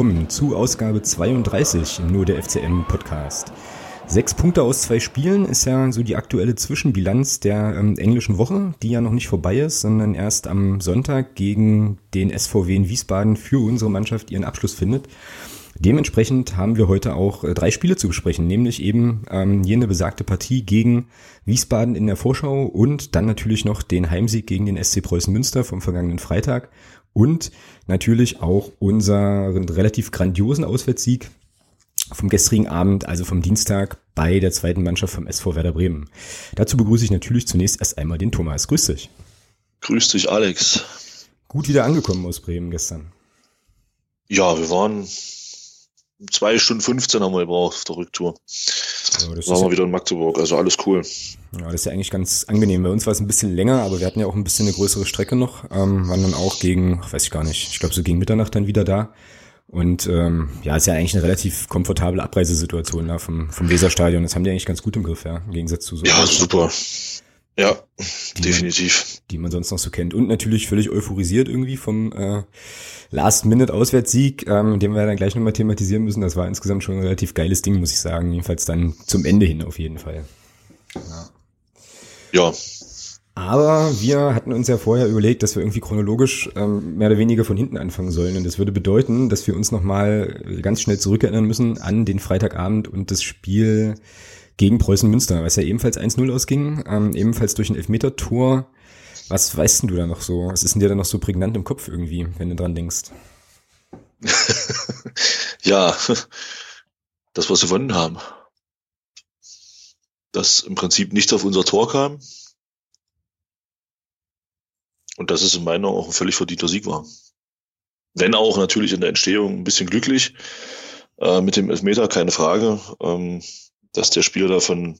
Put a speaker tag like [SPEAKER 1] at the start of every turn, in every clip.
[SPEAKER 1] Willkommen zu Ausgabe 32 im Nur der FCM Podcast. Sechs Punkte aus zwei Spielen ist ja so die aktuelle Zwischenbilanz der ähm, englischen Woche, die ja noch nicht vorbei ist, sondern erst am Sonntag gegen den SVW in Wiesbaden für unsere Mannschaft ihren Abschluss findet. Dementsprechend haben wir heute auch äh, drei Spiele zu besprechen, nämlich eben ähm, jene besagte Partie gegen Wiesbaden in der Vorschau und dann natürlich noch den Heimsieg gegen den SC Preußen Münster vom vergangenen Freitag und natürlich auch unseren relativ grandiosen Auswärtssieg vom gestrigen Abend, also vom Dienstag bei der zweiten Mannschaft vom SV Werder Bremen. Dazu begrüße ich natürlich zunächst erst einmal den Thomas. Grüß dich.
[SPEAKER 2] Grüß dich, Alex.
[SPEAKER 1] Gut wieder angekommen aus Bremen gestern.
[SPEAKER 2] Ja, wir waren zwei Stunden 15 haben wir gebraucht auf der Rücktour. Ja, das waren wir wieder in Magdeburg, also alles cool.
[SPEAKER 1] Ja, das ist ja eigentlich ganz angenehm. Bei uns war es ein bisschen länger, aber wir hatten ja auch ein bisschen eine größere Strecke noch. Ähm, waren dann auch gegen, weiß ich gar nicht, ich glaube so gegen Mitternacht dann wieder da. Und ähm, ja, ist ja eigentlich eine relativ komfortable Abreisesituation da vom, vom Weserstadion. Das haben die eigentlich ganz gut im Griff, ja, im Gegensatz zu so.
[SPEAKER 2] Ja, super. Ja, die definitiv.
[SPEAKER 1] Man, die man sonst noch so kennt. Und natürlich völlig euphorisiert irgendwie vom äh, Last-Minute-Auswärtssieg, ähm, den wir dann gleich nochmal thematisieren müssen. Das war insgesamt schon ein relativ geiles Ding, muss ich sagen. Jedenfalls dann zum Ende hin auf jeden Fall.
[SPEAKER 2] Ja. ja.
[SPEAKER 1] Aber wir hatten uns ja vorher überlegt, dass wir irgendwie chronologisch ähm, mehr oder weniger von hinten anfangen sollen. Und das würde bedeuten, dass wir uns nochmal ganz schnell zurückerinnern müssen an den Freitagabend und das Spiel gegen Preußen Münster, was ja ebenfalls 1-0 ausging, ähm, ebenfalls durch ein Elfmeter-Tor. Was weißt du da noch so? Was ist denn dir da noch so prägnant im Kopf irgendwie, wenn du dran denkst?
[SPEAKER 2] ja, das, was wir gewonnen haben. Dass im Prinzip nichts auf unser Tor kam. Und dass es in meiner auch ein völlig verdienter Sieg war. Wenn auch natürlich in der Entstehung ein bisschen glücklich. Äh, mit dem Elfmeter, keine Frage. Ähm, dass der Spieler da von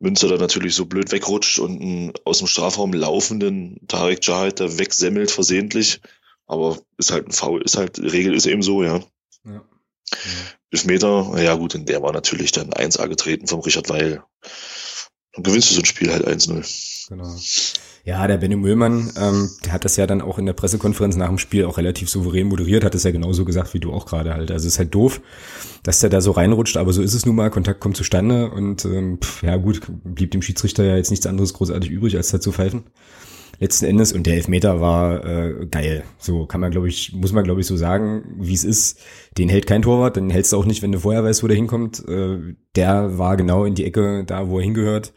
[SPEAKER 2] Münster da natürlich so blöd wegrutscht und einen aus dem Strafraum laufenden Tarek Jahed da wegsemmelt versehentlich. Aber ist halt ein Foul, ist halt, Regel ist eben so, ja. ja. ja. Meter, ja gut, und der war natürlich dann 1A getreten vom Richard Weil. Dann gewinnst du so ein Spiel halt 1-0.
[SPEAKER 1] Genau. Ja, der Benny Müllmann, ähm, der hat das ja dann auch in der Pressekonferenz nach dem Spiel auch relativ souverän moderiert, hat es ja genauso gesagt wie du auch gerade halt. Also es ist halt doof, dass der da so reinrutscht, aber so ist es nun mal, Kontakt kommt zustande und ähm, pff, ja gut, blieb dem Schiedsrichter ja jetzt nichts anderes großartig übrig, als da zu pfeifen. Letzten Endes und der Elfmeter war äh, geil. So kann man, glaube ich, muss man, glaube ich, so sagen, wie es ist. Den hält kein Torwart, den hältst du auch nicht, wenn du vorher weißt, wo der hinkommt. Äh, der war genau in die Ecke, da wo er hingehört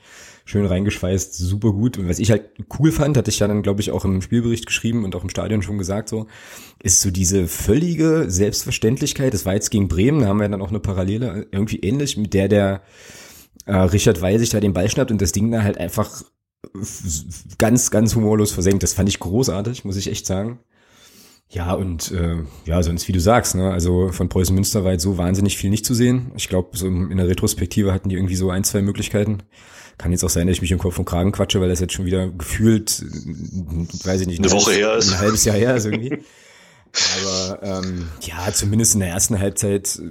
[SPEAKER 1] schön reingeschweißt, super gut. Und was ich halt cool fand, hatte ich ja dann, glaube ich, auch im Spielbericht geschrieben und auch im Stadion schon gesagt, so, ist so diese völlige Selbstverständlichkeit. Das war jetzt gegen Bremen, da haben wir dann auch eine Parallele, irgendwie ähnlich, mit der der äh, Richard Weil sich da den Ball schnappt und das Ding da halt einfach ganz, ganz humorlos versenkt. Das fand ich großartig, muss ich echt sagen. Ja, und äh, ja, sonst wie du sagst, ne, also von Preußen Münster war jetzt so wahnsinnig viel nicht zu sehen. Ich glaube, so in der Retrospektive hatten die irgendwie so ein, zwei Möglichkeiten. Kann jetzt auch sein, dass ich mich im Kopf und Kragen quatsche, weil das jetzt schon wieder gefühlt, weiß ich nicht,
[SPEAKER 2] eine Woche her ist.
[SPEAKER 1] Ein halbes Jahr her ist irgendwie. Aber ähm, ja, zumindest in der ersten Halbzeit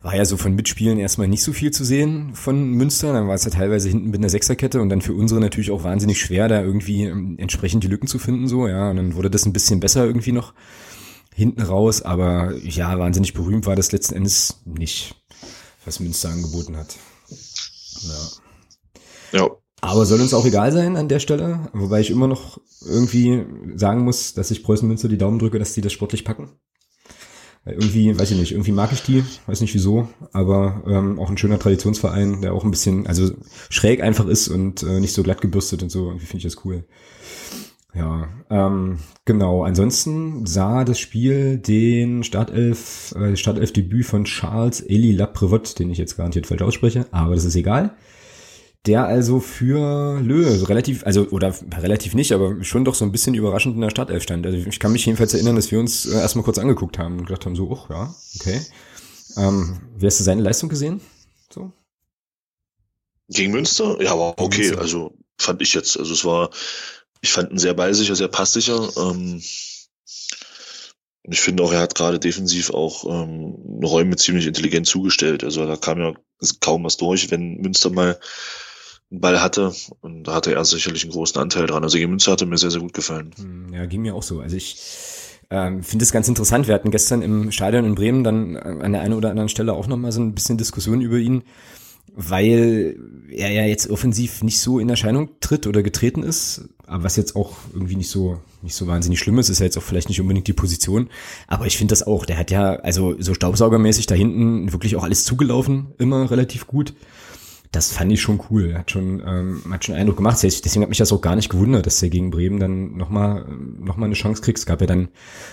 [SPEAKER 1] war ja so von Mitspielen erstmal nicht so viel zu sehen von Münster. Dann war es ja teilweise hinten mit einer Sechserkette und dann für unsere natürlich auch wahnsinnig schwer, da irgendwie ähm, entsprechend die Lücken zu finden. So, ja. Und dann wurde das ein bisschen besser irgendwie noch hinten raus. Aber ja, wahnsinnig berühmt war das letzten Endes nicht, was Münster angeboten hat. Ja. Ja. Aber soll uns auch egal sein an der Stelle, wobei ich immer noch irgendwie sagen muss, dass ich Preußen Münster die Daumen drücke, dass die das sportlich packen. Weil irgendwie, weiß ich nicht, irgendwie mag ich die, weiß nicht wieso, aber ähm, auch ein schöner Traditionsverein, der auch ein bisschen, also schräg einfach ist und äh, nicht so glatt gebürstet und so, irgendwie finde ich das cool. Ja, ähm, genau. Ansonsten sah das Spiel den Startelf, äh, Startelf-Debüt von Charles Eli Laprevot, den ich jetzt garantiert falsch ausspreche, aber das ist egal der also für Löwe so relativ, also oder relativ nicht, aber schon doch so ein bisschen überraschend in der Startelf stand. Also ich kann mich jedenfalls erinnern, dass wir uns äh, erstmal kurz angeguckt haben und gedacht haben, so, ach ja, okay. Ähm, wie hast du seine Leistung gesehen? So?
[SPEAKER 2] Gegen Münster? Ja, war okay. Münster. Also fand ich jetzt. Also es war, ich fand ihn sehr ballsicher, sehr passsicher. Ähm, ich finde auch, er hat gerade defensiv auch ähm, Räume ziemlich intelligent zugestellt. Also da kam ja kaum was durch, wenn Münster mal Ball hatte. Und da hatte er sicherlich einen großen Anteil dran. Also gegen Münster hatte mir sehr, sehr gut gefallen.
[SPEAKER 1] Hm, ja, ging mir auch so. Also ich Ähm, Finde es ganz interessant. Wir hatten gestern im Stadion in Bremen dann an der einen oder anderen Stelle auch nochmal so ein bisschen Diskussion über ihn, weil er ja jetzt offensiv nicht so in Erscheinung tritt oder getreten ist, aber was jetzt auch irgendwie nicht so nicht so wahnsinnig schlimm ist, ist ja jetzt auch vielleicht nicht unbedingt die Position, aber ich finde das auch, der hat ja also so staubsaugermäßig da hinten wirklich auch alles zugelaufen, immer relativ gut das fand ich schon cool. Hat schon, ähm, hat schon Eindruck gemacht. Deswegen hat mich das auch gar nicht gewundert, dass der gegen Bremen dann nochmal noch mal eine Chance kriegt. Es gab ja dann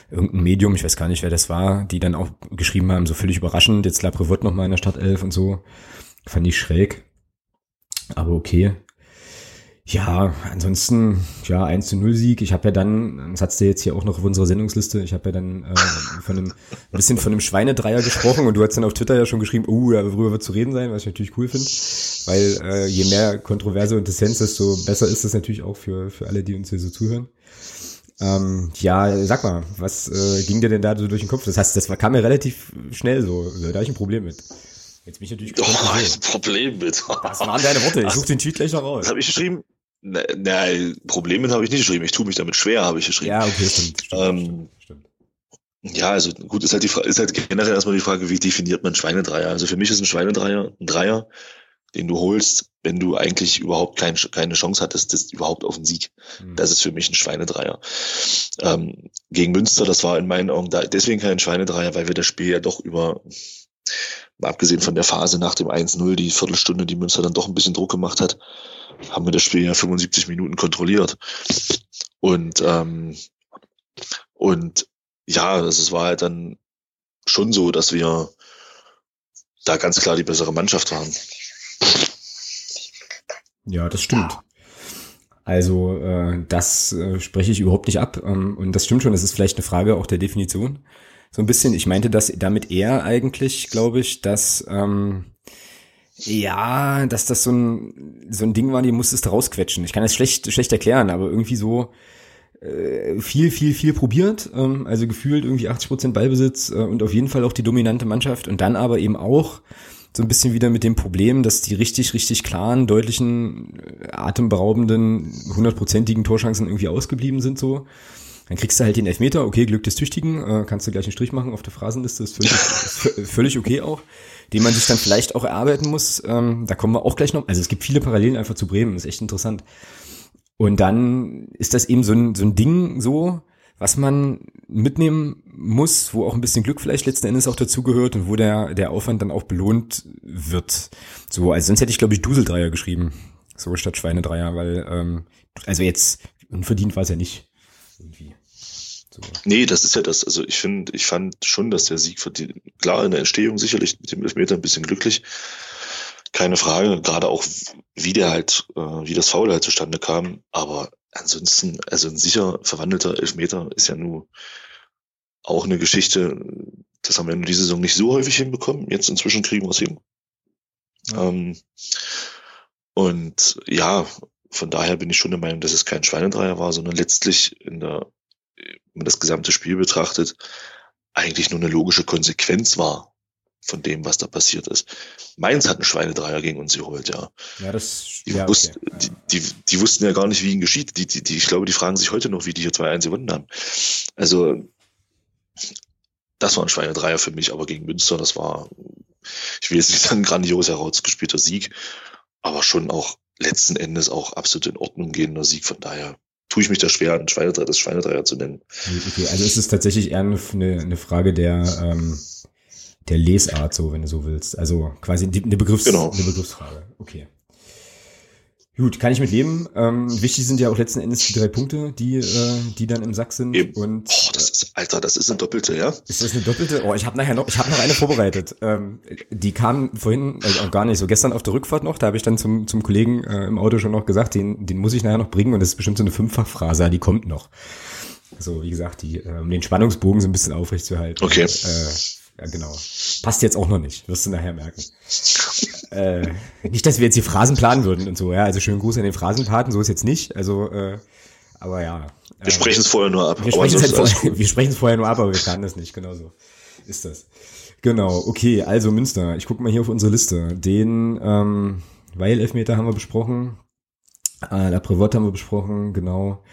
[SPEAKER 1] irgendein Medium, ich weiß gar nicht, wer das war, die dann auch geschrieben haben, so völlig überraschend, jetzt Laprevot nochmal in der Startelf und so. Fand ich schräg. Aber okay. Ja, ansonsten, ja, 1 zu 0 Sieg. Ich habe ja dann, das hat's dir jetzt hier auch noch auf unserer Sendungsliste, ich habe ja dann äh, von einem, ein bisschen von einem Schweinedreier gesprochen und du hast dann auf Twitter ja schon geschrieben, uh, darüber wird zu reden sein, was ich natürlich cool finde, weil äh, je mehr Kontroverse und Dissens, desto besser ist das natürlich auch für, für alle, die uns hier so zuhören. Ähm, ja, sag mal, was äh, ging dir denn da so durch den Kopf? Das heißt, das war, kam mir relativ schnell so, da habe ich ein Problem mit.
[SPEAKER 2] Jetzt bin ich natürlich Oh, ein Problem mit.
[SPEAKER 1] Das waren deine Worte, ich suche den Tweet gleich noch raus.
[SPEAKER 2] Das habe ich geschrieben. Nein, Probleme habe ich nicht geschrieben. Ich tue mich damit schwer, habe ich geschrieben.
[SPEAKER 1] Ja, okay, stimmt. stimmt, ähm,
[SPEAKER 2] stimmt. Ja, also gut, ist halt, die, ist halt generell erstmal die Frage, wie definiert man Schweinedreier? Also für mich ist ein Schweinedreier ein Dreier, den du holst, wenn du eigentlich überhaupt kein, keine Chance hattest, das überhaupt auf den Sieg. Mhm. Das ist für mich ein Schweinedreier. Ähm, gegen Münster, das war in meinen Augen da, deswegen kein Schweinedreier, weil wir das Spiel ja doch über, abgesehen von der Phase nach dem 1-0, die Viertelstunde, die Münster dann doch ein bisschen Druck gemacht hat, haben wir das Spiel ja 75 Minuten kontrolliert. Und, ähm, und ja, also es war halt dann schon so, dass wir da ganz klar die bessere Mannschaft waren.
[SPEAKER 1] Ja, das stimmt. Also äh, das äh, spreche ich überhaupt nicht ab. Ähm, und das stimmt schon, das ist vielleicht eine Frage auch der Definition. So ein bisschen, ich meinte das damit eher eigentlich, glaube ich, dass ähm, ja, dass das so ein, so ein Ding war, die musstest rausquetschen. Ich kann das schlecht, schlecht erklären, aber irgendwie so äh, viel, viel, viel probiert. Ähm, also gefühlt irgendwie 80 Prozent Ballbesitz äh, und auf jeden Fall auch die dominante Mannschaft und dann aber eben auch so ein bisschen wieder mit dem Problem, dass die richtig, richtig klaren, deutlichen, äh, atemberaubenden, hundertprozentigen Torschancen irgendwie ausgeblieben sind so. Dann kriegst du halt den Elfmeter, okay, Glück des Tüchtigen, kannst du gleich einen Strich machen auf der Phrasenliste, ist völlig, ist völlig okay auch den man sich dann vielleicht auch erarbeiten muss. Ähm, da kommen wir auch gleich noch. Also es gibt viele Parallelen einfach zu Bremen, ist echt interessant. Und dann ist das eben so ein, so ein Ding so, was man mitnehmen muss, wo auch ein bisschen Glück vielleicht letzten Endes auch dazugehört und wo der, der Aufwand dann auch belohnt wird. So, also sonst hätte ich, glaube ich, Duseldreier geschrieben. So statt Schweinedreier, weil, ähm, also jetzt unverdient war es ja nicht. Irgendwie.
[SPEAKER 2] Nee, das ist ja das. Also ich finde, ich fand schon, dass der Sieg verdient. Klar, in der Entstehung sicherlich mit dem Elfmeter ein bisschen glücklich. Keine Frage. Gerade auch, wie der halt, äh, wie das Foul halt zustande kam. Aber ansonsten, also ein sicher verwandelter Elfmeter ist ja nur auch eine Geschichte. Das haben wir in dieser Saison nicht so häufig hinbekommen. Jetzt inzwischen kriegen wir es hin. Ja. Ähm, und ja, von daher bin ich schon der Meinung, dass es kein Schweinedreier war, sondern letztlich in der wenn man das gesamte Spiel betrachtet, eigentlich nur eine logische Konsequenz war von dem, was da passiert ist. Mainz hat einen Schweinedreier gegen uns geholt, ja.
[SPEAKER 1] Ja, das,
[SPEAKER 2] die,
[SPEAKER 1] ja,
[SPEAKER 2] wussten, okay. die, die, die, wussten ja gar nicht, wie ihnen geschieht. Die, die, die, ich glaube, die fragen sich heute noch, wie die hier 2-1 gewonnen haben. Also, das war ein Schweinedreier für mich, aber gegen Münster, das war, ich will jetzt nicht sagen, grandios herausgespielter Sieg, aber schon auch letzten Endes auch absolut in Ordnung gehender Sieg. Von daher tue ich mich da schwer, ein Schweinedreier, das Schweinedreier zu nennen.
[SPEAKER 1] Okay, also es ist tatsächlich eher eine, eine Frage der, ähm, der Lesart, so, wenn du so willst. Also quasi eine, Begriffs-, genau. eine Begriffsfrage. Okay. Gut, kann ich mit leben. Ähm, wichtig sind ja auch letzten Endes die drei Punkte, die, äh, die dann im Sack sind.
[SPEAKER 2] Eben. Und, oh, das ist, Alter, das ist eine doppelte, ja?
[SPEAKER 1] Ist das eine doppelte? Oh, ich habe nachher noch, ich habe noch eine vorbereitet. Ähm, die kam vorhin, also auch gar nicht, so gestern auf der Rückfahrt noch, da habe ich dann zum, zum Kollegen äh, im Auto schon noch gesagt, den, den muss ich nachher noch bringen und das ist bestimmt so eine Fünffachphrase, die kommt noch. So, wie gesagt, die, äh, um den Spannungsbogen so ein bisschen aufrecht zu halten.
[SPEAKER 2] Okay.
[SPEAKER 1] Äh, ja, genau. Passt jetzt auch noch nicht, wirst du nachher merken. Äh, nicht, dass wir jetzt die Phrasen planen würden und so, ja. Also schönen Gruß an den Phrasenpaten, so ist jetzt nicht. Also, äh, aber ja.
[SPEAKER 2] Wir sprechen es vorher nur ab.
[SPEAKER 1] Wir sprechen es, halt vorher, wir sprechen es vorher nur ab, aber wir planen das nicht, genau so. Ist das. Genau, okay, also Münster. Ich gucke mal hier auf unsere Liste. Den ähm, Weil Elfmeter haben wir besprochen. Äh, La Prévotte haben wir besprochen, genau.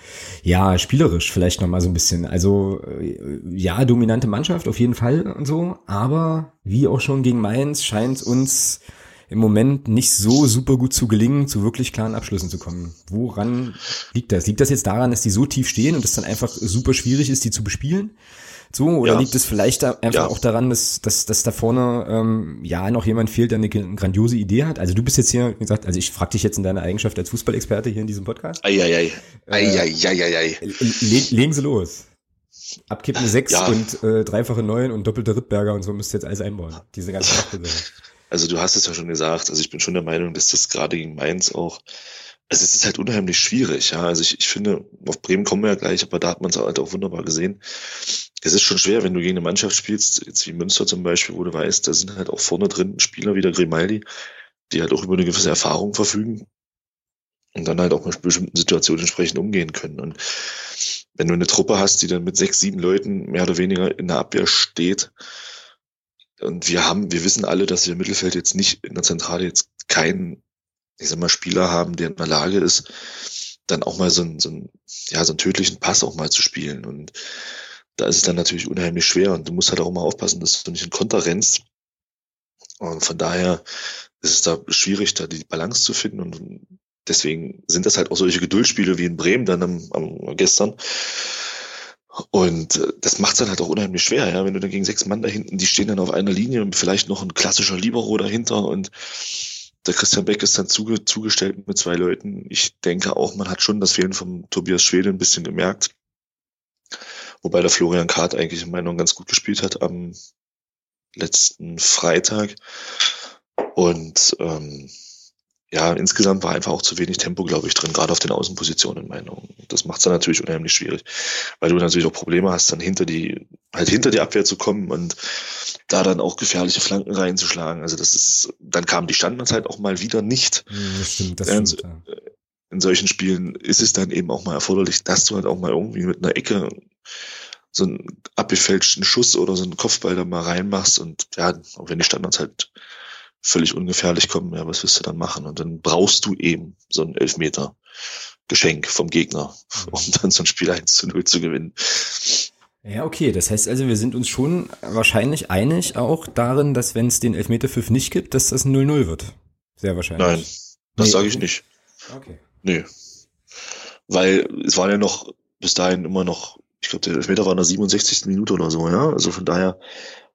[SPEAKER 1] Ja, spielerisch vielleicht noch mal so ein bisschen. Also äh, ja, dominante Mannschaft auf jeden Fall und so, aber wie auch schon gegen Mainz scheint uns im Moment nicht so super gut zu gelingen, zu wirklich klaren Abschlüssen zu kommen. Woran liegt das? Liegt das jetzt daran, dass die so tief stehen und es dann einfach super schwierig ist, die zu bespielen? So, oder ja. liegt es vielleicht da einfach ja. auch daran, dass, dass, dass da vorne ähm, ja noch jemand fehlt, der eine grandiose Idee hat? Also du bist jetzt hier, wie gesagt, also ich frage dich jetzt in deiner Eigenschaft als Fußballexperte hier in diesem Podcast.
[SPEAKER 2] Eieiei. Eieiei. Äh,
[SPEAKER 1] le legen Sie los. Abkippende sechs ja. und äh, dreifache neun und doppelte Rittberger und so müsst ihr jetzt alles einbauen. Diese ganze
[SPEAKER 2] Also du hast es ja schon gesagt, also ich bin schon der Meinung, dass das gerade gegen Mainz auch, also es ist halt unheimlich schwierig, ja. Also ich, ich finde, auf Bremen kommen wir ja gleich, aber da hat man es halt auch wunderbar gesehen. Es ist schon schwer, wenn du gegen eine Mannschaft spielst, jetzt wie Münster zum Beispiel, wo du weißt, da sind halt auch vorne drin Spieler wie der Grimaldi, die halt auch über eine gewisse Erfahrung verfügen und dann halt auch mit bestimmten Situationen entsprechend umgehen können. Und wenn du eine Truppe hast, die dann mit sechs, sieben Leuten mehr oder weniger in der Abwehr steht, und wir haben, wir wissen alle, dass wir im Mittelfeld jetzt nicht in der Zentrale jetzt keinen, ich sag mal, Spieler haben, der in der Lage ist, dann auch mal so einen, so einen, ja, so einen tödlichen Pass auch mal zu spielen. Und da ist es dann natürlich unheimlich schwer. Und du musst halt auch mal aufpassen, dass du nicht in Konter rennst. Und von daher ist es da schwierig, da die Balance zu finden. Und deswegen sind das halt auch solche Geduldsspiele wie in Bremen dann am, am gestern, und äh, das macht es dann halt auch unheimlich schwer, ja, wenn du dann gegen sechs Mann da hinten, die stehen dann auf einer Linie und vielleicht noch ein klassischer Libero dahinter und der Christian Beck ist dann zuge zugestellt mit zwei Leuten. Ich denke auch, man hat schon das Fehlen von Tobias Schwede ein bisschen gemerkt. Wobei der Florian Kart eigentlich in Meinung ganz gut gespielt hat am letzten Freitag. Und ähm, ja, insgesamt war einfach auch zu wenig Tempo, glaube ich, drin, gerade auf den Außenpositionen in meinen Augen. Das macht es dann natürlich unheimlich schwierig, weil du natürlich auch Probleme hast, dann hinter die, halt hinter die Abwehr zu kommen und da dann auch gefährliche Flanken reinzuschlagen. Also das ist, dann kamen die Standards halt auch mal wieder nicht.
[SPEAKER 1] Das stimmt, das stimmt, ja.
[SPEAKER 2] In solchen Spielen ist es dann eben auch mal erforderlich, dass du halt auch mal irgendwie mit einer Ecke so einen abgefälschten Schuss oder so einen Kopfball da mal reinmachst und ja, auch wenn die Standards halt völlig ungefährlich kommen, ja, was willst du dann machen? Und dann brauchst du eben so ein Elfmeter Geschenk vom Gegner, mhm. um dann so ein Spiel 1 zu 0 zu gewinnen.
[SPEAKER 1] Ja, okay. Das heißt also, wir sind uns schon wahrscheinlich einig auch darin, dass wenn es den Elfmeterpfiff nicht gibt, dass das 0-0 wird. Sehr wahrscheinlich.
[SPEAKER 2] Nein, das nee. sage ich nicht. Okay. Nee. Weil es waren ja noch bis dahin immer noch, ich glaube, der Elfmeter war in der 67. Minute oder so, ja. Also von daher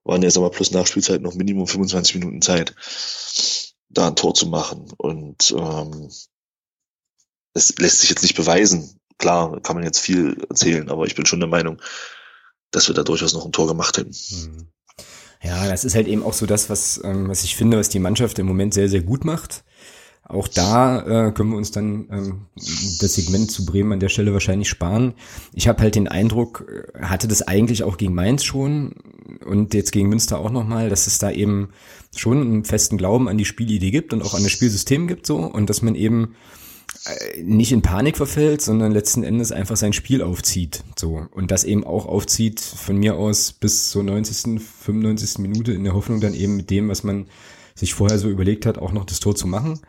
[SPEAKER 2] waren jetzt aber plus Nachspielzeit noch Minimum 25 Minuten Zeit, da ein Tor zu machen. Und ähm, das lässt sich jetzt nicht beweisen. Klar, kann man jetzt viel erzählen, aber ich bin schon der Meinung, dass wir da durchaus noch ein Tor gemacht hätten. Mhm.
[SPEAKER 1] Ja, das ist halt eben auch so das, was, ähm, was ich finde, was die Mannschaft im Moment sehr, sehr gut macht. Auch da äh, können wir uns dann ähm, das Segment zu Bremen an der Stelle wahrscheinlich sparen. Ich habe halt den Eindruck, äh, hatte das eigentlich auch gegen Mainz schon und jetzt gegen Münster auch nochmal, dass es da eben schon einen festen Glauben an die Spielidee gibt und auch an das Spielsystem gibt so und dass man eben äh, nicht in Panik verfällt, sondern letzten Endes einfach sein Spiel aufzieht. So. Und das eben auch aufzieht von mir aus bis zur 90., 95. Minute in der Hoffnung dann eben mit dem, was man sich vorher so überlegt hat, auch noch das Tor zu machen.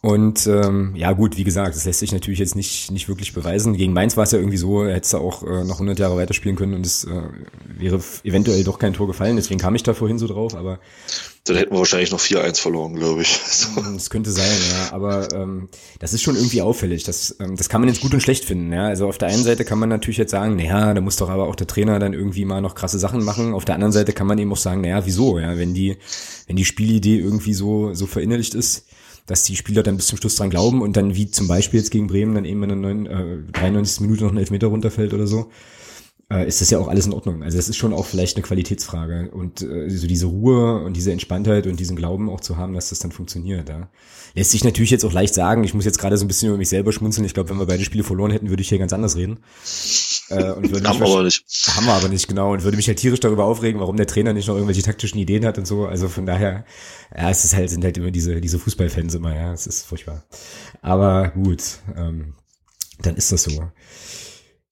[SPEAKER 1] Und ähm, ja gut, wie gesagt, das lässt sich natürlich jetzt nicht, nicht wirklich beweisen. Gegen Mainz war es ja irgendwie so, er hätte auch äh, noch 100 Jahre weiterspielen können und es äh, wäre eventuell doch kein Tor gefallen. Deswegen kam ich da vorhin so drauf, aber...
[SPEAKER 2] Dann hätten wir wahrscheinlich noch 4-1 verloren, glaube ich.
[SPEAKER 1] Das könnte sein, ja. Aber ähm, das ist schon irgendwie auffällig. Das, ähm, das kann man jetzt gut und schlecht finden. Ja? Also auf der einen Seite kann man natürlich jetzt sagen, naja, da muss doch aber auch der Trainer dann irgendwie mal noch krasse Sachen machen. Auf der anderen Seite kann man eben auch sagen, naja, wieso? Ja? Wenn die, wenn die Spielidee irgendwie so, so verinnerlicht ist, dass die Spieler dann bis zum Schluss dran glauben und dann wie zum Beispiel jetzt gegen Bremen dann eben in der 9, äh, 93. Minute noch ein Elfmeter runterfällt oder so, äh, ist das ja auch alles in Ordnung. Also das ist schon auch vielleicht eine Qualitätsfrage und äh, so diese Ruhe und diese Entspanntheit und diesen Glauben auch zu haben, dass das dann funktioniert. Ja. Lässt sich natürlich jetzt auch leicht sagen. Ich muss jetzt gerade so ein bisschen über mich selber schmunzeln. Ich glaube, wenn wir beide Spiele verloren hätten, würde ich hier ganz anders reden.
[SPEAKER 2] Äh, und würde haben wir aber nicht.
[SPEAKER 1] Haben wir aber nicht, genau. Und würde mich halt tierisch darüber aufregen, warum der Trainer nicht noch irgendwelche taktischen Ideen hat und so. Also von daher, ja, es ist halt, sind halt immer diese, diese Fußballfans immer, ja. Es ist furchtbar. Aber gut, ähm, dann ist das so.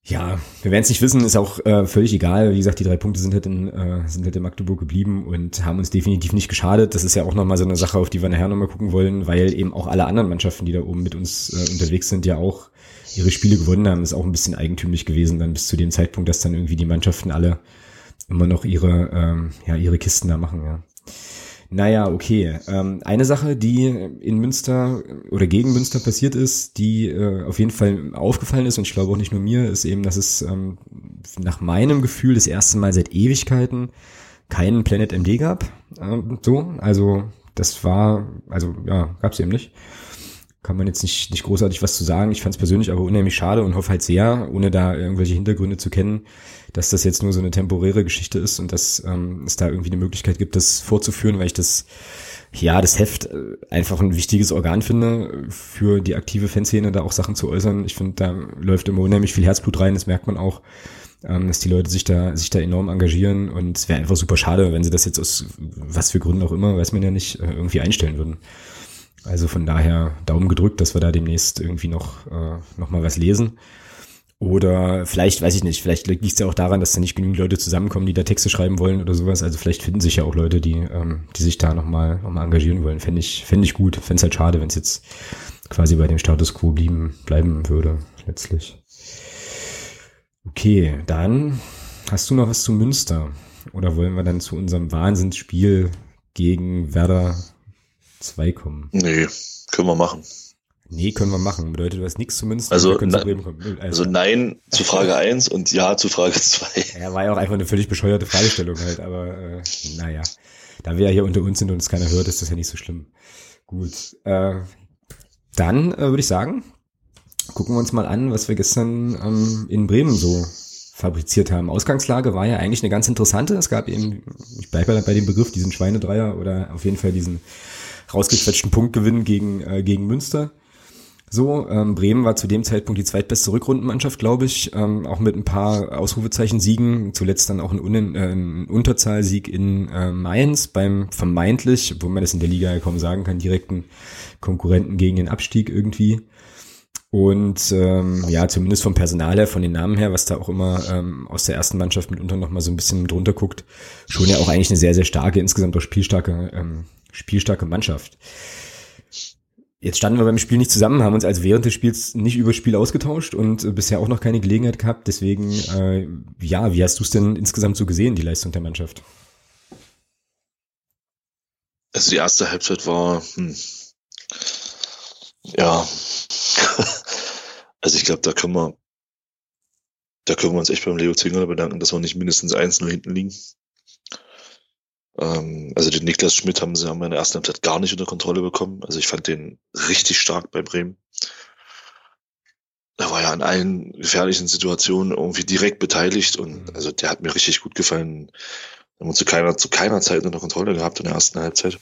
[SPEAKER 1] Ja, wir werden es nicht wissen, ist auch äh, völlig egal. Wie gesagt, die drei Punkte sind halt, in, äh, sind halt in Magdeburg geblieben und haben uns definitiv nicht geschadet. Das ist ja auch nochmal so eine Sache, auf die wir nachher nochmal gucken wollen, weil eben auch alle anderen Mannschaften, die da oben mit uns äh, unterwegs sind, ja auch ihre Spiele gewonnen haben. Ist auch ein bisschen eigentümlich gewesen dann bis zu dem Zeitpunkt, dass dann irgendwie die Mannschaften alle immer noch ihre, ähm, ja, ihre Kisten da machen, ja. Naja, okay. Ähm, eine Sache, die in Münster oder gegen Münster passiert ist, die äh, auf jeden Fall aufgefallen ist, und ich glaube auch nicht nur mir, ist eben, dass es ähm, nach meinem Gefühl das erste Mal seit Ewigkeiten keinen Planet MD gab. Ähm, so, also das war, also ja, gab es eben nicht. Kann man jetzt nicht, nicht großartig was zu sagen. Ich fand es persönlich aber unheimlich schade und hoffe halt sehr, ohne da irgendwelche Hintergründe zu kennen, dass das jetzt nur so eine temporäre Geschichte ist und dass ähm, es da irgendwie eine Möglichkeit gibt, das vorzuführen, weil ich das, ja, das Heft äh, einfach ein wichtiges Organ finde, für die aktive Fanszene da auch Sachen zu äußern. Ich finde, da läuft immer unheimlich viel Herzblut rein, das merkt man auch, ähm, dass die Leute sich da, sich da enorm engagieren und es wäre einfach super schade, wenn sie das jetzt aus was für Gründen auch immer, weiß man ja nicht, äh, irgendwie einstellen würden. Also von daher Daumen gedrückt, dass wir da demnächst irgendwie noch, äh, noch mal was lesen. Oder vielleicht, weiß ich nicht, vielleicht liegt es ja auch daran, dass da nicht genügend Leute zusammenkommen, die da Texte schreiben wollen oder sowas. Also vielleicht finden sich ja auch Leute, die, ähm, die sich da nochmal noch mal engagieren wollen. Fände ich, fände ich gut. Fände es halt schade, wenn es jetzt quasi bei dem Status quo blieben, bleiben würde, letztlich. Okay, dann hast du noch was zu Münster? Oder wollen wir dann zu unserem Wahnsinnsspiel gegen Werder 2 kommen?
[SPEAKER 2] Nee, können wir machen.
[SPEAKER 1] Nee, können wir machen. Bedeutet das nichts zumindest.
[SPEAKER 2] Also, na, also nein zu Frage 1 und ja zu Frage 2.
[SPEAKER 1] Ja, war ja auch einfach eine völlig bescheuerte Fragestellung halt, aber äh, naja. Da wir ja hier unter uns sind und es keiner hört, ist das ja nicht so schlimm. Gut. Äh, dann äh, würde ich sagen, gucken wir uns mal an, was wir gestern ähm, in Bremen so fabriziert haben. Ausgangslage war ja eigentlich eine ganz interessante. Es gab eben, ich bleibe bei dem Begriff, diesen Schweinedreier oder auf jeden Fall diesen rausgequetschten Punktgewinn gegen, äh, gegen Münster. So, ähm, Bremen war zu dem Zeitpunkt die zweitbeste Rückrundenmannschaft, glaube ich, ähm, auch mit ein paar Ausrufezeichen-Siegen, zuletzt dann auch ein, Un äh, ein Unterzahlsieg in äh, Mainz beim vermeintlich, wo man das in der Liga ja kaum sagen kann, direkten Konkurrenten gegen den Abstieg irgendwie. Und ähm, ja, zumindest vom Personal her, von den Namen her, was da auch immer ähm, aus der ersten Mannschaft mitunter noch mal so ein bisschen drunter guckt, schon ja auch eigentlich eine sehr, sehr starke, insgesamt auch spielstarke, ähm, spielstarke Mannschaft. Jetzt standen wir beim Spiel nicht zusammen, haben uns also während des Spiels nicht über Spiel ausgetauscht und äh, bisher auch noch keine Gelegenheit gehabt. Deswegen, äh, ja, wie hast du es denn insgesamt so gesehen, die Leistung der Mannschaft?
[SPEAKER 2] Also die erste Halbzeit war, hm, ja, also ich glaube, da können wir, da können wir uns echt beim Leo Zwingerle bedanken, dass wir nicht mindestens eins nur hinten liegen. Ähm, also den Niklas Schmidt haben sie haben in der ersten Halbzeit gar nicht unter Kontrolle bekommen. Also ich fand den richtig stark bei Bremen. Er war ja an allen gefährlichen Situationen irgendwie direkt beteiligt und mhm. also der hat mir richtig gut gefallen. Wir haben uns zu keiner, zu keiner Zeit unter Kontrolle gehabt in der ersten Halbzeit.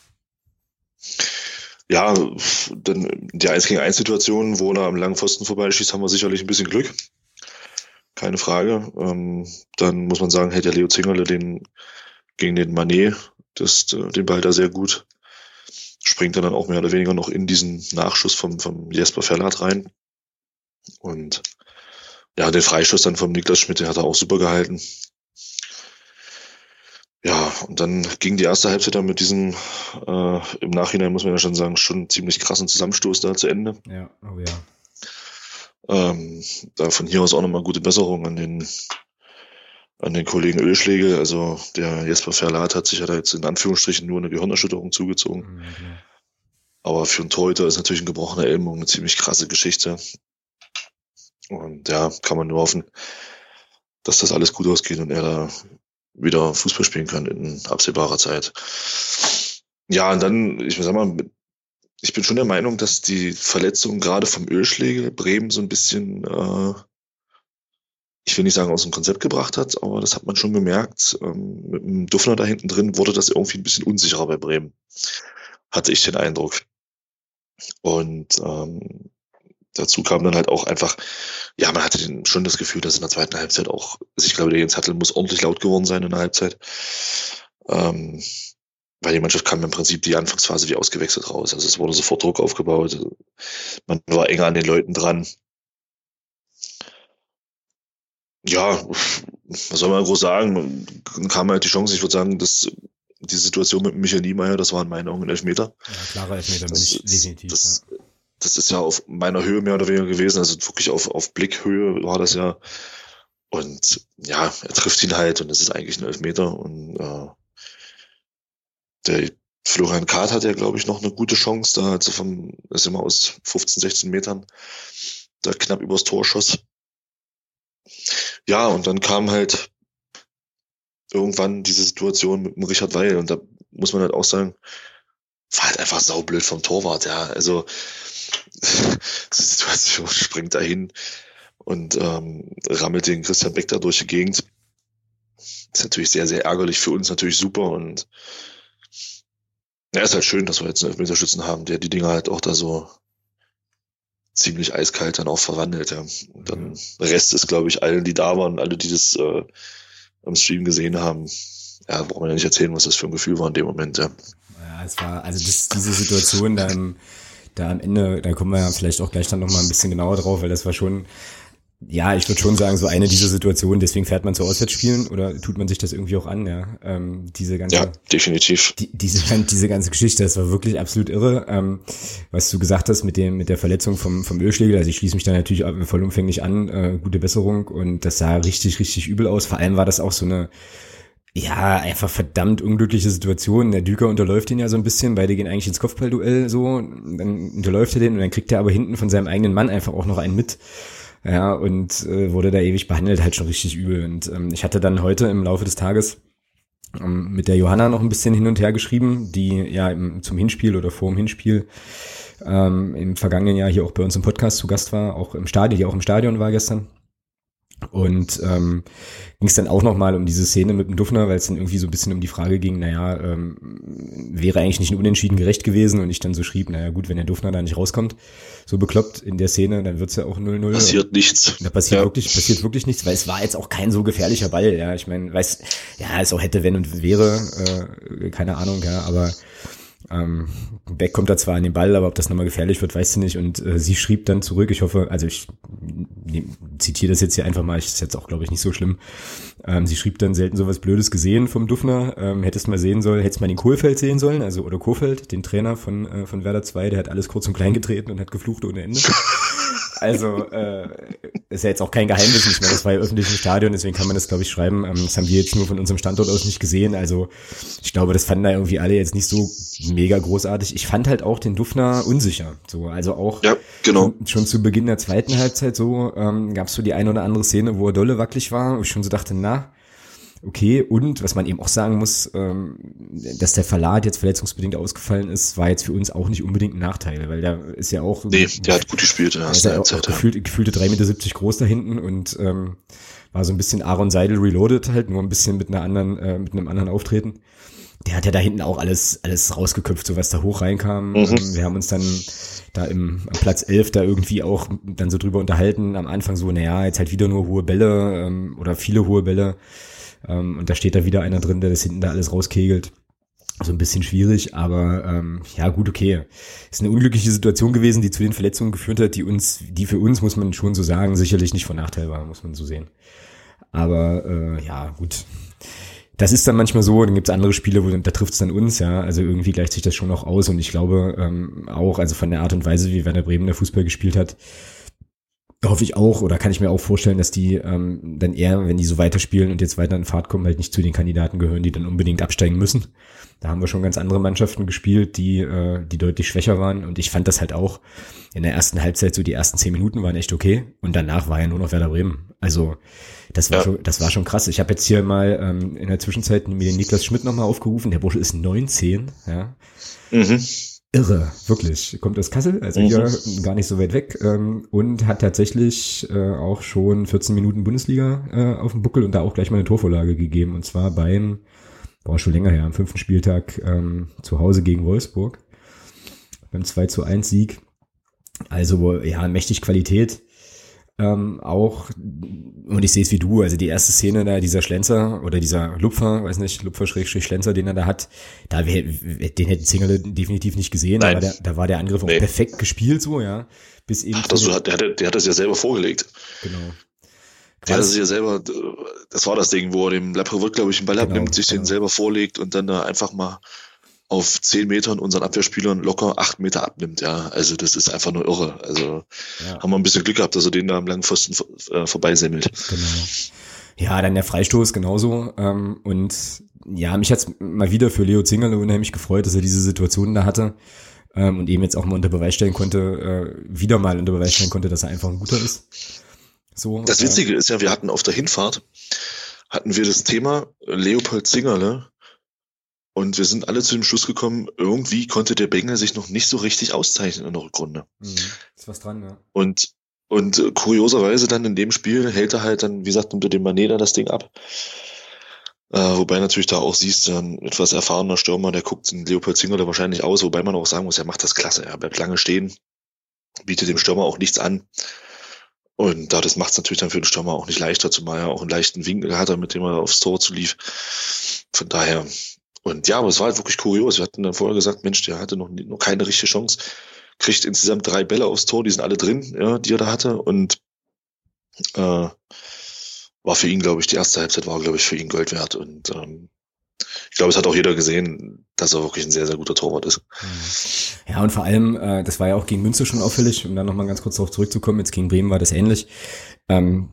[SPEAKER 2] Ja, dann die 1 gegen 1 Situation, wo er am langen Pfosten vorbeischießt, haben wir sicherlich ein bisschen Glück. Keine Frage. Ähm, dann muss man sagen, hätte der Leo Zingerle den gegen den Manet, das, äh, den Ball da sehr gut. Springt er dann auch mehr oder weniger noch in diesen Nachschuss vom, vom Jesper Verlat rein. Und ja, den Freischuss dann vom Niklas Schmidt, den hat er auch super gehalten. Ja, und dann ging die erste Halbzeit dann mit diesem, äh, im Nachhinein muss man ja schon sagen, schon ziemlich krassen Zusammenstoß da zu Ende.
[SPEAKER 1] Ja, oh ja.
[SPEAKER 2] Ähm, da von hier aus auch nochmal gute Besserung an den an den Kollegen Ölschläge. Also der Jesper Verlat hat sich ja da jetzt in Anführungsstrichen nur eine Gehirnerschütterung zugezogen. Mhm. Aber für einen Torhüter ist natürlich ein gebrochener Ellbogen eine ziemlich krasse Geschichte. Und ja, kann man nur hoffen, dass das alles gut ausgeht und er da wieder Fußball spielen kann in absehbarer Zeit. Ja, und dann, ich sag mal, ich bin schon der Meinung, dass die Verletzung gerade vom Ölschläge Bremen so ein bisschen äh, ich will nicht sagen, aus dem Konzept gebracht hat, aber das hat man schon gemerkt. Ähm, mit dem Duffner da hinten drin wurde das irgendwie ein bisschen unsicherer bei Bremen. Hatte ich den Eindruck. Und ähm, dazu kam dann halt auch einfach, ja, man hatte den, schon das Gefühl, dass in der zweiten Halbzeit auch, also ich glaube, der Jens Hattel muss ordentlich laut geworden sein in der Halbzeit. Ähm, weil die Mannschaft kam im Prinzip die Anfangsphase wie ausgewechselt raus. Also es wurde sofort Druck aufgebaut. Man war enger an den Leuten dran. Ja, was soll man groß sagen? Dann kam halt die Chance, ich würde sagen, dass die Situation mit Michael Niemeyer, das war in meinen Augen ein Elfmeter.
[SPEAKER 1] Ja, klarer Elfmeter, das, ich, definitiv.
[SPEAKER 2] Das, ja. das ist ja auf meiner Höhe mehr oder weniger gewesen, also wirklich auf, auf Blickhöhe war das ja. Und ja, er trifft ihn halt und es ist eigentlich ein Elfmeter. Und äh, der Florian Kahrt hat ja, glaube ich, noch eine gute Chance. Da hat sie vom, ist immer aus 15, 16 Metern da knapp übers Tor schoss. Ja, und dann kam halt irgendwann diese Situation mit dem Richard Weil und da muss man halt auch sagen, war halt einfach saublöd vom Torwart, ja. Also die Situation springt dahin und ähm, rammelt den Christian Beck da durch die Gegend. Ist natürlich sehr, sehr ärgerlich für uns, natürlich super und ja, ist halt schön, dass wir jetzt einen Elfmeterschützen haben, der die Dinger halt auch da so ziemlich eiskalt dann auch verwandelt. Ja. Und dann Rest ist, glaube ich, allen, die da waren, alle, die das äh, am Stream gesehen haben, ja, braucht man ja nicht erzählen, was das für ein Gefühl war in dem Moment. Ja,
[SPEAKER 1] ja es war, also das, diese Situation da, im, da am Ende, da kommen wir ja vielleicht auch gleich dann nochmal ein bisschen genauer drauf, weil das war schon, ja, ich würde schon sagen, so eine dieser Situationen, deswegen fährt man zu Auswärtsspielen oder tut man sich das irgendwie auch an, ja. Ähm, diese ganze,
[SPEAKER 2] ja, definitiv.
[SPEAKER 1] Die, diese, diese ganze Geschichte, das war wirklich absolut irre. Ähm, was du gesagt hast mit dem, mit der Verletzung vom, vom Ölschlägel, also ich schließe mich da natürlich vollumfänglich an, äh, gute Besserung und das sah richtig, richtig übel aus. Vor allem war das auch so eine, ja, einfach verdammt unglückliche Situation. Der Düker unterläuft ihn ja so ein bisschen, beide gehen eigentlich ins Kopfballduell so, dann unterläuft er den und dann kriegt er aber hinten von seinem eigenen Mann einfach auch noch einen mit. Ja, und äh, wurde da ewig behandelt, halt schon richtig übel. Und ähm, ich hatte dann heute im Laufe des Tages ähm, mit der Johanna noch ein bisschen hin und her geschrieben, die ja im, zum Hinspiel oder vor dem Hinspiel ähm, im vergangenen Jahr hier auch bei uns im Podcast zu Gast war, auch im Stadion, die auch im Stadion war gestern. Und ähm, ging es dann auch nochmal um diese Szene mit dem Dufner, weil es dann irgendwie so ein bisschen um die Frage ging, naja, ähm, wäre eigentlich nicht ein Unentschieden gerecht gewesen und ich dann so schrieb, naja gut, wenn der Dufner da nicht rauskommt, so bekloppt in der Szene, dann wird's ja auch 0-0.
[SPEAKER 2] Passiert nichts.
[SPEAKER 1] Da passiert ja. wirklich, passiert wirklich nichts, weil es war jetzt auch kein so gefährlicher Ball, ja. Ich meine, weiß, ja, es auch hätte, wenn und wäre, äh, keine Ahnung, ja, aber ähm, Beck kommt da zwar an den Ball, aber ob das nochmal gefährlich wird, weiß sie nicht. Und äh, sie schrieb dann zurück, ich hoffe, also ich ne, zitiere das jetzt hier einfach mal, ich ist jetzt auch, glaube ich, nicht so schlimm. Ähm, sie schrieb dann selten sowas Blödes gesehen vom Dufner. Ähm, hättest mal sehen sollen, hättest mal den Kohlfeld sehen sollen, also oder Kohfeld, den Trainer von, äh, von Werder 2, der hat alles kurz und klein getreten und hat geflucht ohne Ende. Also äh, ist ja jetzt auch kein Geheimnis nicht mehr. Das war ja öffentliches Stadion, deswegen kann man das, glaube ich, schreiben. Ähm, das haben wir jetzt nur von unserem Standort aus nicht gesehen. Also ich glaube, das fanden da irgendwie alle jetzt nicht so mega großartig. Ich fand halt auch den Dufner unsicher. So, also auch
[SPEAKER 2] ja, genau.
[SPEAKER 1] schon, schon zu Beginn der zweiten Halbzeit so ähm, gab es so die eine oder andere Szene, wo er dolle wackelig war. Und ich schon so dachte, na, okay. Und was man eben auch sagen muss, ähm, dass der Verlag jetzt verletzungsbedingt ausgefallen ist, war jetzt für uns auch nicht unbedingt ein Nachteil, weil der ist ja auch.
[SPEAKER 2] Nee, der hat gut gespielt.
[SPEAKER 1] Der ist ja auch, gefühlt, gefühlte 3,70 Meter groß da hinten und ähm, war so ein bisschen Aaron Seidel reloaded halt, nur ein bisschen mit einer anderen, äh, mit einem anderen Auftreten. Der hat ja da hinten auch alles, alles rausgeköpft, so was da hoch reinkam. Mhm. Ähm, wir haben uns dann da im am Platz 11 da irgendwie auch dann so drüber unterhalten. Am Anfang so, naja, jetzt halt wieder nur hohe Bälle ähm, oder viele hohe Bälle. Ähm, und da steht da wieder einer drin, der das hinten da alles rauskegelt. So ein bisschen schwierig, aber ähm, ja gut, okay. Ist eine unglückliche Situation gewesen, die zu den Verletzungen geführt hat, die uns, die für uns, muss man schon so sagen, sicherlich nicht von Nachteil war, muss man so sehen. Aber äh, ja, gut. Das ist dann manchmal so, dann gibt's andere Spiele, wo da trifft's dann uns, ja. Also irgendwie gleicht sich das schon auch aus und ich glaube ähm, auch, also von der Art und Weise, wie Werner Bremen der Fußball gespielt hat, hoffe ich auch oder kann ich mir auch vorstellen, dass die ähm, dann eher, wenn die so weiterspielen und jetzt weiter in Fahrt kommen, halt nicht zu den Kandidaten gehören, die dann unbedingt absteigen müssen. Da haben wir schon ganz andere Mannschaften gespielt, die, äh, die deutlich schwächer waren. Und ich fand das halt auch in der ersten Halbzeit, so die ersten zehn Minuten waren echt okay. Und danach war ja nur noch Werder Bremen. Also das war, ja. schon, das war schon krass. Ich habe jetzt hier mal ähm, in der Zwischenzeit mir den Niklas Schmidt nochmal aufgerufen. Der Bursche ist 19, ja. Mhm irre, wirklich. Kommt aus Kassel, also mhm. hier gar nicht so weit weg ähm, und hat tatsächlich äh, auch schon 14 Minuten Bundesliga äh, auf dem Buckel und da auch gleich mal eine Torvorlage gegeben und zwar beim, boah, schon länger her, am fünften Spieltag ähm, zu Hause gegen Wolfsburg beim 2 zu 1 Sieg. Also ja, mächtig Qualität ähm, auch, und ich sehe es wie du, also die erste Szene da, dieser Schlenzer oder dieser Lupfer, weiß nicht, Lupfer Schrägstrich Schlenzer, den er da hat, da wär, den hätten Zingerle definitiv nicht gesehen, Nein. aber der, da war der Angriff nee. auch perfekt gespielt so, ja. Bis eben.
[SPEAKER 2] Ach, das, der, hat, der hat das ja selber vorgelegt.
[SPEAKER 1] Genau.
[SPEAKER 2] Ja, das ist ja selber, das war das Ding, wo er dem Laprovot, glaube ich, einen Ball genau, abnimmt, sich genau. den selber vorlegt und dann da einfach mal auf zehn Metern unseren Abwehrspielern locker acht Meter abnimmt, ja. Also das ist einfach nur irre. Also ja. haben wir ein bisschen Glück gehabt, dass er den da am langen Pfosten äh, vorbeisemmelt. Genau.
[SPEAKER 1] Ja, dann der Freistoß genauso. Ähm, und ja, mich hat's mal wieder für Leo Zingerle unheimlich gefreut, dass er diese Situation da hatte. Ähm, und eben jetzt auch mal unter Beweis stellen konnte, äh, wieder mal unter Beweis stellen konnte, dass er einfach ein guter ist.
[SPEAKER 2] So, das äh, Witzige äh, ist ja, wir hatten auf der Hinfahrt, hatten wir das Thema Leopold Zingerle und wir sind alle zu dem Schluss gekommen, irgendwie konnte der Bengel sich noch nicht so richtig auszeichnen in der Rückrunde. Mhm, ist was dran, ja. Und, und äh, kurioserweise dann in dem Spiel hält er halt dann, wie gesagt, unter dem Maneda das Ding ab. Äh, wobei natürlich da auch siehst, ein etwas erfahrener Stürmer, der guckt den Leopold Zingerle wahrscheinlich aus, wobei man auch sagen muss, er macht das klasse. Er bleibt lange stehen, bietet dem Stürmer auch nichts an. Und da das macht es natürlich dann für den Stürmer auch nicht leichter, zumal er auch einen leichten Winkel hat, mit dem er aufs Tor zu lief. Von daher und ja, aber es war halt wirklich kurios. Wir hatten dann vorher gesagt, Mensch, der hatte noch, noch keine richtige Chance. Kriegt insgesamt drei Bälle aufs Tor, die sind alle drin, ja, die er da hatte. Und äh, war für ihn, glaube ich, die erste Halbzeit war, glaube ich, für ihn Gold wert. Und ähm, ich glaube, es hat auch jeder gesehen, dass er wirklich ein sehr, sehr guter Torwart ist.
[SPEAKER 1] Ja, und vor allem, äh, das war ja auch gegen Münster schon auffällig, um dann nochmal ganz kurz darauf zurückzukommen, jetzt gegen Bremen war das ähnlich. Ähm,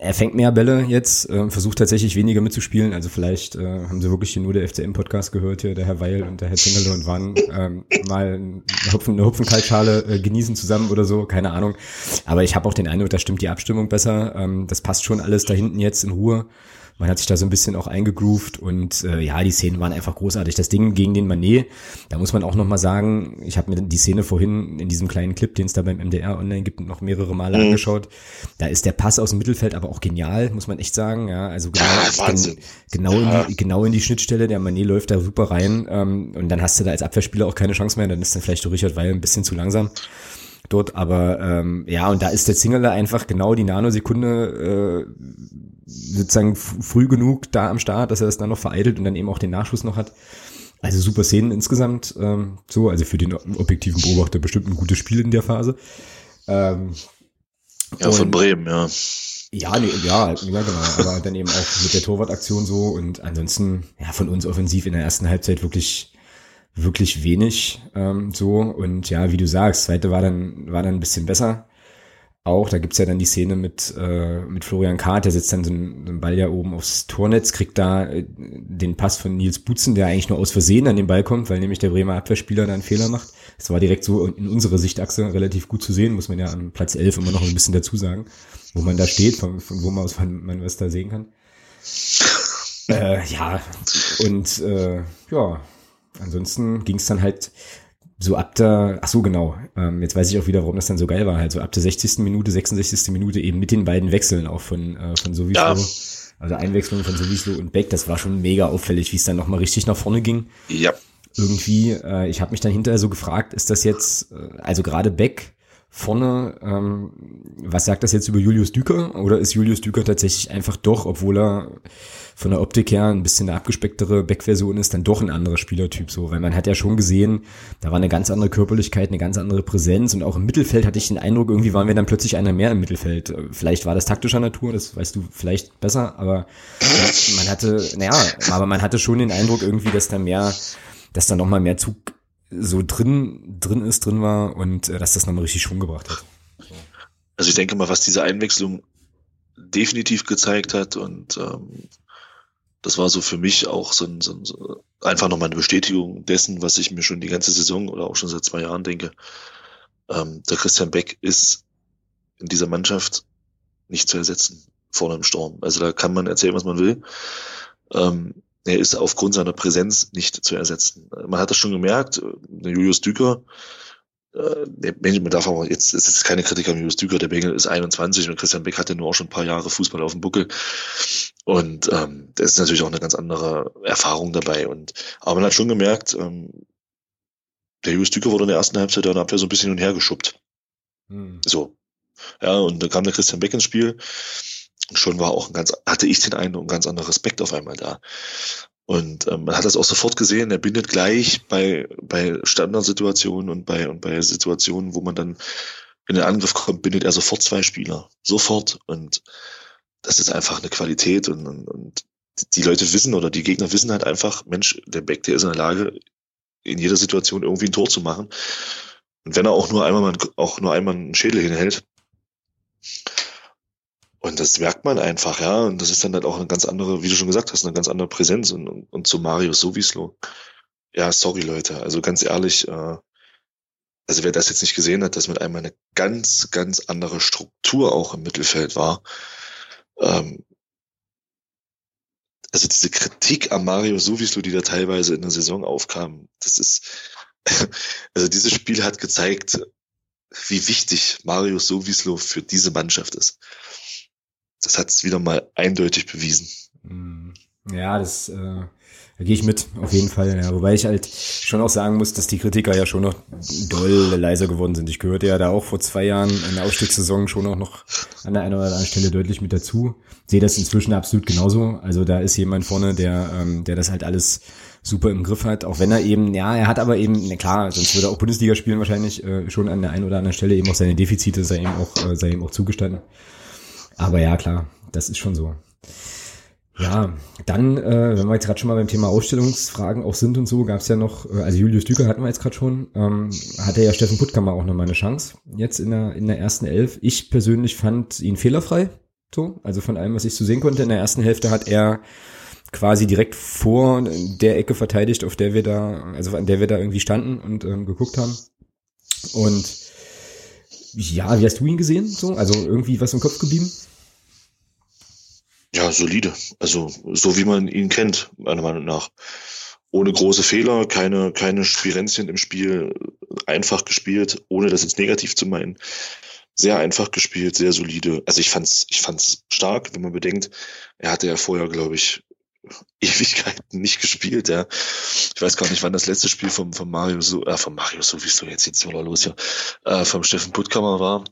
[SPEAKER 1] er fängt mehr Bälle jetzt, äh, versucht tatsächlich weniger mitzuspielen. Also vielleicht äh, haben sie wirklich hier nur der FCM-Podcast gehört hier, der Herr Weil und der Herr Zingerle und waren ähm, mal eine, Hopfen, eine Hopfenkaltschale äh, genießen zusammen oder so, keine Ahnung. Aber ich habe auch den Eindruck, da stimmt die Abstimmung besser. Ähm, das passt schon alles da hinten jetzt in Ruhe. Man hat sich da so ein bisschen auch eingegroovt und äh, ja, die Szenen waren einfach großartig. Das Ding gegen den Manet, da muss man auch nochmal sagen, ich habe mir die Szene vorhin in diesem kleinen Clip, den es da beim MDR online gibt, noch mehrere Male mhm. angeschaut. Da ist der Pass aus dem Mittelfeld aber auch genial, muss man echt sagen. Ja, also genau, ja, gen, genau, in die, genau in die Schnittstelle, der Manet läuft da super rein ähm, und dann hast du da als Abwehrspieler auch keine Chance mehr, dann ist dann vielleicht Richard Weil ein bisschen zu langsam dort, aber ähm, ja, und da ist der Single einfach genau die Nanosekunde äh, sozusagen früh genug da am Start, dass er das dann noch vereitelt und dann eben auch den Nachschuss noch hat. Also super Szenen insgesamt, ähm, so, also für den objektiven Beobachter bestimmt ein gutes Spiel in der Phase. Ähm,
[SPEAKER 2] ja, von Bremen, ja.
[SPEAKER 1] Ja, nee, ja, ja, genau, aber dann eben auch mit der Torwartaktion so und ansonsten, ja, von uns offensiv in der ersten Halbzeit wirklich, wirklich wenig, ähm, so und ja, wie du sagst, zweite war dann, war dann ein bisschen besser auch. Da gibt's ja dann die Szene mit, äh, mit Florian Kahrt, der setzt dann so einen, einen Ball ja oben aufs Tornetz, kriegt da äh, den Pass von Nils Butzen, der eigentlich nur aus Versehen an den Ball kommt, weil nämlich der Bremer Abwehrspieler da einen Fehler macht. Das war direkt so in unserer Sichtachse relativ gut zu sehen, muss man ja an Platz 11 immer noch ein bisschen dazu sagen, wo man da steht, von, von wo man aus man, man was da sehen kann. Äh, ja, und äh, ja, ansonsten ging's dann halt so ab der, ach so genau, ähm, jetzt weiß ich auch wieder, warum das dann so geil war, halt so ab der 60. Minute, 66. Minute eben mit den beiden Wechseln auch von, äh, von Sowieslo, ja. also Einwechslung von Sowieslo und Beck, das war schon mega auffällig, wie es dann nochmal richtig nach vorne ging.
[SPEAKER 2] Ja.
[SPEAKER 1] Irgendwie, äh, ich habe mich dann hinterher so gefragt, ist das jetzt, äh, also gerade Beck, vorne, ähm, was sagt das jetzt über Julius Düker? Oder ist Julius Düker tatsächlich einfach doch, obwohl er von der Optik her ein bisschen eine abgespecktere Backversion ist, dann doch ein anderer Spielertyp so, weil man hat ja schon gesehen, da war eine ganz andere Körperlichkeit, eine ganz andere Präsenz und auch im Mittelfeld hatte ich den Eindruck, irgendwie waren wir dann plötzlich einer mehr im Mittelfeld. Vielleicht war das taktischer Natur, das weißt du vielleicht besser, aber man hatte, naja, aber man hatte schon den Eindruck irgendwie, dass da mehr, dass da nochmal mehr Zug so drin, drin ist, drin war und äh, dass das nochmal richtig Schwung gebracht hat.
[SPEAKER 2] Also ich denke mal, was diese Einwechslung definitiv gezeigt hat und ähm, das war so für mich auch so, ein, so, ein, so einfach nochmal eine Bestätigung dessen, was ich mir schon die ganze Saison oder auch schon seit zwei Jahren denke. Ähm, der Christian Beck ist in dieser Mannschaft nicht zu ersetzen vorne im Sturm. Also da kann man erzählen, was man will. Ähm, er ist aufgrund seiner Präsenz nicht zu ersetzen. Man hat das schon gemerkt, der Julius Düker, äh, man darf aber jetzt, es ist keine Kritik an Julius Düker, der Bengel ist 21 und Christian Beck hatte nur auch schon ein paar Jahre Fußball auf dem Buckel. Und ähm, da ist natürlich auch eine ganz andere Erfahrung dabei. Und aber man hat schon gemerkt, ähm, der Julius Düker wurde in der ersten Halbzeit der Abwehr so ein bisschen hin und her geschubbt. Hm. So. Ja, und dann kam der Christian Beck ins Spiel schon war auch ein ganz, hatte ich den Eindruck, ein ganz anderer Respekt auf einmal da. Und ähm, man hat das auch sofort gesehen, er bindet gleich bei, bei Standardsituationen und bei, und bei Situationen, wo man dann in den Angriff kommt, bindet er sofort zwei Spieler. Sofort. Und das ist einfach eine Qualität und, und, und die Leute wissen oder die Gegner wissen halt einfach, Mensch, der Beck, der ist in der Lage, in jeder Situation irgendwie ein Tor zu machen. Und wenn er auch nur einmal, auch nur einmal einen Schädel hinhält. Und das merkt man einfach, ja. Und das ist dann halt auch eine ganz andere, wie du schon gesagt hast, eine ganz andere Präsenz. Und, und, und zu Mario Sowieslo. Ja, sorry Leute. Also ganz ehrlich, äh, also wer das jetzt nicht gesehen hat, dass mit einmal eine ganz, ganz andere Struktur auch im Mittelfeld war. Ähm, also diese Kritik am Mario Suvislo, die da teilweise in der Saison aufkam, das ist, also dieses Spiel hat gezeigt, wie wichtig Mario Suvislo für diese Mannschaft ist. Das hat es wieder mal eindeutig bewiesen.
[SPEAKER 1] Hm. Ja, das äh, da gehe ich mit, auf jeden Fall. Ja. Wobei ich halt schon auch sagen muss, dass die Kritiker ja schon noch doll leiser geworden sind. Ich gehörte ja da auch vor zwei Jahren in der Aufstiegssaison schon auch noch an der einen oder anderen Stelle deutlich mit dazu. Sehe das inzwischen absolut genauso. Also da ist jemand vorne, der, ähm, der das halt alles super im Griff hat, auch wenn er eben, ja, er hat aber eben, na klar, sonst würde er auch Bundesliga spielen wahrscheinlich äh, schon an der einen oder anderen Stelle eben auch seine Defizite sei ihm auch, äh, sei ihm auch zugestanden. Aber ja, klar, das ist schon so. Ja, dann, äh, wenn wir jetzt gerade schon mal beim Thema Ausstellungsfragen auch sind und so, gab es ja noch, äh, also Julius Düker hatten wir jetzt gerade schon, ähm, hatte ja Steffen Puttkammer auch nochmal eine Chance, jetzt in der, in der ersten Elf. Ich persönlich fand ihn fehlerfrei, so, also von allem, was ich zu sehen konnte. In der ersten Hälfte hat er quasi direkt vor der Ecke verteidigt, auf der wir da, also an der wir da irgendwie standen und ähm, geguckt haben. Und ja, wie hast du ihn gesehen? So, also irgendwie was im Kopf geblieben?
[SPEAKER 2] Ja, solide. Also so wie man ihn kennt, meiner Meinung nach. Ohne große Fehler, keine, keine Spirenzien im Spiel, einfach gespielt, ohne das jetzt negativ zu meinen. Sehr einfach gespielt, sehr solide. Also ich fand's, ich fand's stark, wenn man bedenkt, er hatte ja vorher, glaube ich, Ewigkeiten nicht gespielt, ja. Ich weiß gar nicht, wann das letzte Spiel vom, vom Mario so, äh, vom Mario so, wie es so jetzt jetzt mal los hier, äh, vom Steffen Puttkammer war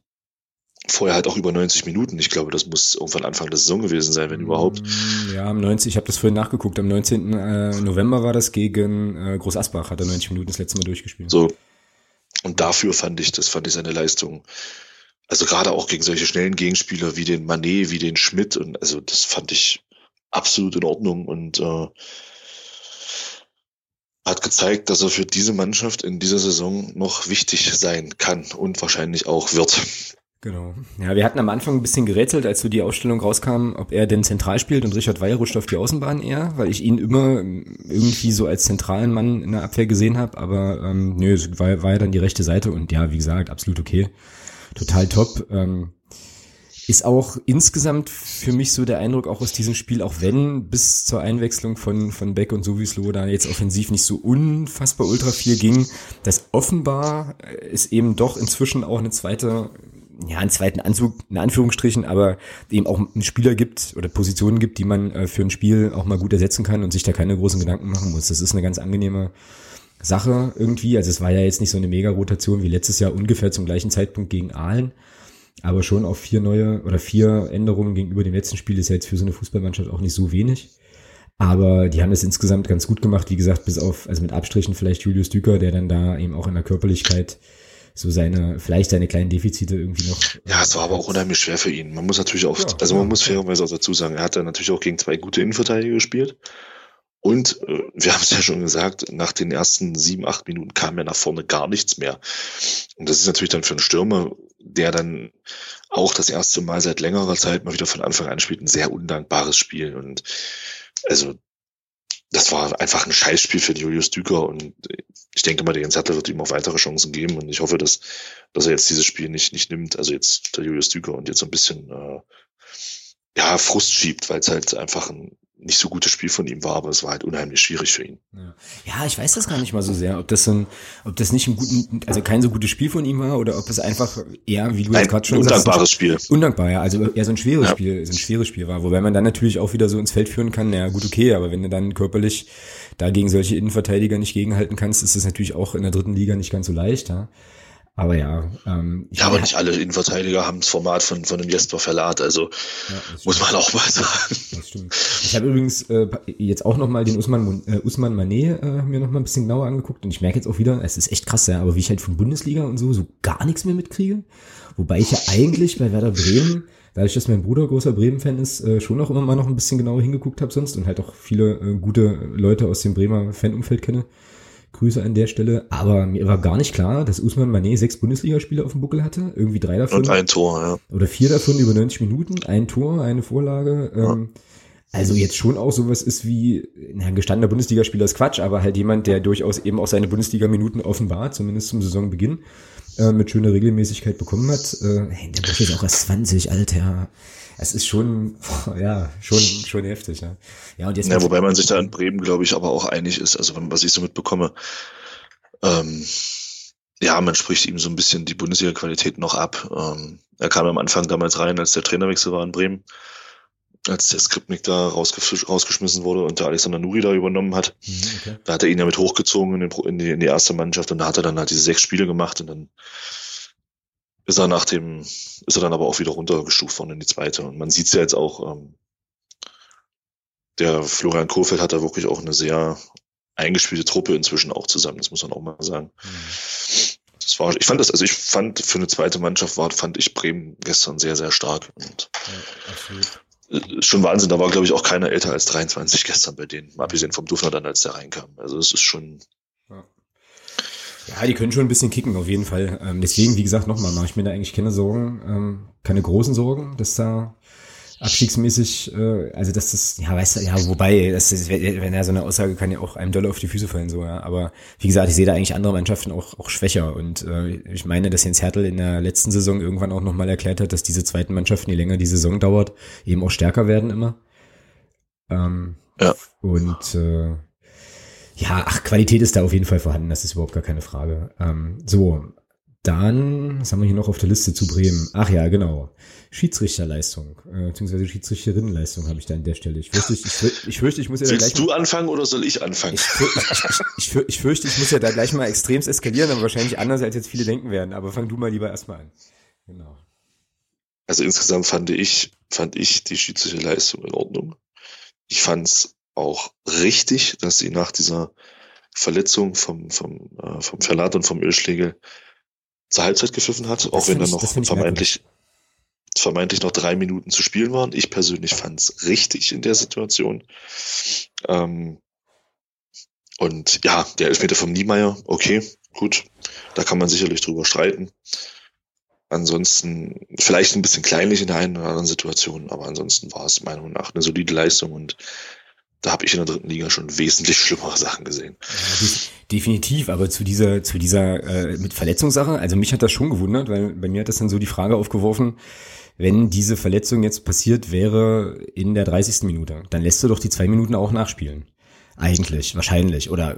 [SPEAKER 2] vorher halt auch über 90 Minuten. Ich glaube, das muss irgendwann Anfang der Saison gewesen sein, wenn überhaupt.
[SPEAKER 1] Mm, ja, am 90, ich habe das vorhin nachgeguckt, am 19. Äh, November war das gegen äh, Groß Asbach, hat er 90 Minuten das letzte Mal durchgespielt.
[SPEAKER 2] So. Und dafür fand ich, das fand ich seine Leistung. Also gerade auch gegen solche schnellen Gegenspieler wie den Manet, wie den Schmidt und also das fand ich absolut in Ordnung und äh, hat gezeigt, dass er für diese Mannschaft in dieser Saison noch wichtig sein kann und wahrscheinlich auch wird.
[SPEAKER 1] Genau. Ja, wir hatten am Anfang ein bisschen gerätselt, als so die Ausstellung rauskam, ob er denn zentral spielt und Richard Weil rutscht auf die Außenbahn eher, weil ich ihn immer irgendwie so als zentralen Mann in der Abwehr gesehen habe, aber ähm, nö, war, war ja dann die rechte Seite und ja, wie gesagt, absolut okay. Total top. Ähm, ist auch insgesamt für mich so der Eindruck auch aus diesem Spiel, auch wenn bis zur Einwechslung von, von Beck und Sowieslo da jetzt offensiv nicht so unfassbar ultra viel ging, dass offenbar es eben doch inzwischen auch eine zweite ja, einen zweiten Anzug, in Anführungsstrichen, aber eben auch einen Spieler gibt oder Positionen gibt, die man äh, für ein Spiel auch mal gut ersetzen kann und sich da keine großen Gedanken machen muss. Das ist eine ganz angenehme Sache irgendwie. Also es war ja jetzt nicht so eine Mega-Rotation wie letztes Jahr ungefähr zum gleichen Zeitpunkt gegen Aalen. Aber schon auf vier neue oder vier Änderungen gegenüber dem letzten Spiel ist ja jetzt für so eine Fußballmannschaft auch nicht so wenig. Aber die haben es insgesamt ganz gut gemacht, wie gesagt, bis auf, also mit Abstrichen vielleicht Julius Düker, der dann da eben auch in der Körperlichkeit so seine, vielleicht seine kleinen Defizite irgendwie noch.
[SPEAKER 2] Ja, es war aber auch unheimlich schwer für ihn. Man muss natürlich auch, ja, also man ja, muss fairerweise auch dazu sagen, er hat dann natürlich auch gegen zwei gute Innenverteidiger gespielt. Und äh, wir haben es ja schon gesagt, nach den ersten sieben, acht Minuten kam ja nach vorne gar nichts mehr. Und das ist natürlich dann für einen Stürmer, der dann auch das erste Mal seit längerer Zeit mal wieder von Anfang an spielt, ein sehr undankbares Spiel. Und also das war einfach ein Scheißspiel für Julius Düker und ich denke mal, der Jens Hertel wird ihm auch weitere Chancen geben und ich hoffe, dass, dass er jetzt dieses Spiel nicht, nicht nimmt, also jetzt der Julius Düker und jetzt so ein bisschen äh, ja, Frust schiebt, weil es halt einfach ein nicht so gutes Spiel von ihm war, aber es war halt unheimlich schwierig für ihn.
[SPEAKER 1] Ja. ja, ich weiß das gar nicht mal so sehr, ob das ein, ob das nicht ein guten, also kein so gutes Spiel von ihm war oder ob es einfach eher, wie du jetzt gerade schon
[SPEAKER 2] undankbares sagst, Spiel.
[SPEAKER 1] Undankbar, ja, also eher so ein schweres ja. Spiel, so ein schweres Spiel war, wobei man dann natürlich auch wieder so ins Feld führen kann, naja, gut, okay, aber wenn du dann körperlich da gegen solche Innenverteidiger nicht gegenhalten kannst, ist es natürlich auch in der dritten Liga nicht ganz so leicht, ja. Aber ja.
[SPEAKER 2] Ähm, ja, aber nicht alle Innenverteidiger haben das Format von, von einem Jesper Verlat, also ja, muss man auch mal sagen.
[SPEAKER 1] Das stimmt. Ich habe übrigens äh, jetzt auch nochmal den Usman, äh, Usman Manet äh, mir nochmal ein bisschen genauer angeguckt und ich merke jetzt auch wieder, es ist echt krass, ja, aber wie ich halt von Bundesliga und so so gar nichts mehr mitkriege. Wobei ich ja eigentlich bei Werder Bremen dadurch, dass mein Bruder großer Bremen-Fan ist, äh, schon auch immer mal noch ein bisschen genauer hingeguckt habe sonst und halt auch viele äh, gute Leute aus dem Bremer Fanumfeld kenne. Grüße an der Stelle. Aber mir war gar nicht klar, dass Usman Manet sechs Bundesligaspiele auf dem Buckel hatte. Irgendwie drei davon.
[SPEAKER 2] Und ein Tor, ja.
[SPEAKER 1] Oder vier davon über 90 Minuten. Ein Tor, eine Vorlage. Ja. Ähm, also jetzt schon auch sowas ist wie, na, ein gestandener Bundesligaspieler ist Quatsch, aber halt jemand, der durchaus eben auch seine Bundesliga-Minuten offenbart, zumindest zum Saisonbeginn, äh, mit schöner Regelmäßigkeit bekommen hat. Äh, hey, der Bursche ist auch erst 20, Alter. Es ist schon, ja, schon, schon heftig, ja.
[SPEAKER 2] Ja, und jetzt ja, wobei man sich da in Bremen, glaube ich, aber auch einig ist, also was ich so mitbekomme, ähm, ja, man spricht ihm so ein bisschen die Bundesliga-Qualität noch ab. Ähm, er kam am Anfang damals rein, als der Trainerwechsel war in Bremen als der Skripnik da rausgeschmissen wurde und der Alexander Nuri da übernommen hat. Mhm, okay. Da hat er ihn ja mit hochgezogen in, den, in, die, in die erste Mannschaft und da hat er dann halt diese sechs Spiele gemacht und dann ist er nach dem, ist er dann aber auch wieder runtergestuft worden in die zweite. Und man sieht es ja jetzt auch, ähm, der Florian Kohfeldt hat da wirklich auch eine sehr eingespielte Truppe inzwischen auch zusammen, das muss man auch mal sagen. Das war, ich fand das, also ich fand für eine zweite Mannschaft war, fand ich Bremen gestern sehr, sehr stark. Und ja, absolut schon Wahnsinn. Da war, glaube ich, auch keiner älter als 23 gestern bei denen. Abgesehen vom Dufner dann, als der reinkam. Also es ist schon.
[SPEAKER 1] Ja. die können schon ein bisschen kicken, auf jeden Fall. Ähm, deswegen, wie gesagt, nochmal, mache ich mir da eigentlich keine Sorgen, ähm, keine großen Sorgen, dass da abstiegsmäßig, äh, also das ist, ja, weißt du, ja, wobei, das ist, wenn er so eine Aussage kann ja auch einem doll auf die Füße fallen, so, ja. Aber wie gesagt, ich sehe da eigentlich andere Mannschaften auch, auch schwächer. Und äh, ich meine, dass Jens Hertel in der letzten Saison irgendwann auch nochmal erklärt hat, dass diese zweiten Mannschaften, je länger die Saison dauert, eben auch stärker werden immer. Ähm, ja. Und äh, ja, ach, Qualität ist da auf jeden Fall vorhanden, das ist überhaupt gar keine Frage. Ähm, so, dann, was haben wir hier noch auf der Liste zu Bremen? Ach ja, genau. Schiedsrichterleistung, äh, beziehungsweise Schiedsrichterinnenleistung habe ich da an der Stelle. Ich fürchte, ich, ich, ich, fürchte, ich muss ja
[SPEAKER 2] da gleich. du anfangen oder soll ich anfangen?
[SPEAKER 1] Ich, ich, ich, ich, fürchte, ich muss ja da gleich mal extremst eskalieren, aber wahrscheinlich anders, als jetzt viele denken werden. Aber fang du mal lieber erstmal an. Genau.
[SPEAKER 2] Also insgesamt fand ich, fand ich die Schiedsrichterleistung in Ordnung. Ich fand es auch richtig, dass sie nach dieser Verletzung vom, vom, äh, vom Verlat und vom Ölschlägel zur Halbzeit gepfiffen hat, das auch wenn dann noch vermeintlich, vermeintlich noch drei Minuten zu spielen waren. Ich persönlich fand es richtig in der Situation. Ähm, und ja, der Elfmeter vom Niemeyer, okay, gut, da kann man sicherlich drüber streiten. Ansonsten vielleicht ein bisschen kleinlich in der einen oder anderen Situation, aber ansonsten war es meiner Meinung nach eine solide Leistung und da habe ich in der dritten Liga schon wesentlich schlimmere Sachen gesehen.
[SPEAKER 1] Definitiv, aber zu dieser, zu dieser äh, mit Verletzungssache, also mich hat das schon gewundert, weil bei mir hat das dann so die Frage aufgeworfen, wenn diese Verletzung jetzt passiert wäre in der 30. Minute, dann lässt du doch die zwei Minuten auch nachspielen. Eigentlich, wahrscheinlich. Oder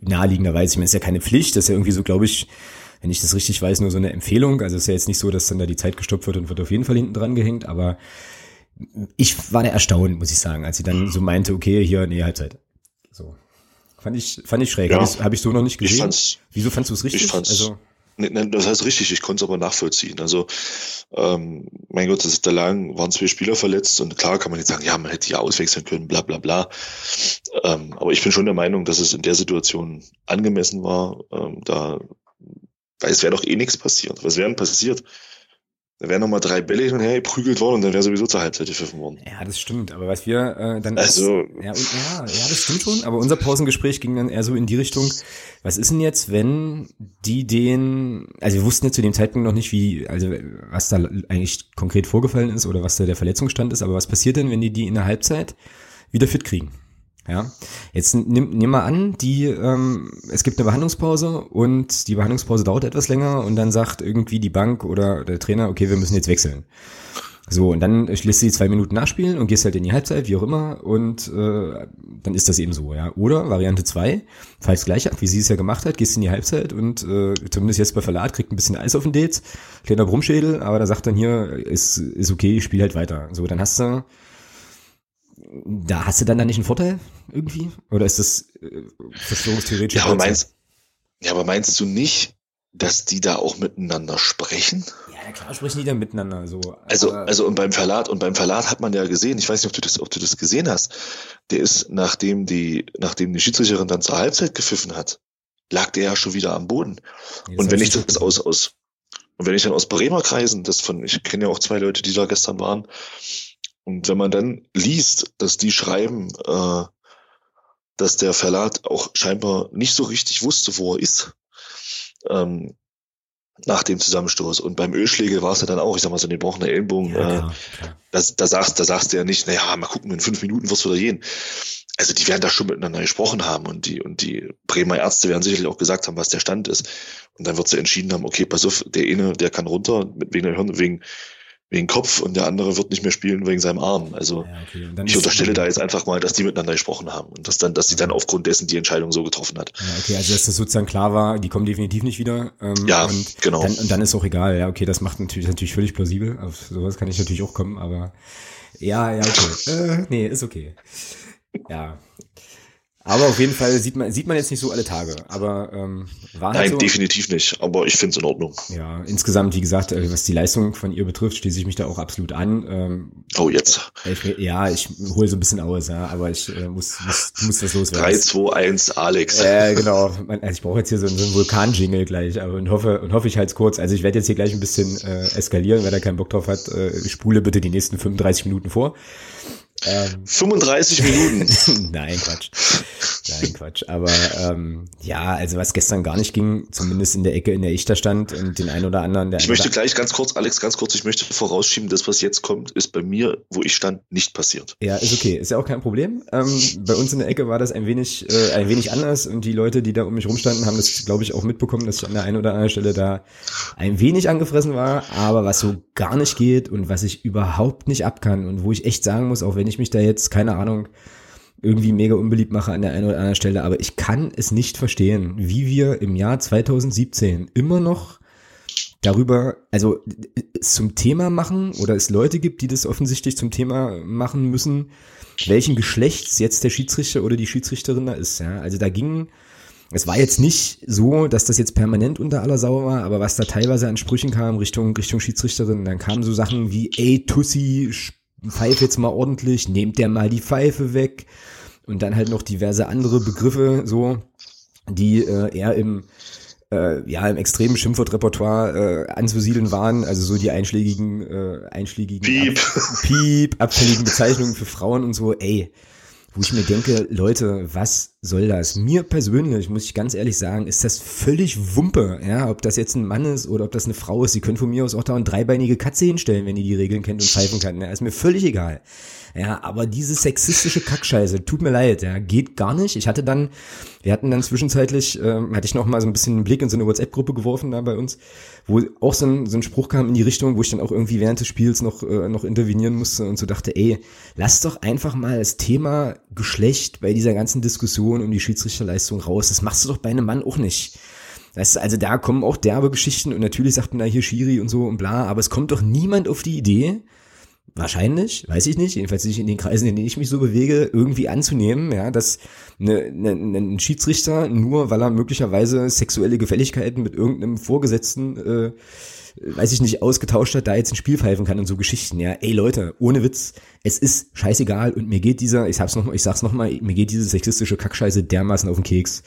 [SPEAKER 1] naheliegenderweise. Ich meine, es ist ja keine Pflicht, das ist ja irgendwie so, glaube ich, wenn ich das richtig weiß, nur so eine Empfehlung. Also es ist ja jetzt nicht so, dass dann da die Zeit gestoppt wird und wird auf jeden Fall hinten dran gehängt, aber ich war erstaunt, muss ich sagen, als sie dann so meinte, okay, hier, nee, Halbzeit. So. Fand ich, fand ich schräg. Ja, Habe ich, hab ich so noch nicht gesehen. Fand's, Wieso fandst du es richtig?
[SPEAKER 2] Ich fand's, also, nee, nee, das heißt richtig, ich konnte es aber nachvollziehen. Also, ähm, mein Gott, das ist da lang, waren zwei Spieler verletzt und klar kann man jetzt sagen, ja, man hätte ja auswechseln können, bla bla bla. Ähm, aber ich bin schon der Meinung, dass es in der Situation angemessen war. Ähm, da, weil es wäre doch eh nichts passiert. Was wäre denn passiert? Da wären nochmal drei Bälle hin und her geprügelt worden und dann wäre sowieso zur Halbzeit gepfiffen worden.
[SPEAKER 1] Ja, das stimmt. Aber was wir äh, dann.
[SPEAKER 2] Also.
[SPEAKER 1] Ist, ja, ja, ja, das stimmt schon. Aber unser Pausengespräch ging dann eher so in die Richtung, was ist denn jetzt, wenn die den. Also wir wussten ja zu dem Zeitpunkt noch nicht, wie, also was da eigentlich konkret vorgefallen ist oder was da der Verletzungsstand ist, aber was passiert denn, wenn die die in der Halbzeit wieder fit kriegen? Ja, jetzt nimm, nimm mal an, die, ähm, es gibt eine Behandlungspause und die Behandlungspause dauert etwas länger und dann sagt irgendwie die Bank oder der Trainer, okay, wir müssen jetzt wechseln. So, und dann lässt du die zwei Minuten nachspielen und gehst halt in die Halbzeit, wie auch immer, und äh, dann ist das eben so, ja. Oder Variante zwei, falls gleich ab, wie sie es ja gemacht hat, gehst in die Halbzeit und äh, zumindest jetzt bei Verlat kriegt ein bisschen Eis auf den Dates, kleiner Brummschädel, aber da sagt dann hier, ist, ist okay, ich spiele halt weiter. So, dann hast du da hast du dann da nicht einen Vorteil irgendwie? Oder ist das äh,
[SPEAKER 2] verschwörungstheoretisch? Ja, aber meinst, ja, aber meinst du nicht, dass die da auch miteinander sprechen?
[SPEAKER 1] Ja, klar sprechen die dann miteinander so.
[SPEAKER 2] Also, also und beim Verlat und beim Verlat hat man ja gesehen, ich weiß nicht, ob du das, ob du das gesehen hast. Der ist, nachdem die, nachdem die Schiedsrichterin dann zur Halbzeit gepfiffen hat, lag der ja schon wieder am Boden. Jetzt und wenn ich das aus, aus, Und wenn ich dann aus Bremer Kreisen, das von, ich kenne ja auch zwei Leute, die da gestern waren, und wenn man dann liest, dass die schreiben, äh, dass der Verlag auch scheinbar nicht so richtig wusste, wo er ist, ähm, nach dem Zusammenstoß. Und beim Ölschläge war es ja dann auch, ich sag mal, so ein gebrochener Ellenbogen. Ja, äh. Da, da, sagst, da sagst du ja nicht, naja, mal gucken, in fünf Minuten wirst du da gehen. Also die werden da schon miteinander gesprochen haben und die, und die Bremer Ärzte werden sicherlich auch gesagt haben, was der Stand ist. Und dann wird sie entschieden haben, okay, pass auf, der eine, der kann runter, wegen der Hirn, wegen wegen Kopf und der andere wird nicht mehr spielen wegen seinem Arm. Also ja, okay. ich unterstelle da jetzt einfach mal, dass die miteinander gesprochen haben und dass dann, dass sie dann aufgrund dessen die Entscheidung so getroffen hat.
[SPEAKER 1] Ja, okay, also dass das sozusagen klar war, die kommen definitiv nicht wieder.
[SPEAKER 2] Ähm, ja,
[SPEAKER 1] und
[SPEAKER 2] genau.
[SPEAKER 1] Dann, und dann ist auch egal, ja, okay, das macht natürlich, natürlich völlig plausibel. Auf sowas kann ich natürlich auch kommen, aber ja, ja, okay. Äh, nee, ist okay. Ja. Aber auf jeden Fall sieht man, sieht man jetzt nicht so alle Tage. Aber ähm,
[SPEAKER 2] war halt Nein, so. definitiv nicht. Aber ich finde es in Ordnung.
[SPEAKER 1] Ja, insgesamt, wie gesagt, äh, was die Leistung von ihr betrifft, schließe ich mich da auch absolut an.
[SPEAKER 2] Ähm, oh, jetzt.
[SPEAKER 1] Ich, ja, ich hole so ein bisschen aus, ja, aber ich äh, muss, muss, muss das loswerden.
[SPEAKER 2] 3, 2, 1, Alex.
[SPEAKER 1] Äh, genau. Also ich brauche jetzt hier so, so einen Vulkan-Jingle gleich, aber und hoffe, und hoffe ich halt kurz. Also ich werde jetzt hier gleich ein bisschen äh, eskalieren, wer da keinen Bock drauf hat, äh, spule bitte die nächsten 35 Minuten vor.
[SPEAKER 2] Ähm, 35 Minuten.
[SPEAKER 1] Nein, Quatsch. Nein, Quatsch. Aber ähm, ja, also was gestern gar nicht ging, zumindest in der Ecke, in der ich da stand und den einen oder anderen. Der
[SPEAKER 2] ich möchte gleich ganz kurz, Alex, ganz kurz, ich möchte vorausschieben, das, was jetzt kommt, ist bei mir, wo ich stand, nicht passiert.
[SPEAKER 1] Ja, ist okay. Ist ja auch kein Problem. Ähm, bei uns in der Ecke war das ein wenig, äh, ein wenig anders und die Leute, die da um mich rumstanden, haben das, glaube ich, auch mitbekommen, dass ich an der einen oder anderen Stelle da ein wenig angefressen war. Aber was so gar nicht geht und was ich überhaupt nicht ab kann und wo ich echt sagen muss, auch wenn wenn ich mich da jetzt, keine Ahnung, irgendwie mega unbeliebt mache an der einen oder anderen Stelle, aber ich kann es nicht verstehen, wie wir im Jahr 2017 immer noch darüber, also zum Thema machen oder es Leute gibt, die das offensichtlich zum Thema machen müssen, welchen Geschlechts jetzt der Schiedsrichter oder die Schiedsrichterin da ist. Ja? Also da ging, es war jetzt nicht so, dass das jetzt permanent unter aller Sau war, aber was da teilweise an Sprüchen kam Richtung, Richtung Schiedsrichterin, dann kamen so Sachen wie, ey, Tussi, pfeife jetzt mal ordentlich, nehmt der mal die Pfeife weg. Und dann halt noch diverse andere Begriffe so, die äh, eher im äh, ja im extremen Schimpfwortrepertoire äh, anzusiedeln waren, also so die einschlägigen äh, einschlägigen
[SPEAKER 2] Piep.
[SPEAKER 1] Ab, Piep, abfälligen Bezeichnungen für Frauen und so, ey, wo ich mir denke, Leute, was soll das? Mir persönlich, muss ich ganz ehrlich sagen, ist das völlig Wumpe, ja, ob das jetzt ein Mann ist oder ob das eine Frau ist. Sie können von mir aus auch da eine dreibeinige Katze hinstellen, wenn ihr die Regeln kennt und pfeifen kann. Ja, ist mir völlig egal. Ja, aber diese sexistische Kackscheiße, tut mir leid, ja, geht gar nicht. Ich hatte dann, wir hatten dann zwischenzeitlich, äh, hatte ich noch mal so ein bisschen einen Blick in so eine WhatsApp-Gruppe geworfen da bei uns, wo auch so ein, so ein Spruch kam in die Richtung, wo ich dann auch irgendwie während des Spiels noch, äh, noch intervenieren musste und so dachte, ey, lass doch einfach mal das Thema Geschlecht bei dieser ganzen Diskussion um die Schiedsrichterleistung raus. Das machst du doch bei einem Mann auch nicht. Das, also da kommen auch derbe Geschichten und natürlich sagt man da hier Schiri und so und bla, aber es kommt doch niemand auf die Idee, wahrscheinlich, weiß ich nicht, jedenfalls nicht in den Kreisen, in denen ich mich so bewege, irgendwie anzunehmen, ja, dass eine, eine, ein Schiedsrichter nur, weil er möglicherweise sexuelle Gefälligkeiten mit irgendeinem Vorgesetzten, äh, weiß ich nicht, ausgetauscht hat, da jetzt ein Spiel pfeifen kann und so Geschichten, ja. Ey Leute, ohne Witz, es ist scheißegal und mir geht dieser, ich hab's noch, ich sag's noch mal, mir geht diese sexistische Kackscheiße dermaßen auf den Keks.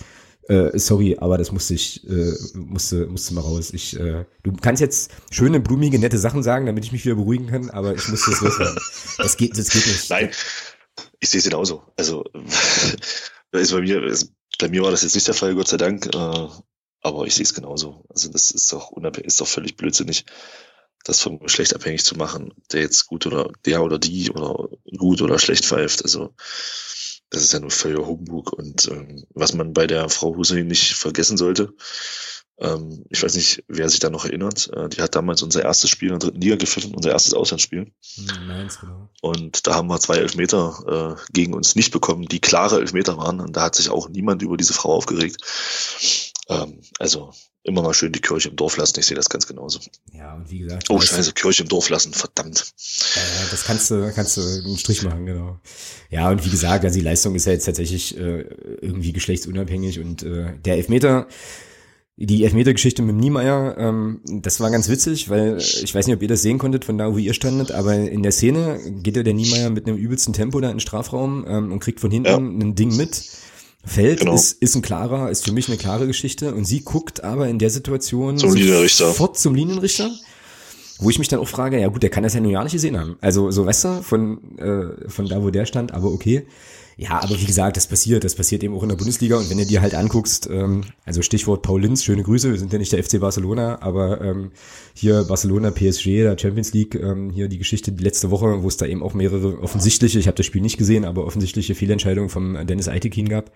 [SPEAKER 1] Äh, sorry, aber das musste ich, äh, musste, musste mal raus. Ich, äh, du kannst jetzt schöne, blumige, nette Sachen sagen, damit ich mich wieder beruhigen kann, aber ich musste das loswerden. Das geht, das geht nicht.
[SPEAKER 2] Nein, ich sehe es genauso. Also, ist bei mir, ist, bei mir war das jetzt nicht der Fall, Gott sei Dank, äh, aber ich sehe es genauso. Also, das ist doch unabhängig, ist doch völlig blödsinnig, das vom Geschlecht abhängig zu machen, der jetzt gut oder der oder die oder gut oder schlecht pfeift. Also, das ist ja nur völliger Humbug. Und ähm, was man bei der Frau Hussein nicht vergessen sollte, ähm, ich weiß nicht, wer sich da noch erinnert, äh, die hat damals unser erstes Spiel in der dritten Liga gepfiffen, unser erstes Auslandsspiel. Mainz, genau. Und da haben wir zwei Elfmeter äh, gegen uns nicht bekommen, die klare Elfmeter waren. Und da hat sich auch niemand über diese Frau aufgeregt. Ähm, also immer mal schön die Kirche im Dorf lassen. Ich sehe das ganz genauso.
[SPEAKER 1] Ja, und wie gesagt.
[SPEAKER 2] Oh, scheiße, Kirche im Dorf lassen, verdammt.
[SPEAKER 1] Äh, das kannst du, kannst du einen Strich machen, genau. Ja, und wie gesagt, also die Leistung ist ja jetzt tatsächlich äh, irgendwie geschlechtsunabhängig und äh, der Elfmeter, die Elfmeter-Geschichte mit dem Niemeyer, ähm, das war ganz witzig, weil ich weiß nicht, ob ihr das sehen konntet von da, wo ihr standet, aber in der Szene geht ja der Niemeyer mit einem übelsten Tempo da in den Strafraum ähm, und kriegt von hinten ja. ein Ding mit Feld genau. ist, ist ein klarer, ist für mich eine klare Geschichte und sie guckt aber in der Situation
[SPEAKER 2] zum
[SPEAKER 1] sofort zum Linienrichter. Wo ich mich dann auch frage, ja gut, der kann das ja nur ja nicht gesehen haben. Also so weißt du, von, äh, von da, wo der stand, aber okay. Ja, aber wie gesagt, das passiert, das passiert eben auch in der Bundesliga und wenn du dir halt anguckst, ähm, also Stichwort Paul Linz, schöne Grüße, wir sind ja nicht der FC Barcelona, aber ähm, hier Barcelona, PSG, der Champions League, ähm, hier die Geschichte letzte Woche, wo es da eben auch mehrere offensichtliche, ich habe das Spiel nicht gesehen, aber offensichtliche Fehlentscheidungen vom Dennis Aitekin gab.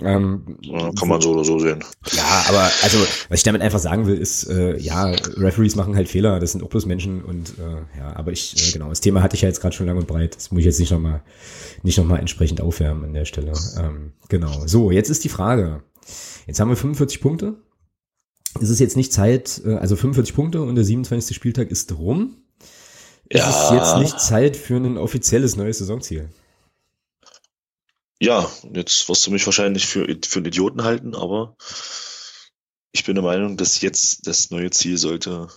[SPEAKER 2] Ähm, ja, kann man so oder so sehen.
[SPEAKER 1] Ja, aber also, was ich damit einfach sagen will, ist, äh, ja, Referees machen halt Fehler, das sind auch bloß Menschen und äh, ja, aber ich, äh, genau, das Thema hatte ich ja jetzt gerade schon lang und breit, das muss ich jetzt nicht nochmal nicht noch mal entsprechend aufwärmen an der Stelle. Ähm, genau. So, jetzt ist die Frage. Jetzt haben wir 45 Punkte. Ist es jetzt nicht Zeit, äh, also 45 Punkte und der 27. Spieltag ist rum. Ja. Ist es jetzt nicht Zeit für ein offizielles neues Saisonziel?
[SPEAKER 2] Ja, jetzt wirst du mich wahrscheinlich für, für einen Idioten halten, aber ich bin der Meinung, dass jetzt das neue Ziel sollte.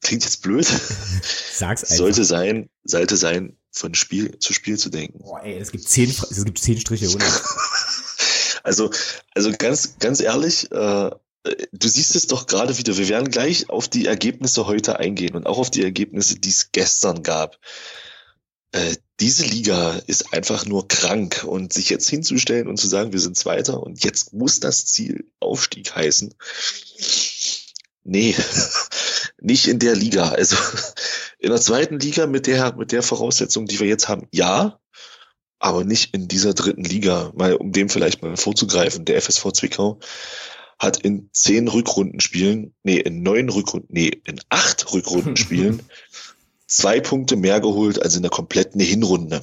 [SPEAKER 2] Klingt jetzt blöd.
[SPEAKER 1] Sag's einfach.
[SPEAKER 2] Sollte sein, sollte sein, von Spiel zu Spiel zu denken.
[SPEAKER 1] Boah, ey, es gibt zehn, es gibt zehn Striche, oder?
[SPEAKER 2] also, also ganz, ganz ehrlich, äh, du siehst es doch gerade wieder. Wir werden gleich auf die Ergebnisse heute eingehen und auch auf die Ergebnisse, die es gestern gab. Äh, diese Liga ist einfach nur krank und sich jetzt hinzustellen und zu sagen, wir sind Zweiter und jetzt muss das Ziel Aufstieg heißen. Nee, nicht in der Liga. Also in der zweiten Liga mit der, mit der Voraussetzung, die wir jetzt haben, ja, aber nicht in dieser dritten Liga. Mal, um dem vielleicht mal vorzugreifen, der FSV Zwickau hat in zehn Rückrundenspielen, nee, in neun Rückrunden, nee, in acht Rückrundenspielen zwei Punkte mehr geholt als in der kompletten Hinrunde.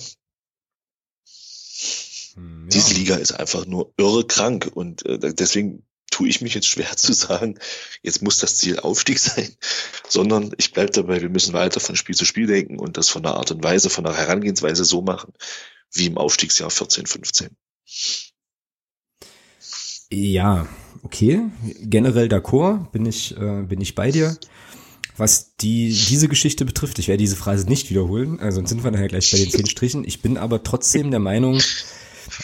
[SPEAKER 2] Hm, ja. Diese Liga ist einfach nur irre krank und äh, deswegen tue ich mich jetzt schwer zu sagen, jetzt muss das Ziel Aufstieg sein, sondern ich bleibe dabei, wir müssen weiter von Spiel zu Spiel denken und das von der Art und Weise, von der Herangehensweise so machen, wie im Aufstiegsjahr 14, 15.
[SPEAKER 1] Ja, okay. Generell d'accord, bin ich, äh, bin ich bei dir. Was die, diese Geschichte betrifft, ich werde diese Phrase nicht wiederholen, sonst sind wir nachher gleich bei den zehn Strichen. Ich bin aber trotzdem der Meinung,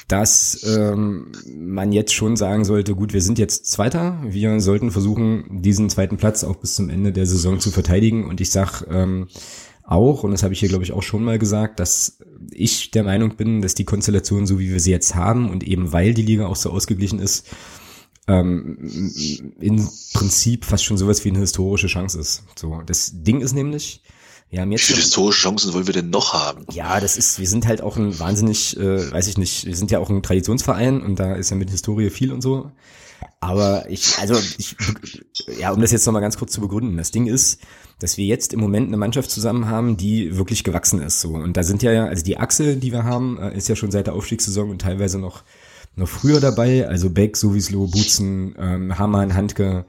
[SPEAKER 1] dass ähm, man jetzt schon sagen sollte, gut, wir sind jetzt Zweiter, wir sollten versuchen, diesen zweiten Platz auch bis zum Ende der Saison zu verteidigen. Und ich sag ähm, auch, und das habe ich hier, glaube ich, auch schon mal gesagt, dass ich der Meinung bin, dass die Konstellation, so wie wir sie jetzt haben und eben weil die Liga auch so ausgeglichen ist, ähm, im Prinzip fast schon sowas wie eine historische Chance ist. So, das Ding ist nämlich, wir haben jetzt.
[SPEAKER 2] Wie viele historische Chancen wollen wir denn noch haben?
[SPEAKER 1] Ja, das ist, wir sind halt auch ein wahnsinnig, äh, weiß ich nicht, wir sind ja auch ein Traditionsverein und da ist ja mit Historie viel und so. Aber ich, also ich, ja, um das jetzt nochmal ganz kurz zu begründen, das Ding ist, dass wir jetzt im Moment eine Mannschaft zusammen haben, die wirklich gewachsen ist. So und da sind ja, also die Achse, die wir haben, äh, ist ja schon seit der Aufstiegssaison und teilweise noch noch früher dabei, also Beck, Sowieslo, Butzen, ähm, Hamann, Handke,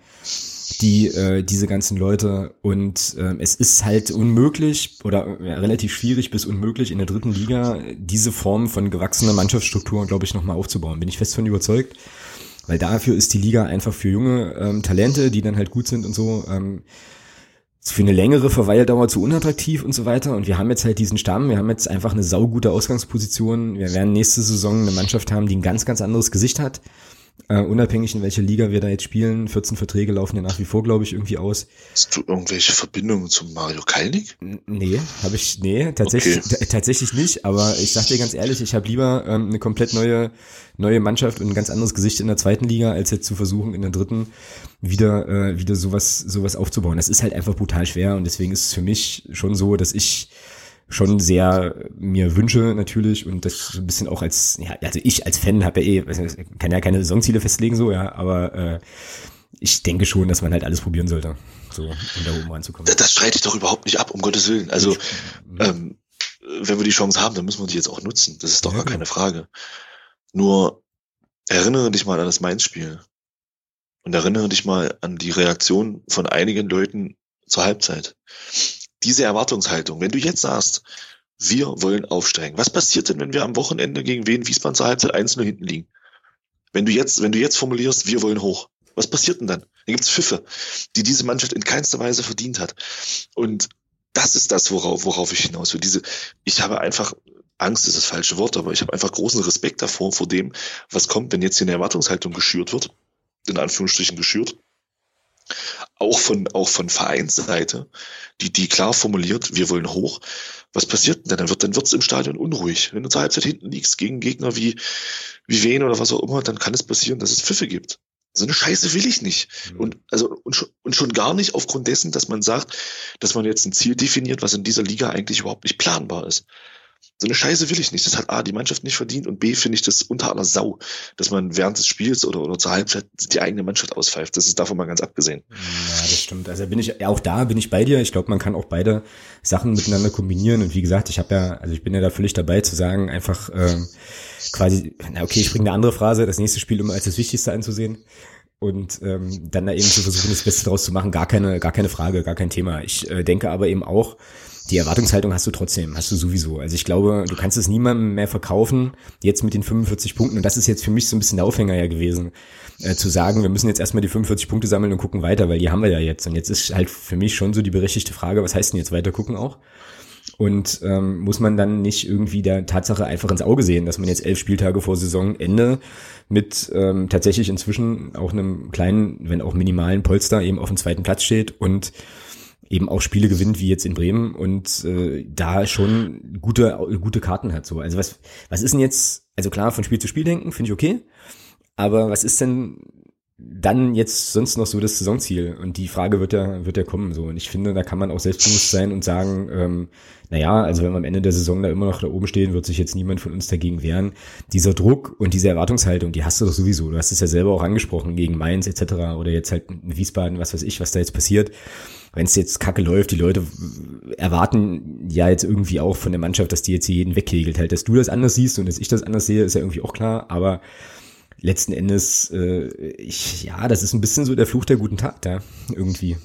[SPEAKER 1] die äh, diese ganzen Leute und äh, es ist halt unmöglich oder ja, relativ schwierig bis unmöglich in der dritten Liga diese Form von gewachsener Mannschaftsstruktur, glaube ich, nochmal aufzubauen. Bin ich fest von überzeugt, weil dafür ist die Liga einfach für junge ähm, Talente, die dann halt gut sind und so. Ähm, für eine längere Verweildauer zu unattraktiv und so weiter. Und wir haben jetzt halt diesen Stamm, wir haben jetzt einfach eine saugute Ausgangsposition. Wir werden nächste Saison eine Mannschaft haben, die ein ganz, ganz anderes Gesicht hat. Uh, unabhängig in welcher Liga wir da jetzt spielen, 14 Verträge laufen ja nach wie vor, glaube ich, irgendwie aus.
[SPEAKER 2] Hast du irgendwelche Verbindungen zu Mario Kalnick?
[SPEAKER 1] Nee, habe ich, nee, tatsächlich, okay. tatsächlich nicht, aber ich sag dir ganz ehrlich, ich habe lieber ähm, eine komplett neue, neue Mannschaft und ein ganz anderes Gesicht in der zweiten Liga, als jetzt zu versuchen, in der dritten wieder, äh, wieder sowas, sowas aufzubauen. Das ist halt einfach brutal schwer und deswegen ist es für mich schon so, dass ich schon sehr mir wünsche natürlich und das so ein bisschen auch als, ja, also ich als Fan habe ja eh, kann ja keine Saisonziele festlegen so, ja, aber äh, ich denke schon, dass man halt alles probieren sollte, so um da oben ranzukommen.
[SPEAKER 2] Das, das streite ich doch überhaupt nicht ab, um Gottes Willen. Also ähm, wenn wir die Chance haben, dann müssen wir die jetzt auch nutzen. Das ist doch ja, gar genau. keine Frage. Nur erinnere dich mal an das Mainz-Spiel und erinnere dich mal an die Reaktion von einigen Leuten zur Halbzeit diese Erwartungshaltung, wenn du jetzt sagst, wir wollen aufsteigen, was passiert denn, wenn wir am Wochenende gegen Wien Wiesbaden zur Halbzeit 1 nur hinten liegen? Wenn du jetzt, wenn du jetzt formulierst, wir wollen hoch, was passiert denn dann? Dann gibt's Pfiffe, die diese Mannschaft in keinster Weise verdient hat. Und das ist das, worauf, worauf ich hinaus will. Diese, ich habe einfach Angst ist das falsche Wort, aber ich habe einfach großen Respekt davor, vor dem, was kommt, wenn jetzt hier eine Erwartungshaltung geschürt wird, in Anführungsstrichen geschürt, auch von, auch von Vereinsseite, die, die klar formuliert, wir wollen hoch. Was passiert denn? Dann wird, dann wird's im Stadion unruhig. Wenn du zur Halbzeit hinten liegst gegen Gegner wie, wie Wen oder was auch immer, dann kann es passieren, dass es Pfiffe gibt. So eine Scheiße will ich nicht. Mhm. Und, also, und schon, und schon gar nicht aufgrund dessen, dass man sagt, dass man jetzt ein Ziel definiert, was in dieser Liga eigentlich überhaupt nicht planbar ist. So eine Scheiße will ich nicht. Das hat A, die Mannschaft nicht verdient und B, finde ich das unter aller Sau, dass man während des Spiels oder, oder zur Halbzeit die eigene Mannschaft auspfeift. Das ist davon mal ganz abgesehen.
[SPEAKER 1] Ja, das stimmt. Also bin ich, auch da bin ich bei dir. Ich glaube, man kann auch beide Sachen miteinander kombinieren. Und wie gesagt, ich habe ja, also ich bin ja da völlig dabei zu sagen, einfach ähm, quasi, na okay, ich bringe eine andere Phrase, das nächste Spiel immer als das Wichtigste anzusehen und ähm, dann da eben zu versuchen, das Beste draus zu machen, gar keine, gar keine Frage, gar kein Thema. Ich äh, denke aber eben auch, die Erwartungshaltung hast du trotzdem, hast du sowieso. Also ich glaube, du kannst es niemandem mehr verkaufen, jetzt mit den 45 Punkten. Und das ist jetzt für mich so ein bisschen der Aufhänger ja gewesen, äh, zu sagen, wir müssen jetzt erstmal die 45 Punkte sammeln und gucken weiter, weil die haben wir ja jetzt. Und jetzt ist halt für mich schon so die berechtigte Frage, was heißt denn jetzt weiter gucken auch? Und ähm, muss man dann nicht irgendwie der Tatsache einfach ins Auge sehen, dass man jetzt elf Spieltage vor Saisonende mit ähm, tatsächlich inzwischen auch einem kleinen, wenn auch minimalen Polster eben auf dem zweiten Platz steht und eben auch Spiele gewinnt, wie jetzt in Bremen und äh, da schon gute, gute Karten hat. So. Also was, was ist denn jetzt, also klar, von Spiel zu Spiel denken, finde ich okay. Aber was ist denn dann jetzt sonst noch so das Saisonziel? Und die Frage wird ja, wird ja kommen. So. Und ich finde, da kann man auch selbstbewusst sein und sagen, ähm, naja, also wenn wir am Ende der Saison da immer noch da oben stehen, wird sich jetzt niemand von uns dagegen wehren. Dieser Druck und diese Erwartungshaltung, die hast du doch sowieso. Du hast es ja selber auch angesprochen, gegen Mainz etc. oder jetzt halt in Wiesbaden, was weiß ich, was da jetzt passiert wenn es jetzt kacke läuft, die Leute erwarten ja jetzt irgendwie auch von der Mannschaft, dass die jetzt hier jeden wegkegelt. Halt, dass du das anders siehst und dass ich das anders sehe, ist ja irgendwie auch klar, aber letzten Endes, äh, ich, ja, das ist ein bisschen so der Fluch der guten Tat da, irgendwie.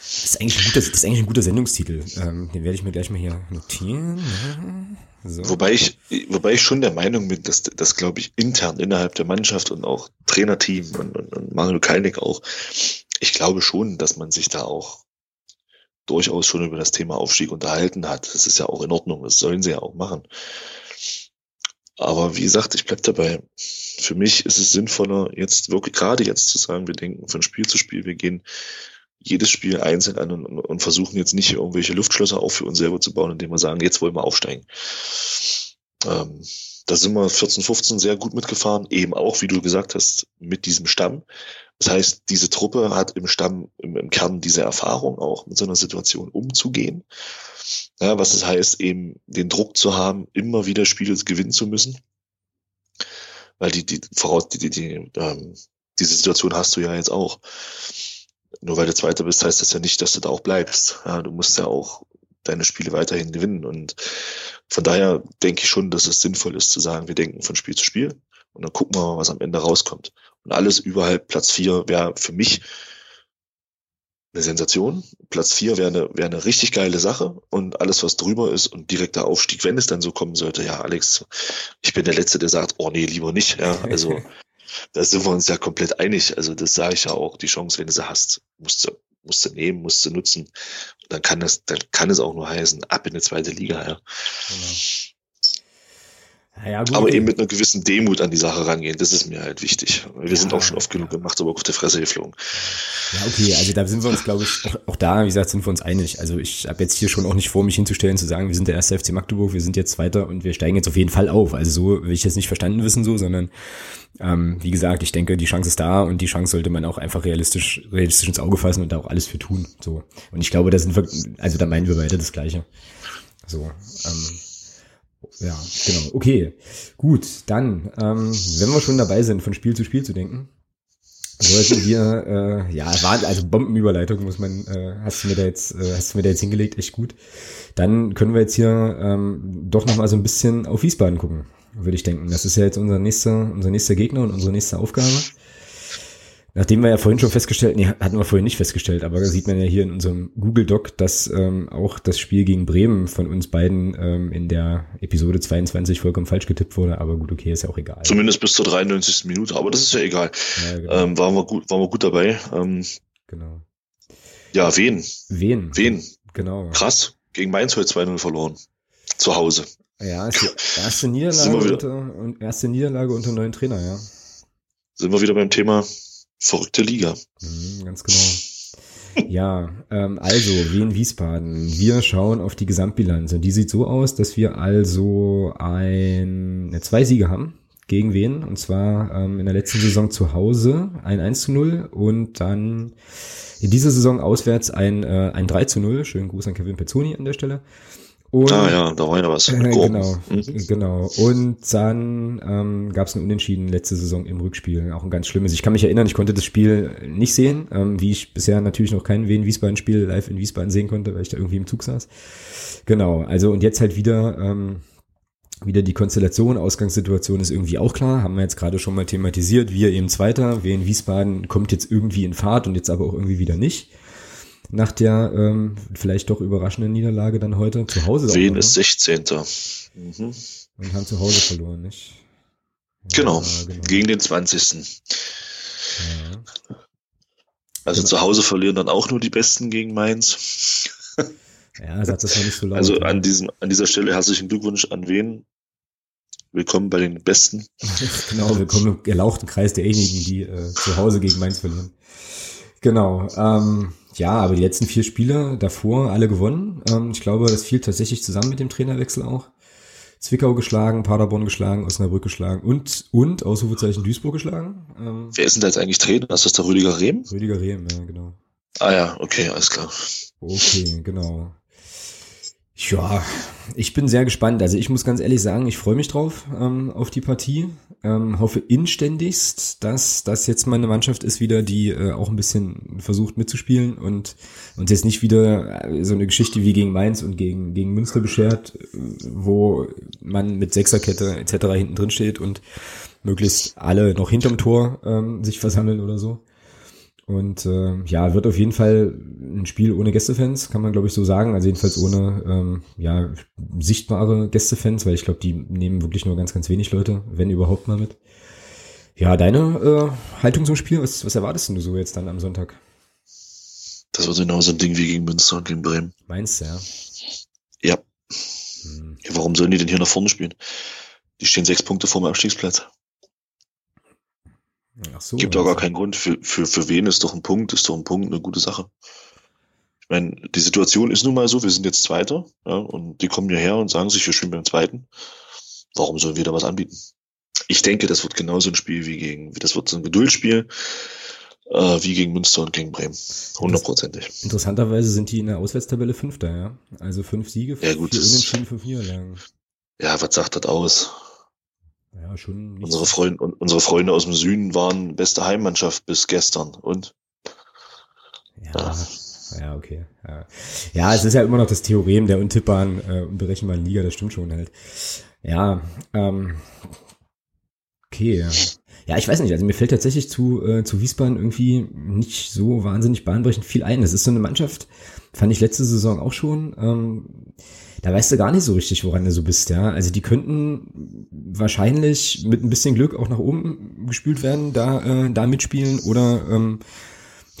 [SPEAKER 1] Das ist eigentlich ein guter, das ist eigentlich ein guter Sendungstitel. Ähm, den werde ich mir gleich mal hier notieren.
[SPEAKER 2] So. Wobei ich, wobei ich schon der Meinung bin, dass, dass glaube ich intern innerhalb der Mannschaft und auch Trainerteam und, und, und Manuel Kalnick auch ich glaube schon, dass man sich da auch durchaus schon über das Thema Aufstieg unterhalten hat. Das ist ja auch in Ordnung, das sollen sie ja auch machen. Aber wie gesagt, ich bleib dabei. Für mich ist es sinnvoller, jetzt wirklich gerade jetzt zu sagen, wir denken von Spiel zu Spiel, wir gehen jedes Spiel einzeln an und, und versuchen jetzt nicht irgendwelche Luftschlösser auch für uns selber zu bauen, indem wir sagen, jetzt wollen wir aufsteigen. Ähm, da sind wir 14, 15 sehr gut mitgefahren, eben auch, wie du gesagt hast, mit diesem Stamm. Das heißt, diese Truppe hat im Stamm, im, im Kern diese Erfahrung auch mit so einer Situation umzugehen. Ja, was es das heißt, eben den Druck zu haben, immer wieder Spiele gewinnen zu müssen. Weil die, die, voraus, die, die, die ähm, diese Situation hast du ja jetzt auch. Nur weil du Zweiter bist, heißt das ja nicht, dass du da auch bleibst. Ja, du musst ja auch deine Spiele weiterhin gewinnen. Und von daher denke ich schon, dass es sinnvoll ist zu sagen, wir denken von Spiel zu Spiel und dann gucken wir mal, was am Ende rauskommt. Und alles überhalb Platz vier wäre für mich eine Sensation. Platz vier wäre eine, wäre eine richtig geile Sache und alles, was drüber ist und direkter Aufstieg, wenn es dann so kommen sollte, ja, Alex, ich bin der Letzte, der sagt, oh nee, lieber nicht. Ja, also da sind wir uns ja komplett einig. Also das sage ich ja auch, die Chance, wenn du sie hast, musst du, musst du nehmen, musst du nutzen. Dann kann das, dann kann es auch nur heißen, ab in die zweite Liga, ja. Genau. Ja, aber eben mit einer gewissen Demut an die Sache rangehen, das ist mir halt wichtig. Wir ja, sind auch schon oft genug gemacht, aber auf der Fresse geflogen.
[SPEAKER 1] Ja, okay, also da sind wir uns, glaube ich, auch, da, wie gesagt, sind wir uns einig. Also ich habe jetzt hier schon auch nicht vor, mich hinzustellen, zu sagen, wir sind der erste FC Magdeburg, wir sind jetzt weiter und wir steigen jetzt auf jeden Fall auf. Also so will ich jetzt nicht verstanden wissen, so, sondern ähm, wie gesagt, ich denke, die Chance ist da und die Chance sollte man auch einfach realistisch, realistisch ins Auge fassen und da auch alles für tun. So. Und ich glaube, da sind wir, also da meinen wir beide das Gleiche. So. Ähm, ja, genau. Okay, gut. Dann, ähm, wenn wir schon dabei sind, von Spiel zu Spiel zu denken, sollten wir, äh, ja, war also Bombenüberleitung, muss man, äh, hast du mir da jetzt, äh, hast du mir da jetzt hingelegt, echt gut. Dann können wir jetzt hier ähm, doch noch mal so ein bisschen auf Wiesbaden gucken, würde ich denken. Das ist ja jetzt unser nächster, unser nächster Gegner und unsere nächste Aufgabe. Nachdem wir ja vorhin schon festgestellt, nee, hatten wir vorhin nicht festgestellt, aber da sieht man ja hier in unserem Google Doc, dass ähm, auch das Spiel gegen Bremen von uns beiden ähm, in der Episode 22 vollkommen falsch getippt wurde, aber gut, okay, ist ja auch egal.
[SPEAKER 2] Zumindest bis zur 93. Minute, aber das ist ja egal. Ja, genau. ähm, waren, wir gut, waren wir gut dabei. Ähm, genau. Ja, wen?
[SPEAKER 1] Wen?
[SPEAKER 2] Wen?
[SPEAKER 1] Genau.
[SPEAKER 2] Krass. Gegen Mainz heute 2-0 verloren. Zu Hause.
[SPEAKER 1] Ja, ist die erste Niederlage, unter, erste Niederlage unter neuen Trainer, ja.
[SPEAKER 2] Sind wir wieder beim Thema verrückte Liga.
[SPEAKER 1] Mhm, ganz genau. ja, ähm, also Wien Wiesbaden. Wir schauen auf die Gesamtbilanz und die sieht so aus, dass wir also ein, ne, zwei Siege haben gegen wen? Und zwar ähm, in der letzten Saison zu Hause ein 1 zu 0 und dann in dieser Saison auswärts ein, äh, ein 3 zu 0. Schönen Gruß an Kevin Pezzoni an der Stelle.
[SPEAKER 2] Und, ah ja, da war ja was.
[SPEAKER 1] Äh, genau, mhm. genau. Und dann ähm, gab es ein Unentschieden letzte Saison im Rückspiel, auch ein ganz schlimmes. Ich kann mich erinnern, ich konnte das Spiel nicht sehen, ähm, wie ich bisher natürlich noch kein Wien-Wiesbaden-Spiel live in Wiesbaden sehen konnte, weil ich da irgendwie im Zug saß. Genau, also und jetzt halt wieder ähm, wieder die Konstellation, Ausgangssituation ist irgendwie auch klar, haben wir jetzt gerade schon mal thematisiert. Wir eben Zweiter, wir in Wiesbaden kommt jetzt irgendwie in Fahrt und jetzt aber auch irgendwie wieder nicht. Nach der ähm, vielleicht doch überraschenden Niederlage dann heute zu Hause.
[SPEAKER 2] Wien ist 16.
[SPEAKER 1] Mhm. Und haben zu Hause verloren, nicht?
[SPEAKER 2] Genau, ja, genau. gegen den 20. Ja. Also genau. zu Hause verlieren dann auch nur die Besten gegen Mainz.
[SPEAKER 1] Ja, sagt das mal nicht so laut.
[SPEAKER 2] Also an, diesem, an dieser Stelle herzlichen Glückwunsch an wen? Willkommen bei den Besten.
[SPEAKER 1] genau, willkommen im erlauchten Kreis derjenigen, die äh, zu Hause gegen Mainz verlieren. Genau. Ähm, ja, aber die letzten vier Spiele davor alle gewonnen. Ähm, ich glaube, das fiel tatsächlich zusammen mit dem Trainerwechsel auch. Zwickau geschlagen, Paderborn geschlagen, Osnabrück geschlagen und, und Ausrufezeichen Duisburg geschlagen.
[SPEAKER 2] Ähm, Wer ist denn da jetzt eigentlich Trainer? Ist das der Rüdiger Rehm?
[SPEAKER 1] Rüdiger Rehm, ja, genau.
[SPEAKER 2] Ah ja, okay, alles klar.
[SPEAKER 1] Okay, genau. Ja, ich bin sehr gespannt. Also ich muss ganz ehrlich sagen, ich freue mich drauf ähm, auf die Partie. Ähm, hoffe inständigst, dass das jetzt mal eine Mannschaft ist wieder, die äh, auch ein bisschen versucht mitzuspielen und und jetzt nicht wieder äh, so eine Geschichte wie gegen Mainz und gegen gegen Münster beschert, wo man mit Sechserkette etc. hinten drin steht und möglichst alle noch hinterm Tor ähm, sich versammeln oder so. Und äh, ja, wird auf jeden Fall ein Spiel ohne Gästefans, kann man glaube ich so sagen. Also jedenfalls ohne ähm, ja, sichtbare Gästefans, weil ich glaube, die nehmen wirklich nur ganz, ganz wenig Leute, wenn überhaupt mal mit. Ja, deine äh, Haltung zum Spiel, was, was erwartest du so jetzt dann am Sonntag?
[SPEAKER 2] Das wird genau so ein Ding wie gegen Münster und gegen Bremen.
[SPEAKER 1] Meinst du, ja?
[SPEAKER 2] Ja. Hm. ja. Warum sollen die denn hier nach vorne spielen? Die stehen sechs Punkte vor dem Abstiegsplatz. Ach so, Gibt auch gar keinen Grund. Für, für, für wen ist doch ein Punkt, ist doch ein Punkt eine gute Sache. Ich meine, die Situation ist nun mal so, wir sind jetzt Zweiter, ja, und die kommen hierher und sagen sich, wir spielen beim Zweiten. Warum sollen wir da was anbieten? Ich denke, das wird genauso ein Spiel wie gegen, das wird so ein Geduldsspiel, äh, wie gegen Münster und gegen Bremen. Hundertprozentig.
[SPEAKER 1] Interessanterweise sind die in der Auswärtstabelle Fünfter, ja. Also fünf Siege, ja, gut, vier Unentschieden, fünf Niederlagen.
[SPEAKER 2] Ja, was sagt das aus?
[SPEAKER 1] Ja, schon.
[SPEAKER 2] Unsere Freunde, unsere Freunde aus dem Süden waren beste Heimmannschaft bis gestern. Und?
[SPEAKER 1] Ja. ja. Ja, okay. Ja. ja, es ist ja immer noch das Theorem der untippbaren, äh, unberechenbaren Liga, das stimmt schon halt. Ja, ähm, okay. Ja. ja, ich weiß nicht, also mir fällt tatsächlich zu, äh, zu Wiesbaden irgendwie nicht so wahnsinnig bahnbrechend viel ein. Das ist so eine Mannschaft, fand ich letzte Saison auch schon. Ähm, da weißt du gar nicht so richtig, woran du so bist, ja. Also die könnten wahrscheinlich mit ein bisschen Glück auch nach oben gespült werden, da, äh, da mitspielen oder ähm,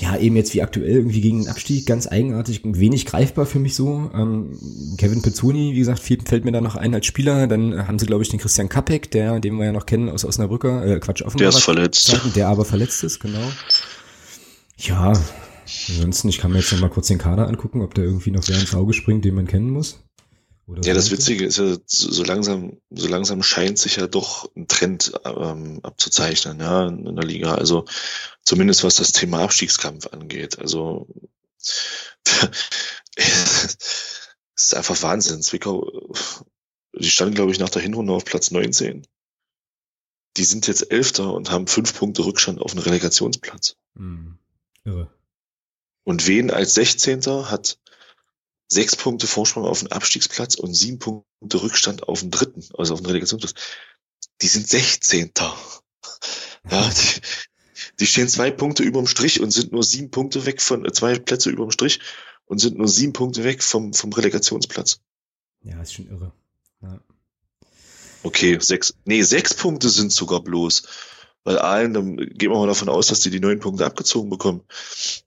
[SPEAKER 1] ja, eben jetzt wie aktuell irgendwie gegen den Abstieg, ganz eigenartig, wenig greifbar für mich so. Ähm, Kevin Pezzoni, wie gesagt, fällt mir da noch ein als Spieler. Dann haben sie, glaube ich, den Christian Kapek, der, den wir ja noch kennen aus Osnabrücker, äh, Quatsch,
[SPEAKER 2] Offenbach. Der ist verletzt.
[SPEAKER 1] Der aber verletzt ist, genau. Ja, ansonsten, ich kann mir jetzt noch mal kurz den Kader angucken, ob da irgendwie noch wer ins Auge springt, den man kennen muss.
[SPEAKER 2] Oder ja, das Witzige ist ja, so langsam, so langsam scheint sich ja doch ein Trend ähm, abzuzeichnen, ja, in der Liga. Also zumindest was das Thema Abstiegskampf angeht. Also es ist einfach Wahnsinn. Zwickau, die standen, glaube ich, nach der Hinrunde auf Platz 19. Die sind jetzt Elfter und haben fünf Punkte Rückstand auf den Relegationsplatz. Mhm. Irre. Und wen als Sechzehnter hat sechs Punkte Vorsprung auf den Abstiegsplatz und sieben Punkte Rückstand auf den dritten, also auf den Relegationsplatz. Die sind Sechzehnter. Ja, die, die stehen zwei Punkte überm Strich und sind nur sieben Punkte weg von, äh, zwei Plätze überm Strich und sind nur sieben Punkte weg vom, vom Relegationsplatz.
[SPEAKER 1] Ja, ist schon irre. Ja.
[SPEAKER 2] Okay, sechs, nee, sechs Punkte sind sogar bloß. Weil allen, dann gehen wir mal davon aus, dass die die neun Punkte abgezogen bekommen.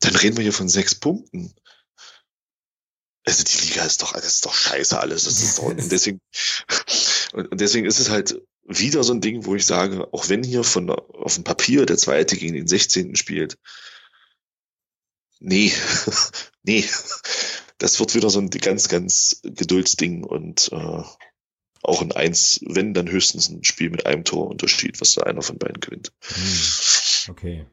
[SPEAKER 2] Dann reden wir hier von sechs Punkten. Also die Liga ist doch, das ist doch scheiße alles. Das ist doch, und deswegen, und deswegen ist es halt wieder so ein Ding, wo ich sage, auch wenn hier von auf dem Papier der zweite gegen den 16. spielt, nee, nee, das wird wieder so ein ganz, ganz Geduldsding und äh, auch ein Eins, wenn dann höchstens ein Spiel mit einem Torunterschied, was da einer von beiden gewinnt.
[SPEAKER 1] Hm, okay.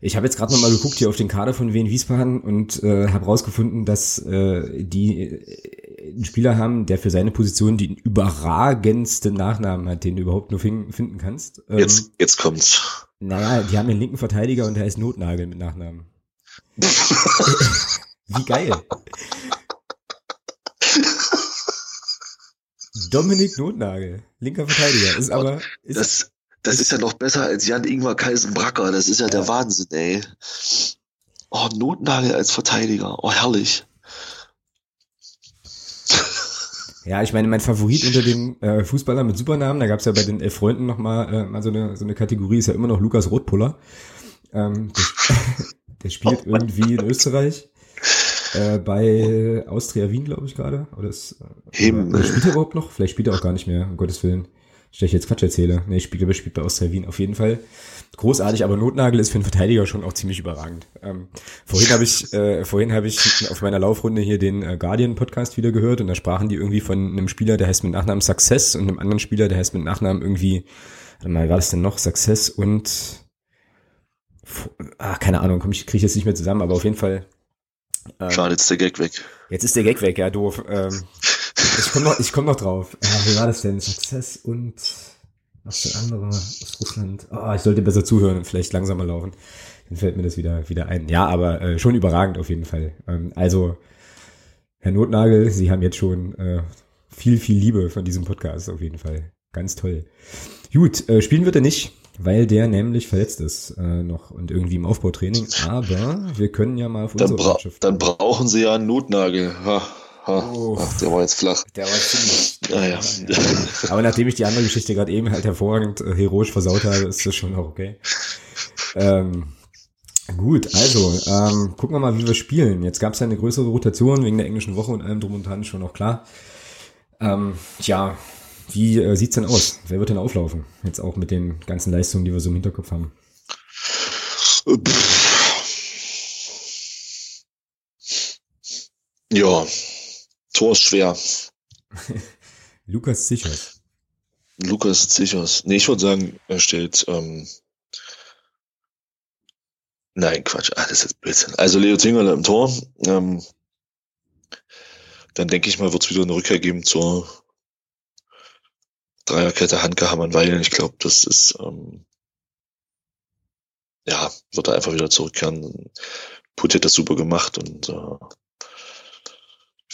[SPEAKER 1] Ich habe jetzt gerade noch mal geguckt hier auf den Kader von Wien Wiesbaden und äh, habe rausgefunden, dass äh, die äh, einen Spieler haben, der für seine Position den überragendsten Nachnamen hat, den du überhaupt nur finden, kannst.
[SPEAKER 2] Ähm, jetzt, jetzt kommt's.
[SPEAKER 1] Naja, die haben einen linken Verteidiger und der heißt Notnagel mit Nachnamen. Wie geil. Dominik Notnagel, linker Verteidiger, ist aber.
[SPEAKER 2] Ist das, das ist ja noch besser als Jan Ingwer Kaisenbracker. Das ist ja, der Wahnsinn, ey. Oh, Notnagel als Verteidiger. Oh, herrlich.
[SPEAKER 1] Ja, ich meine, mein Favorit unter den äh, Fußballern mit Supernamen, da gab es ja bei den elf Freunden noch mal, äh, mal so, eine, so eine Kategorie, ist ja immer noch Lukas Rotpuller. Ähm, der, der spielt oh irgendwie in Österreich. Äh, bei Austria Wien, glaube ich, gerade. Oder, ist, äh, oder spielt er überhaupt noch? Vielleicht spielt er auch gar nicht mehr, um Gottes Willen ich jetzt Quatsch erzähle. Nee, ich spiele, spielt bei Austria Wien auf jeden Fall. Großartig, aber Notnagel ist für einen Verteidiger schon auch ziemlich überragend. Ähm, vorhin habe ich, äh, vorhin habe ich auf meiner Laufrunde hier den äh, Guardian Podcast wieder gehört und da sprachen die irgendwie von einem Spieler, der heißt mit Nachnamen Success und einem anderen Spieler, der heißt mit Nachnamen irgendwie, warte mal, war das denn noch Success und ah, keine Ahnung, komm, ich kriege jetzt nicht mehr zusammen, aber auf jeden Fall.
[SPEAKER 2] Ähm, Schade, jetzt ist der Gag weg.
[SPEAKER 1] Jetzt ist der Gag weg, ja, doof. Ähm, ich komme noch, ich komm noch drauf. Ja, wie war das denn? Success und was für andere aus Russland. Oh, ich sollte besser zuhören und vielleicht langsamer laufen. Dann fällt mir das wieder, wieder ein. Ja, aber äh, schon überragend auf jeden Fall. Ähm, also, Herr Notnagel, Sie haben jetzt schon äh, viel, viel Liebe von diesem Podcast auf jeden Fall. Ganz toll. Gut, äh, spielen wird er nicht, weil der nämlich verletzt ist äh, noch und irgendwie im Aufbautraining. Aber wir können ja mal auf
[SPEAKER 2] unsere dann, bra dann brauchen Sie ja einen Notnagel. Ha. Oh. Ach, der war jetzt flach. Der war ziemlich.
[SPEAKER 1] Naja. Ja. Aber nachdem ich die andere Geschichte gerade eben halt hervorragend äh, heroisch versaut habe, ist das schon auch okay. Ähm, gut, also ähm, gucken wir mal, wie wir spielen. Jetzt gab es ja eine größere Rotation wegen der englischen Woche und allem drum und dran schon auch klar. Ähm, tja, wie äh, sieht's denn aus? Wer wird denn auflaufen? Jetzt auch mit den ganzen Leistungen, die wir so im Hinterkopf haben.
[SPEAKER 2] Ja, Tor ist schwer.
[SPEAKER 1] Lukas Zichos.
[SPEAKER 2] Lukas Zichos. Nee, ich würde sagen, er steht. Ähm, nein, Quatsch. Ah, das ist Blödsinn. Also Leo Zingerle im Tor. Ähm, dann denke ich mal, wird es wieder eine Rückkehr geben zur Dreierkette Handke Hammann Weilen. Ich glaube, das ist ähm, ja, wird er einfach wieder zurückkehren. Put hat das super gemacht und äh,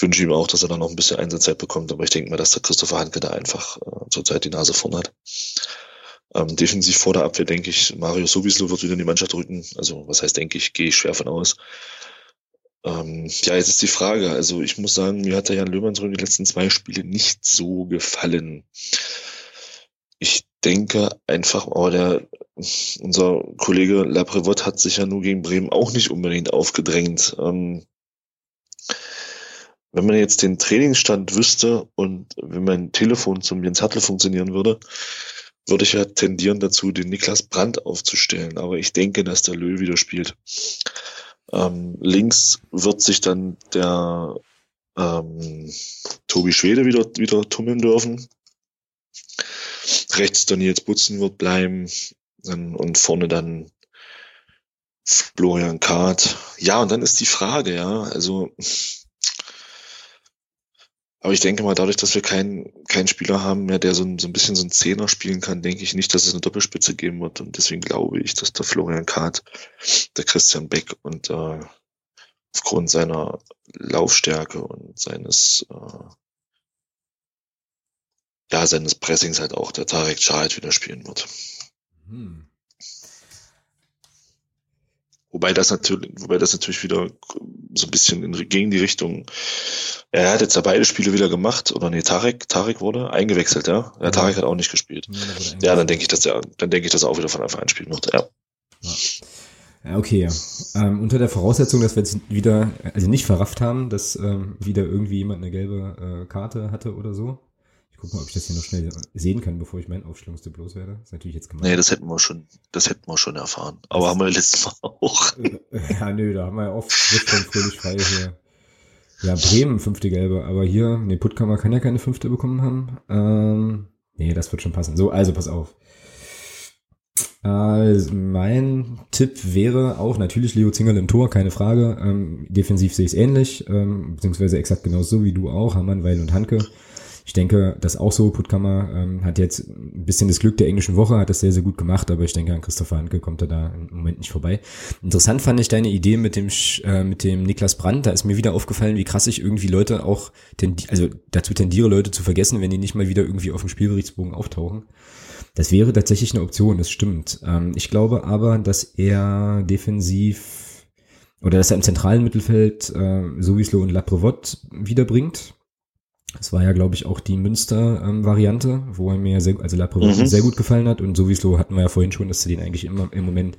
[SPEAKER 2] wünsche ihm auch, dass er dann noch ein bisschen Einsatzzeit bekommt, aber ich denke mal, dass der Christopher Handke da einfach äh, zurzeit die Nase vorn hat. Ähm, defensiv vor der Abwehr denke ich, Mario Sowieso wird wieder in die Mannschaft rücken. Also was heißt, denke ich, gehe ich schwer von aus. Ähm, ja, jetzt ist die Frage. Also ich muss sagen, mir hat der Jan Löhmann so in den letzten zwei Spiele nicht so gefallen. Ich denke einfach, aber der, unser Kollege Laprevot hat sich ja nur gegen Bremen auch nicht unbedingt aufgedrängt. Ähm, wenn man jetzt den Trainingsstand wüsste und wenn mein Telefon zum Jens Hartl funktionieren würde, würde ich ja tendieren dazu, den Niklas Brandt aufzustellen. Aber ich denke, dass der Löw wieder spielt. Ähm, links wird sich dann der ähm, Tobi Schwede wieder, wieder tummeln dürfen. Rechts dann jetzt Butzen wird bleiben und vorne dann Florian Kart. Ja, und dann ist die Frage, ja, also aber ich denke mal, dadurch, dass wir keinen keinen Spieler haben mehr, der so ein, so ein bisschen so ein Zehner spielen kann, denke ich nicht, dass es eine Doppelspitze geben wird. Und deswegen glaube ich, dass der Florian Kahrt, der Christian Beck und äh, aufgrund seiner Laufstärke und seines äh, ja, seines Pressings halt auch der Tarek Chahed wieder spielen wird. Hm. Wobei das natürlich, wobei das natürlich wieder so ein bisschen in, gegen die Richtung. Er hat jetzt ja beide Spiele wieder gemacht, oder nee, Tarek, Tarek wurde eingewechselt, ja. ja Tarek hat auch nicht gespielt. Ja, ja dann denke ich, dass er, dann denke ich, dass er auch wieder von Anfang an spielen wird, ja. ja.
[SPEAKER 1] Ja, okay. Ähm, unter der Voraussetzung, dass wir jetzt wieder, also nicht verrafft haben, dass ähm, wieder irgendwie jemand eine gelbe äh, Karte hatte oder so. Ich gucke mal, ob ich das hier noch schnell sehen kann, bevor ich meinen Aufstellungstipp loswerde. Das ist natürlich jetzt
[SPEAKER 2] gemeint. Nee, das hätten wir schon, das hätten wir schon erfahren. Aber das haben wir letztes Mal auch.
[SPEAKER 1] Ja, nö, da haben wir ja oft fröhlich frei hier. Ja, Bremen, fünfte gelbe, aber hier, nee, Puttkammer kann ja keine fünfte bekommen haben. Ähm, nee, das wird schon passen. So, also pass auf. Also mein Tipp wäre auch natürlich Leo Zingerl im Tor, keine Frage. Ähm, defensiv sehe ich es ähnlich, ähm, beziehungsweise exakt genauso wie du auch, Hammann, Weil und Hanke. Ich denke, das auch so. Puttkammer ähm, hat jetzt ein bisschen das Glück der englischen Woche, hat das sehr, sehr gut gemacht, aber ich denke, an Christopher Hanke kommt er da im Moment nicht vorbei. Interessant fand ich deine Idee mit dem, äh, mit dem Niklas Brandt. Da ist mir wieder aufgefallen, wie krass ich irgendwie Leute auch, tendi also dazu tendiere, Leute zu vergessen, wenn die nicht mal wieder irgendwie auf dem Spielberichtsbogen auftauchen. Das wäre tatsächlich eine Option, das stimmt. Ähm, ich glaube aber, dass er defensiv oder dass er im zentralen Mittelfeld äh, Sowislo und Laprevot wiederbringt. Das war ja, glaube ich, auch die Münster-Variante, ähm, wo er mir sehr, also Laprevot mhm. sehr gut gefallen hat und Sowislo hatten wir ja vorhin schon, dass du den eigentlich immer im Moment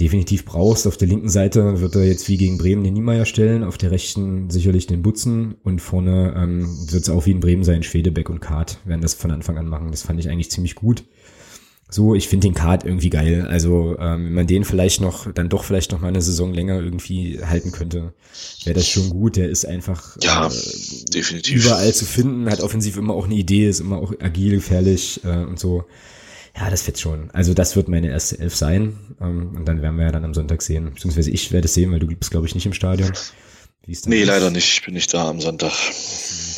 [SPEAKER 1] definitiv brauchst. Auf der linken Seite wird er jetzt wie gegen Bremen den Niemeyer stellen, auf der rechten sicherlich den Butzen und vorne ähm, wird es auch wie in Bremen sein, Schwedebeck und Kart werden das von Anfang an machen. Das fand ich eigentlich ziemlich gut. So, ich finde den Kart irgendwie geil. Also, ähm, wenn man den vielleicht noch, dann doch vielleicht noch mal eine Saison länger irgendwie halten könnte, wäre das schon gut. Der ist einfach
[SPEAKER 2] ja, äh, definitiv.
[SPEAKER 1] überall zu finden, hat offensiv immer auch eine Idee, ist immer auch agil, gefährlich äh, und so. Ja, das wird schon. Also das wird meine erste Elf sein. Ähm, und dann werden wir ja dann am Sonntag sehen. Beziehungsweise ich werde es sehen, weil du bist, glaube ich, nicht im Stadion.
[SPEAKER 2] Wie nee, ist. leider nicht. Ich bin nicht da am Sonntag.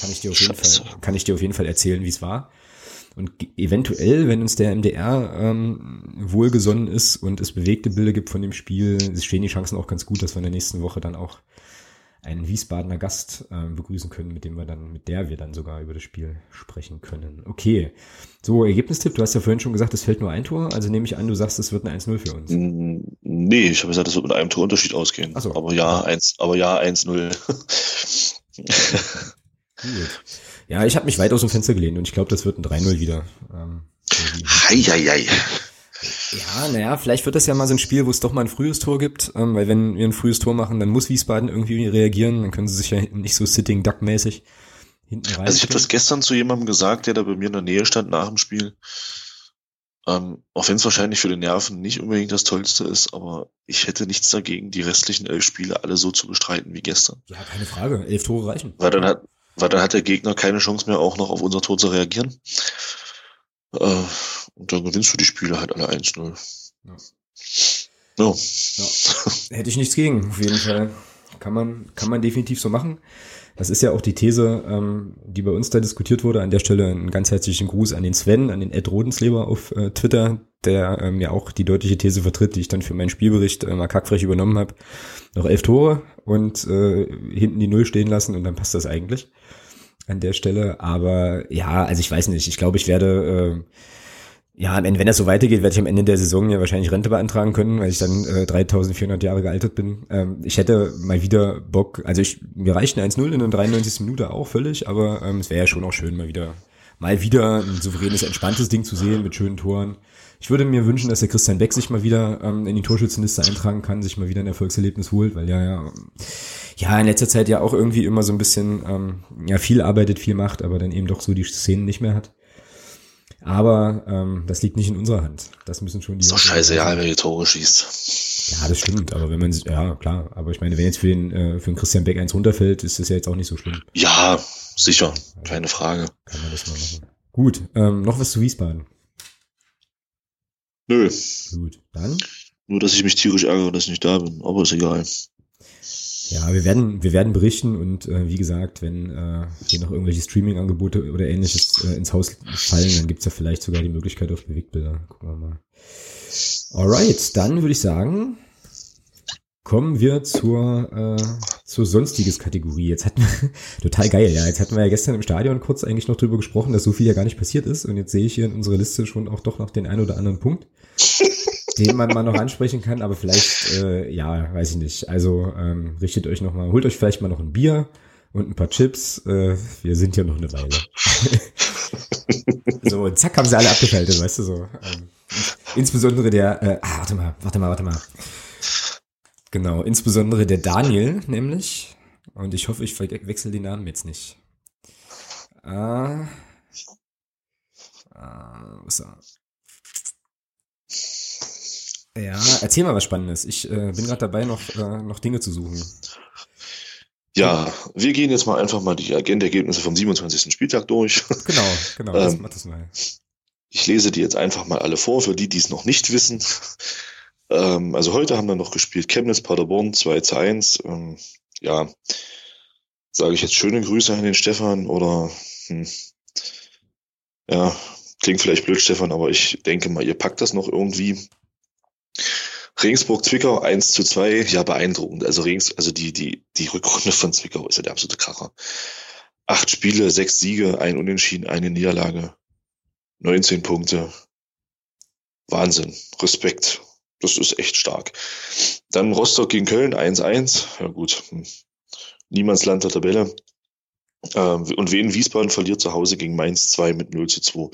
[SPEAKER 1] Kann ich dir auf jeden Fall, kann ich dir auf jeden Fall erzählen, wie es war. Und eventuell, wenn uns der MDR ähm, wohlgesonnen ist und es bewegte Bilder gibt von dem Spiel, stehen die Chancen auch ganz gut, dass wir in der nächsten Woche dann auch einen Wiesbadener Gast äh, begrüßen können, mit dem wir dann, mit der wir dann sogar über das Spiel sprechen können. Okay. So, Ergebnistipp, du hast ja vorhin schon gesagt, es fällt nur ein Tor, also nehme ich an, du sagst, es wird ein 1-0 für uns.
[SPEAKER 2] Nee, ich habe gesagt, es wird mit einem Torunterschied ausgehen. Ach so. Aber ja, 1, aber ja, 1-0.
[SPEAKER 1] Gut. Ja, ich habe mich weit aus dem Fenster gelehnt und ich glaube, das wird ein 3-0 wieder. Ähm,
[SPEAKER 2] hei, hei, hei.
[SPEAKER 1] Ja, naja, vielleicht wird das ja mal so ein Spiel, wo es doch mal ein frühes Tor gibt, ähm, weil wenn wir ein frühes Tor machen, dann muss Wiesbaden irgendwie reagieren, dann können sie sich ja nicht so sitting duck mäßig
[SPEAKER 2] hinten rein. Also ich habe das gestern zu jemandem gesagt, der da bei mir in der Nähe stand nach dem Spiel. Ähm, auch wenn es wahrscheinlich für die Nerven nicht unbedingt das Tollste ist, aber ich hätte nichts dagegen, die restlichen elf Spiele alle so zu bestreiten wie gestern.
[SPEAKER 1] Ja, keine Frage. Elf Tore reichen.
[SPEAKER 2] Weil dann hat, weil dann hat der Gegner keine Chance mehr, auch noch auf unser Tor zu reagieren. Äh, und dann gewinnst du die Spiele halt alle 1-0. Ja.
[SPEAKER 1] No. Ja. Hätte ich nichts gegen, auf jeden Fall. Kann man, kann man definitiv so machen. Das ist ja auch die These, ähm, die bei uns da diskutiert wurde. An der Stelle einen ganz herzlichen Gruß an den Sven, an den Ed Rodensleber auf äh, Twitter, der ähm, ja auch die deutliche These vertritt, die ich dann für meinen Spielbericht äh, mal kackfrech übernommen habe. Noch elf Tore und äh, hinten die Null stehen lassen und dann passt das eigentlich an der Stelle. Aber ja, also ich weiß nicht. Ich glaube, ich werde, äh, ja, wenn das so weitergeht, werde ich am Ende der Saison ja wahrscheinlich Rente beantragen können, weil ich dann äh, 3400 Jahre gealtert bin. Ähm, ich hätte mal wieder Bock, also ich, mir reicht ein 1-0 in der 93. Minute auch völlig, aber ähm, es wäre ja schon auch schön, mal wieder, mal wieder ein souveränes, entspanntes Ding zu sehen mit schönen Toren. Ich würde mir wünschen, dass der Christian Beck sich mal wieder ähm, in die Torschützenliste eintragen kann, sich mal wieder ein Erfolgserlebnis holt, weil ja, ja, ja, in letzter Zeit ja auch irgendwie immer so ein bisschen, ähm, ja, viel arbeitet, viel macht, aber dann eben doch so die Szenen nicht mehr hat. Aber ähm, das liegt nicht in unserer Hand. Das müssen schon die.
[SPEAKER 2] Doch scheiße, ja, wer die Tore schießt.
[SPEAKER 1] Ja, das stimmt. Aber wenn man, ja klar. Aber ich meine, wenn jetzt für den äh, für den Christian Beck eins runterfällt, ist das ja jetzt auch nicht so schlimm.
[SPEAKER 2] Ja, sicher, keine Frage. Kann man das
[SPEAKER 1] mal machen. Gut, ähm, noch was zu Wiesbaden.
[SPEAKER 2] Nö.
[SPEAKER 1] Gut, dann.
[SPEAKER 2] Nur, dass ich mich tierisch ärgere, dass ich nicht da bin, aber ist egal.
[SPEAKER 1] Ja, wir werden, wir werden berichten und äh, wie gesagt, wenn äh, hier noch irgendwelche Streaming-Angebote oder ähnliches äh, ins Haus fallen, dann gibt's ja vielleicht sogar die Möglichkeit auf Bewegtbilder. Gucken wir mal. Alright, dann würde ich sagen, kommen wir zur, äh, zur sonstiges Kategorie. Jetzt hatten wir, total geil, ja, jetzt hatten wir ja gestern im Stadion kurz eigentlich noch drüber gesprochen, dass so viel ja gar nicht passiert ist und jetzt sehe ich hier in unserer Liste schon auch doch noch den einen oder anderen Punkt den man mal noch ansprechen kann, aber vielleicht, äh, ja, weiß ich nicht. Also ähm, richtet euch noch mal, holt euch vielleicht mal noch ein Bier und ein paar Chips. Äh, wir sind ja noch eine Weile. so, zack, haben sie alle abgeschaltet, weißt du so. Ähm, insbesondere der, äh, ah, warte mal, warte mal, warte mal. Genau, insbesondere der Daniel nämlich. Und ich hoffe, ich wechsle den Namen jetzt nicht. Ah. Ah, er? Ja, erzähl mal was Spannendes. Ich äh, bin gerade dabei, noch, äh, noch Dinge zu suchen.
[SPEAKER 2] Ja, wir gehen jetzt mal einfach mal die Agendergebnisse vom 27. Spieltag durch.
[SPEAKER 1] Genau, genau, das ähm, macht das mal.
[SPEAKER 2] Ich lese die jetzt einfach mal alle vor, für die, die es noch nicht wissen. Ähm, also heute haben wir noch gespielt Chemnitz, Paderborn 2 zu 1. Ähm, ja, sage ich jetzt schöne Grüße an den Stefan oder hm, ja, klingt vielleicht blöd, Stefan, aber ich denke mal, ihr packt das noch irgendwie. Regensburg-Zwickau 1 zu 2, ja beeindruckend. Also Regens, also die, die, die Rückrunde von Zwickau ist ja der absolute Kracher. Acht Spiele, sechs Siege, ein Unentschieden, eine Niederlage, 19 Punkte. Wahnsinn. Respekt. Das ist echt stark. Dann Rostock gegen Köln 1-1. Ja gut. Hm. Niemandsland der Tabelle. Ähm, und Wien Wiesbaden verliert zu Hause gegen Mainz 2 mit 0 zu 2.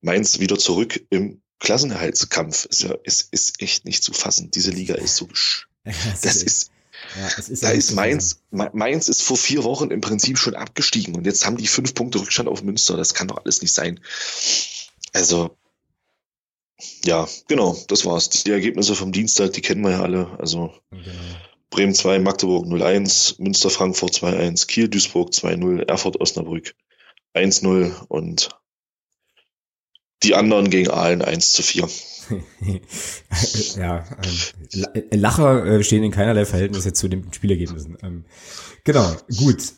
[SPEAKER 2] Mainz wieder zurück im Klassenerhaltskampf ist ja, ist, ist echt nicht zu fassen. Diese Liga ist so, das ist, ja, ist da ist Mainz, Mainz ist vor vier Wochen im Prinzip schon abgestiegen und jetzt haben die fünf Punkte Rückstand auf Münster. Das kann doch alles nicht sein. Also, ja, genau, das war's. Die Ergebnisse vom Dienstag, die kennen wir ja alle. Also, genau. Bremen 2, Magdeburg 0-1, Münster Frankfurt 2-1, Kiel Duisburg 2-0, Erfurt Osnabrück 1-0 und die anderen gegen Aalen 1 zu 4.
[SPEAKER 1] ja, ähm, Lacher äh, stehen in keinerlei Verhältnis jetzt zu den Spielergebnissen. Ähm, genau, gut.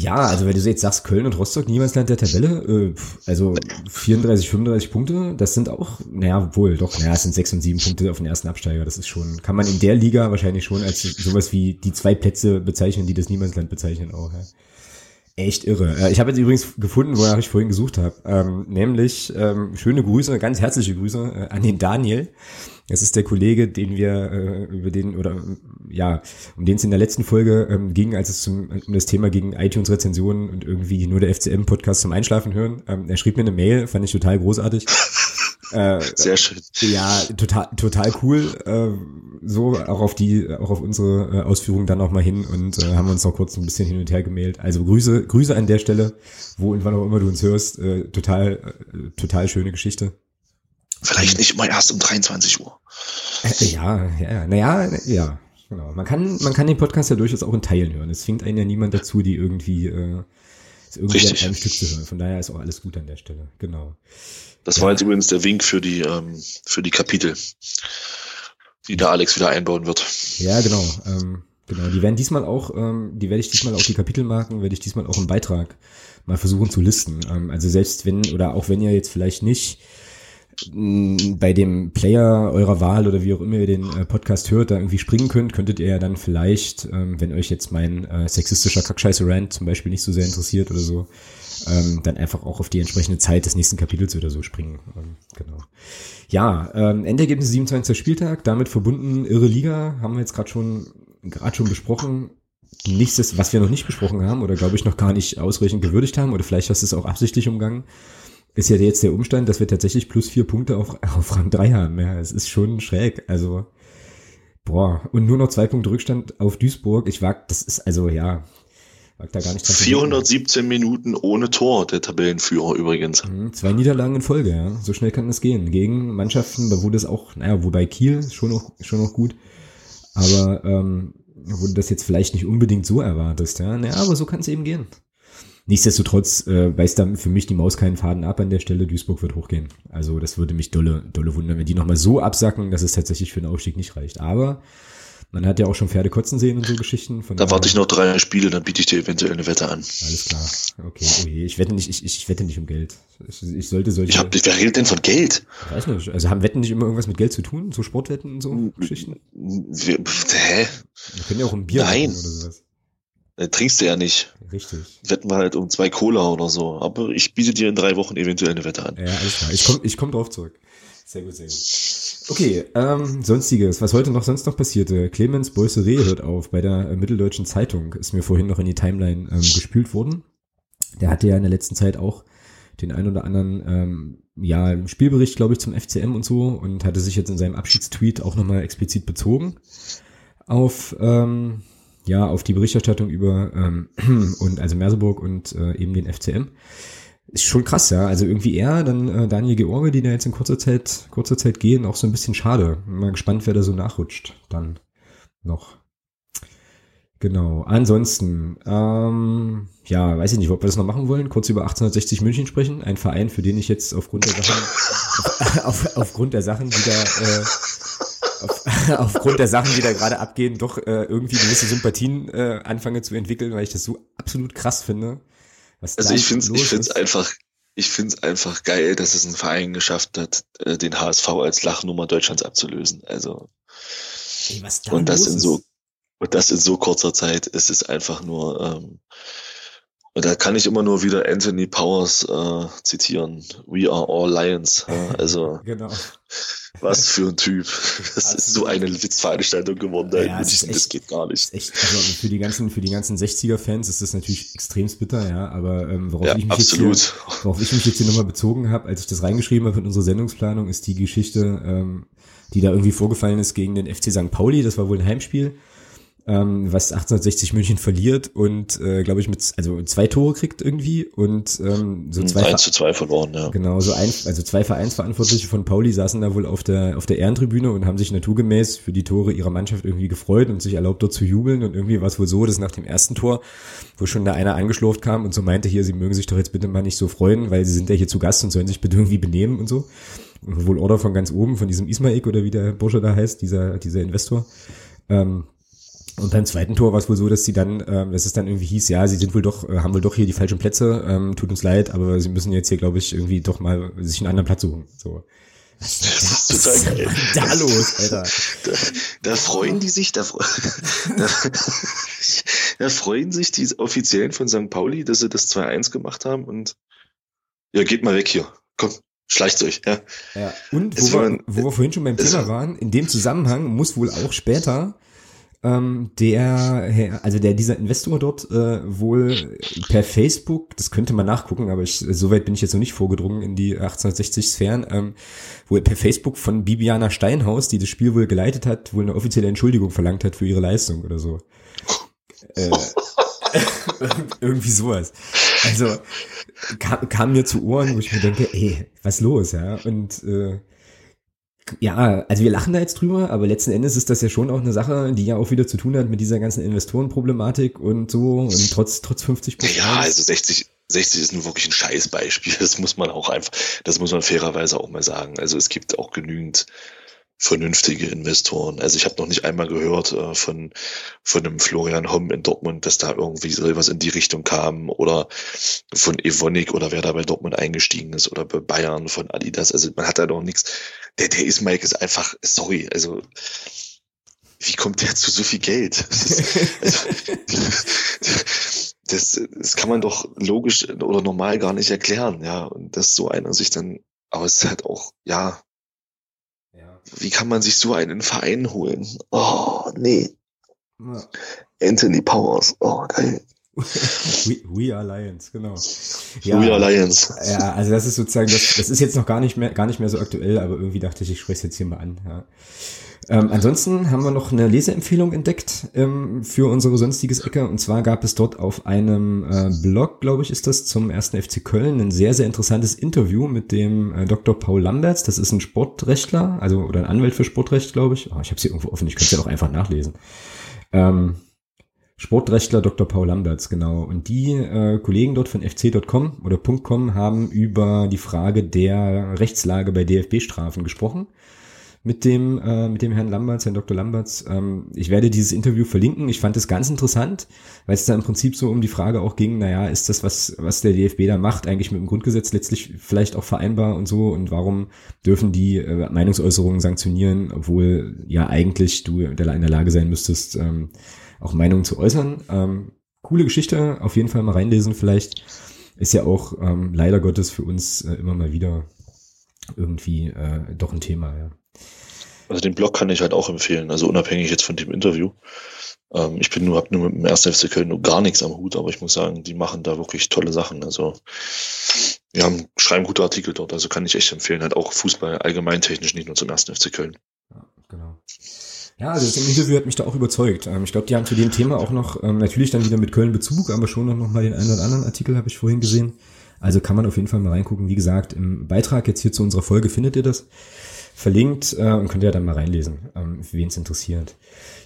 [SPEAKER 1] Ja, also wenn du jetzt sagst, Köln und Rostock, Niemandsland der Tabelle, äh, also 34, 35 Punkte, das sind auch, naja, wohl, doch, naja, es sind 6 und 7 Punkte auf den ersten Absteiger, das ist schon, kann man in der Liga wahrscheinlich schon als sowas wie die zwei Plätze bezeichnen, die das Niemandsland bezeichnen auch, ja. Echt irre. Äh, ich habe jetzt übrigens gefunden, wonach ich vorhin gesucht habe. Ähm, nämlich ähm, schöne Grüße, ganz herzliche Grüße äh, an den Daniel. Das ist der Kollege, den wir äh, über den oder ja, um den es in der letzten Folge ähm, ging, als es zum, um das Thema gegen iTunes-Rezensionen und irgendwie nur der FCM-Podcast zum Einschlafen hören. Ähm, er schrieb mir eine Mail, fand ich total großartig.
[SPEAKER 2] Äh, Sehr schön.
[SPEAKER 1] Ja, total, total cool. Äh, so auch auf die, auch auf unsere äh, Ausführungen dann noch mal hin und äh, haben uns noch kurz ein bisschen hin und her gemeldet. Also Grüße, Grüße an der Stelle, wo und wann auch immer du uns hörst. Äh, total, äh, total schöne Geschichte.
[SPEAKER 2] Vielleicht nicht mal erst um 23 Uhr.
[SPEAKER 1] Äh, ja, ja, naja, ja. Genau. Man kann, man kann den Podcast ja durchaus auch in Teilen hören. Es zwingt einen ja niemand dazu, die irgendwie, äh, irgendwie Richtig. einem Stück zu hören. Von daher ist auch alles gut an der Stelle. Genau.
[SPEAKER 2] Das war jetzt übrigens der Wink für die, ähm, für die Kapitel, die der Alex wieder einbauen wird.
[SPEAKER 1] Ja, genau. Ähm, genau. Die werden diesmal auch, ähm, die werde ich diesmal auch die Kapitelmarken, werde ich diesmal auch im Beitrag mal versuchen zu listen. Ähm, also selbst wenn, oder auch wenn ihr jetzt vielleicht nicht bei dem Player eurer Wahl oder wie auch immer ihr den äh, Podcast hört, da irgendwie springen könnt, könntet ihr ja dann vielleicht, ähm, wenn euch jetzt mein äh, sexistischer Kackscheiße-Rant zum Beispiel nicht so sehr interessiert oder so, ähm, dann einfach auch auf die entsprechende Zeit des nächsten Kapitels oder so springen. Ähm, genau. Ja, ähm, Endergebnis 27. Spieltag, damit verbunden irre Liga, haben wir jetzt gerade schon gerade schon besprochen. Nichts, was wir noch nicht besprochen haben oder glaube ich noch gar nicht ausreichend gewürdigt haben oder vielleicht hast du es auch absichtlich umgangen ist ja jetzt der Umstand, dass wir tatsächlich plus vier Punkte auf, auf Rang drei haben. Ja, es ist schon schräg. Also, boah, und nur noch zwei Punkte Rückstand auf Duisburg. Ich wag, das ist also, ja,
[SPEAKER 2] wag da gar nicht 417 Minuten ohne Tor, der Tabellenführer übrigens.
[SPEAKER 1] Mhm, zwei Niederlagen in Folge, ja. So schnell kann das gehen. Gegen Mannschaften, da wurde es auch, naja, wobei Kiel schon noch, schon noch gut. Aber, ähm, wo du das jetzt vielleicht nicht unbedingt so erwartest, ja. Naja, aber so kann es eben gehen. Nichtsdestotrotz äh, weist dann für mich die Maus keinen Faden ab an der Stelle. Duisburg wird hochgehen. Also das würde mich dolle, dolle wundern, wenn die nochmal so absacken, dass es tatsächlich für den Aufstieg nicht reicht. Aber man hat ja auch schon Pferde kotzen sehen und so Geschichten.
[SPEAKER 2] Von da warte ich noch drei Spiele, dann biete ich dir eventuell eine Wette an.
[SPEAKER 1] Alles klar. Okay, oh je. Ich wette nicht, ich, ich wette nicht um Geld. Ich, ich sollte solche.
[SPEAKER 2] Ich hab, wer redet denn von Geld?
[SPEAKER 1] Ich weiß nicht. Also haben Wetten nicht immer irgendwas mit Geld zu tun? So Sportwetten und so Geschichten?
[SPEAKER 2] Wir, hä?
[SPEAKER 1] Wir können ja auch um Bier
[SPEAKER 2] Nein. oder sowas. Äh, trinkst du ja nicht.
[SPEAKER 1] Richtig.
[SPEAKER 2] Wetten wir halt um zwei Cola oder so. Aber ich biete dir in drei Wochen eventuell eine Wette an.
[SPEAKER 1] Ja, alles klar. Ich komme ich komm drauf zurück. Sehr gut, sehr gut. Okay, ähm, sonstiges, was heute noch sonst noch passierte. Clemens Boisseret hört auf bei der Mitteldeutschen Zeitung. Ist mir vorhin noch in die Timeline ähm, gespült worden. Der hatte ja in der letzten Zeit auch den ein oder anderen ähm, ja, Spielbericht, glaube ich, zum FCM und so und hatte sich jetzt in seinem Abschiedstweet auch nochmal explizit bezogen auf ähm, ja auf die Berichterstattung über ähm, und also Merseburg und äh, eben den FCM. Ist schon krass, ja. Also irgendwie er, dann äh, Daniel George, die da jetzt in kurzer Zeit, kurzer Zeit gehen, auch so ein bisschen schade. Mal gespannt, wer da so nachrutscht dann noch. Genau. Ansonsten, ähm, ja, weiß ich nicht, ob wir das noch machen wollen. Kurz über 1860 München sprechen. Ein Verein, für den ich jetzt aufgrund der Sachen, auf, auf, aufgrund der Sachen, die da, äh, auf, aufgrund der Sachen, die da gerade abgehen, doch äh, irgendwie gewisse Sympathien äh, anfange zu entwickeln, weil ich das so absolut krass finde.
[SPEAKER 2] also ich finde es einfach, ich finde es einfach geil, dass es ein Verein geschafft hat, äh, den HSV als Lachnummer Deutschlands abzulösen. Also Ey, und das in so und das in so kurzer Zeit ist es einfach nur, ähm, und da kann ich immer nur wieder Anthony Powers äh, zitieren. We are all lions. Ja, also, genau. was für ein Typ. Das also, ist so eine Witzveranstaltung geworden. Ja, das, echt, das geht gar nicht.
[SPEAKER 1] Echt, also für die ganzen, für die ganzen 60er-Fans ist das natürlich extrem bitter, ja. Aber ähm, worauf, ja, ich mich absolut. Jetzt hier, worauf ich mich jetzt hier nochmal bezogen habe, als ich das reingeschrieben habe in unsere Sendungsplanung, ist die Geschichte, ähm, die da irgendwie vorgefallen ist gegen den FC St. Pauli. Das war wohl ein Heimspiel ähm, was 1860 München verliert und äh, glaube ich mit also zwei Tore kriegt irgendwie und ähm, so zwei
[SPEAKER 2] 1 zu 2 verloren, ja.
[SPEAKER 1] Genau, so ein, also zwei Vereinsverantwortliche von Pauli saßen da wohl auf der auf der Ehrentribüne und haben sich naturgemäß für die Tore ihrer Mannschaft irgendwie gefreut und sich erlaubt dort zu jubeln und irgendwie war es wohl so, dass nach dem ersten Tor, wo schon da einer angeschlurft kam und so meinte hier, sie mögen sich doch jetzt bitte mal nicht so freuen, weil sie sind ja hier zu Gast und sollen sich bitte irgendwie benehmen und so. Wohl Order von ganz oben, von diesem Ismaik oder wie der Bursche da heißt, dieser, dieser Investor. Ähm, und beim zweiten Tor war es wohl so, dass sie dann, ähm, dass es dann irgendwie hieß, ja, sie sind wohl doch, äh, haben wohl doch hier die falschen Plätze, ähm, tut uns leid, aber sie müssen jetzt hier, glaube ich, irgendwie doch mal sich einen anderen Platz suchen. So.
[SPEAKER 2] Was ist das total geil. da los, Alter? Da, da freuen die sich, da, da, da freuen sich die Offiziellen von St. Pauli, dass sie das 2-1 gemacht haben und ja, geht mal weg hier. Komm, schleicht euch, ja.
[SPEAKER 1] ja. Und wo wir, wo wir vorhin schon beim Thema waren, in dem Zusammenhang muss wohl auch später ähm, der, also der dieser Investor dort äh, wohl per Facebook, das könnte man nachgucken, aber ich, soweit bin ich jetzt noch nicht vorgedrungen in die 1860 Sphären, ähm, wo per Facebook von Bibiana Steinhaus, die das Spiel wohl geleitet hat, wohl eine offizielle Entschuldigung verlangt hat für ihre Leistung oder so. Äh, irgendwie sowas. Also kam, kam mir zu Ohren, wo ich mir denke, ey, was los, ja? Und äh, ja, also wir lachen da jetzt drüber, aber letzten Endes ist das ja schon auch eine Sache, die ja auch wieder zu tun hat mit dieser ganzen Investorenproblematik und so und trotz, trotz 50
[SPEAKER 2] Prozent. Ja, also 60, 60 ist nun wirklich ein Scheißbeispiel. Das muss man auch einfach, das muss man fairerweise auch mal sagen. Also es gibt auch genügend vernünftige Investoren. Also ich habe noch nicht einmal gehört äh, von von einem Florian Homm in Dortmund, dass da irgendwie so was in die Richtung kam oder von Evonik oder wer da bei Dortmund eingestiegen ist oder bei Bayern von Adidas. Also man hat da noch nichts. Der der ist Mike ist einfach sorry. Also wie kommt der zu so viel Geld? Das, also, das, das kann man doch logisch oder normal gar nicht erklären, ja. Und dass so einer sich dann, aber es ist halt auch, ja, wie kann man sich so einen Verein holen? Oh, nee. Ja. Anthony Powers. Oh, geil.
[SPEAKER 1] We, we, are Lions, genau.
[SPEAKER 2] Ja, we are Lions.
[SPEAKER 1] Ja, also das ist sozusagen, das, das ist jetzt noch gar nicht mehr, gar nicht mehr so aktuell, aber irgendwie dachte ich, ich spreche es jetzt hier mal an. Ja. Ähm, ansonsten haben wir noch eine Leseempfehlung entdeckt ähm, für unsere sonstiges Ecke. Und zwar gab es dort auf einem äh, Blog, glaube ich, ist das zum ersten FC Köln, ein sehr, sehr interessantes Interview mit dem äh, Dr. Paul Lamberts. Das ist ein Sportrechtler, also oder ein Anwalt für Sportrecht, glaube ich. Oh, ich habe sie irgendwo offen, ich könnte es ja auch einfach nachlesen. Ähm, Sportrechtler Dr. Paul Lamberts, genau. Und die äh, Kollegen dort von fc.com oder .com haben über die Frage der Rechtslage bei DFB-Strafen gesprochen mit dem, äh, mit dem Herrn Lamberts, Herrn Dr. Lamberts. Ähm, ich werde dieses Interview verlinken. Ich fand es ganz interessant, weil es da im Prinzip so um die Frage auch ging, naja, ist das, was, was der DFB da macht, eigentlich mit dem Grundgesetz letztlich vielleicht auch vereinbar und so? Und warum dürfen die äh, Meinungsäußerungen sanktionieren, obwohl ja eigentlich du in der Lage sein müsstest, ähm, auch Meinungen zu äußern? Ähm, coole Geschichte, auf jeden Fall mal reinlesen vielleicht. Ist ja auch ähm, leider Gottes für uns äh, immer mal wieder irgendwie äh, doch ein Thema, ja.
[SPEAKER 2] Also den Blog kann ich halt auch empfehlen, also unabhängig jetzt von dem Interview. Ähm, ich bin nur, hab nur mit dem 1. FC Köln nur gar nichts am Hut, aber ich muss sagen, die machen da wirklich tolle Sachen. Also wir haben, schreiben gute Artikel dort, also kann ich echt empfehlen, halt auch Fußball allgemeintechnisch, nicht nur zum 1. FC Köln.
[SPEAKER 1] Ja, genau. Ja, also das Interview hat mich da auch überzeugt. Ähm, ich glaube, die haben zu dem Thema auch noch, ähm, natürlich dann wieder mit Köln Bezug, aber schon noch mal den einen oder anderen Artikel habe ich vorhin gesehen. Also kann man auf jeden Fall mal reingucken. Wie gesagt, im Beitrag jetzt hier zu unserer Folge findet ihr das verlinkt äh, und könnt ihr dann mal reinlesen, ähm, wen es interessiert.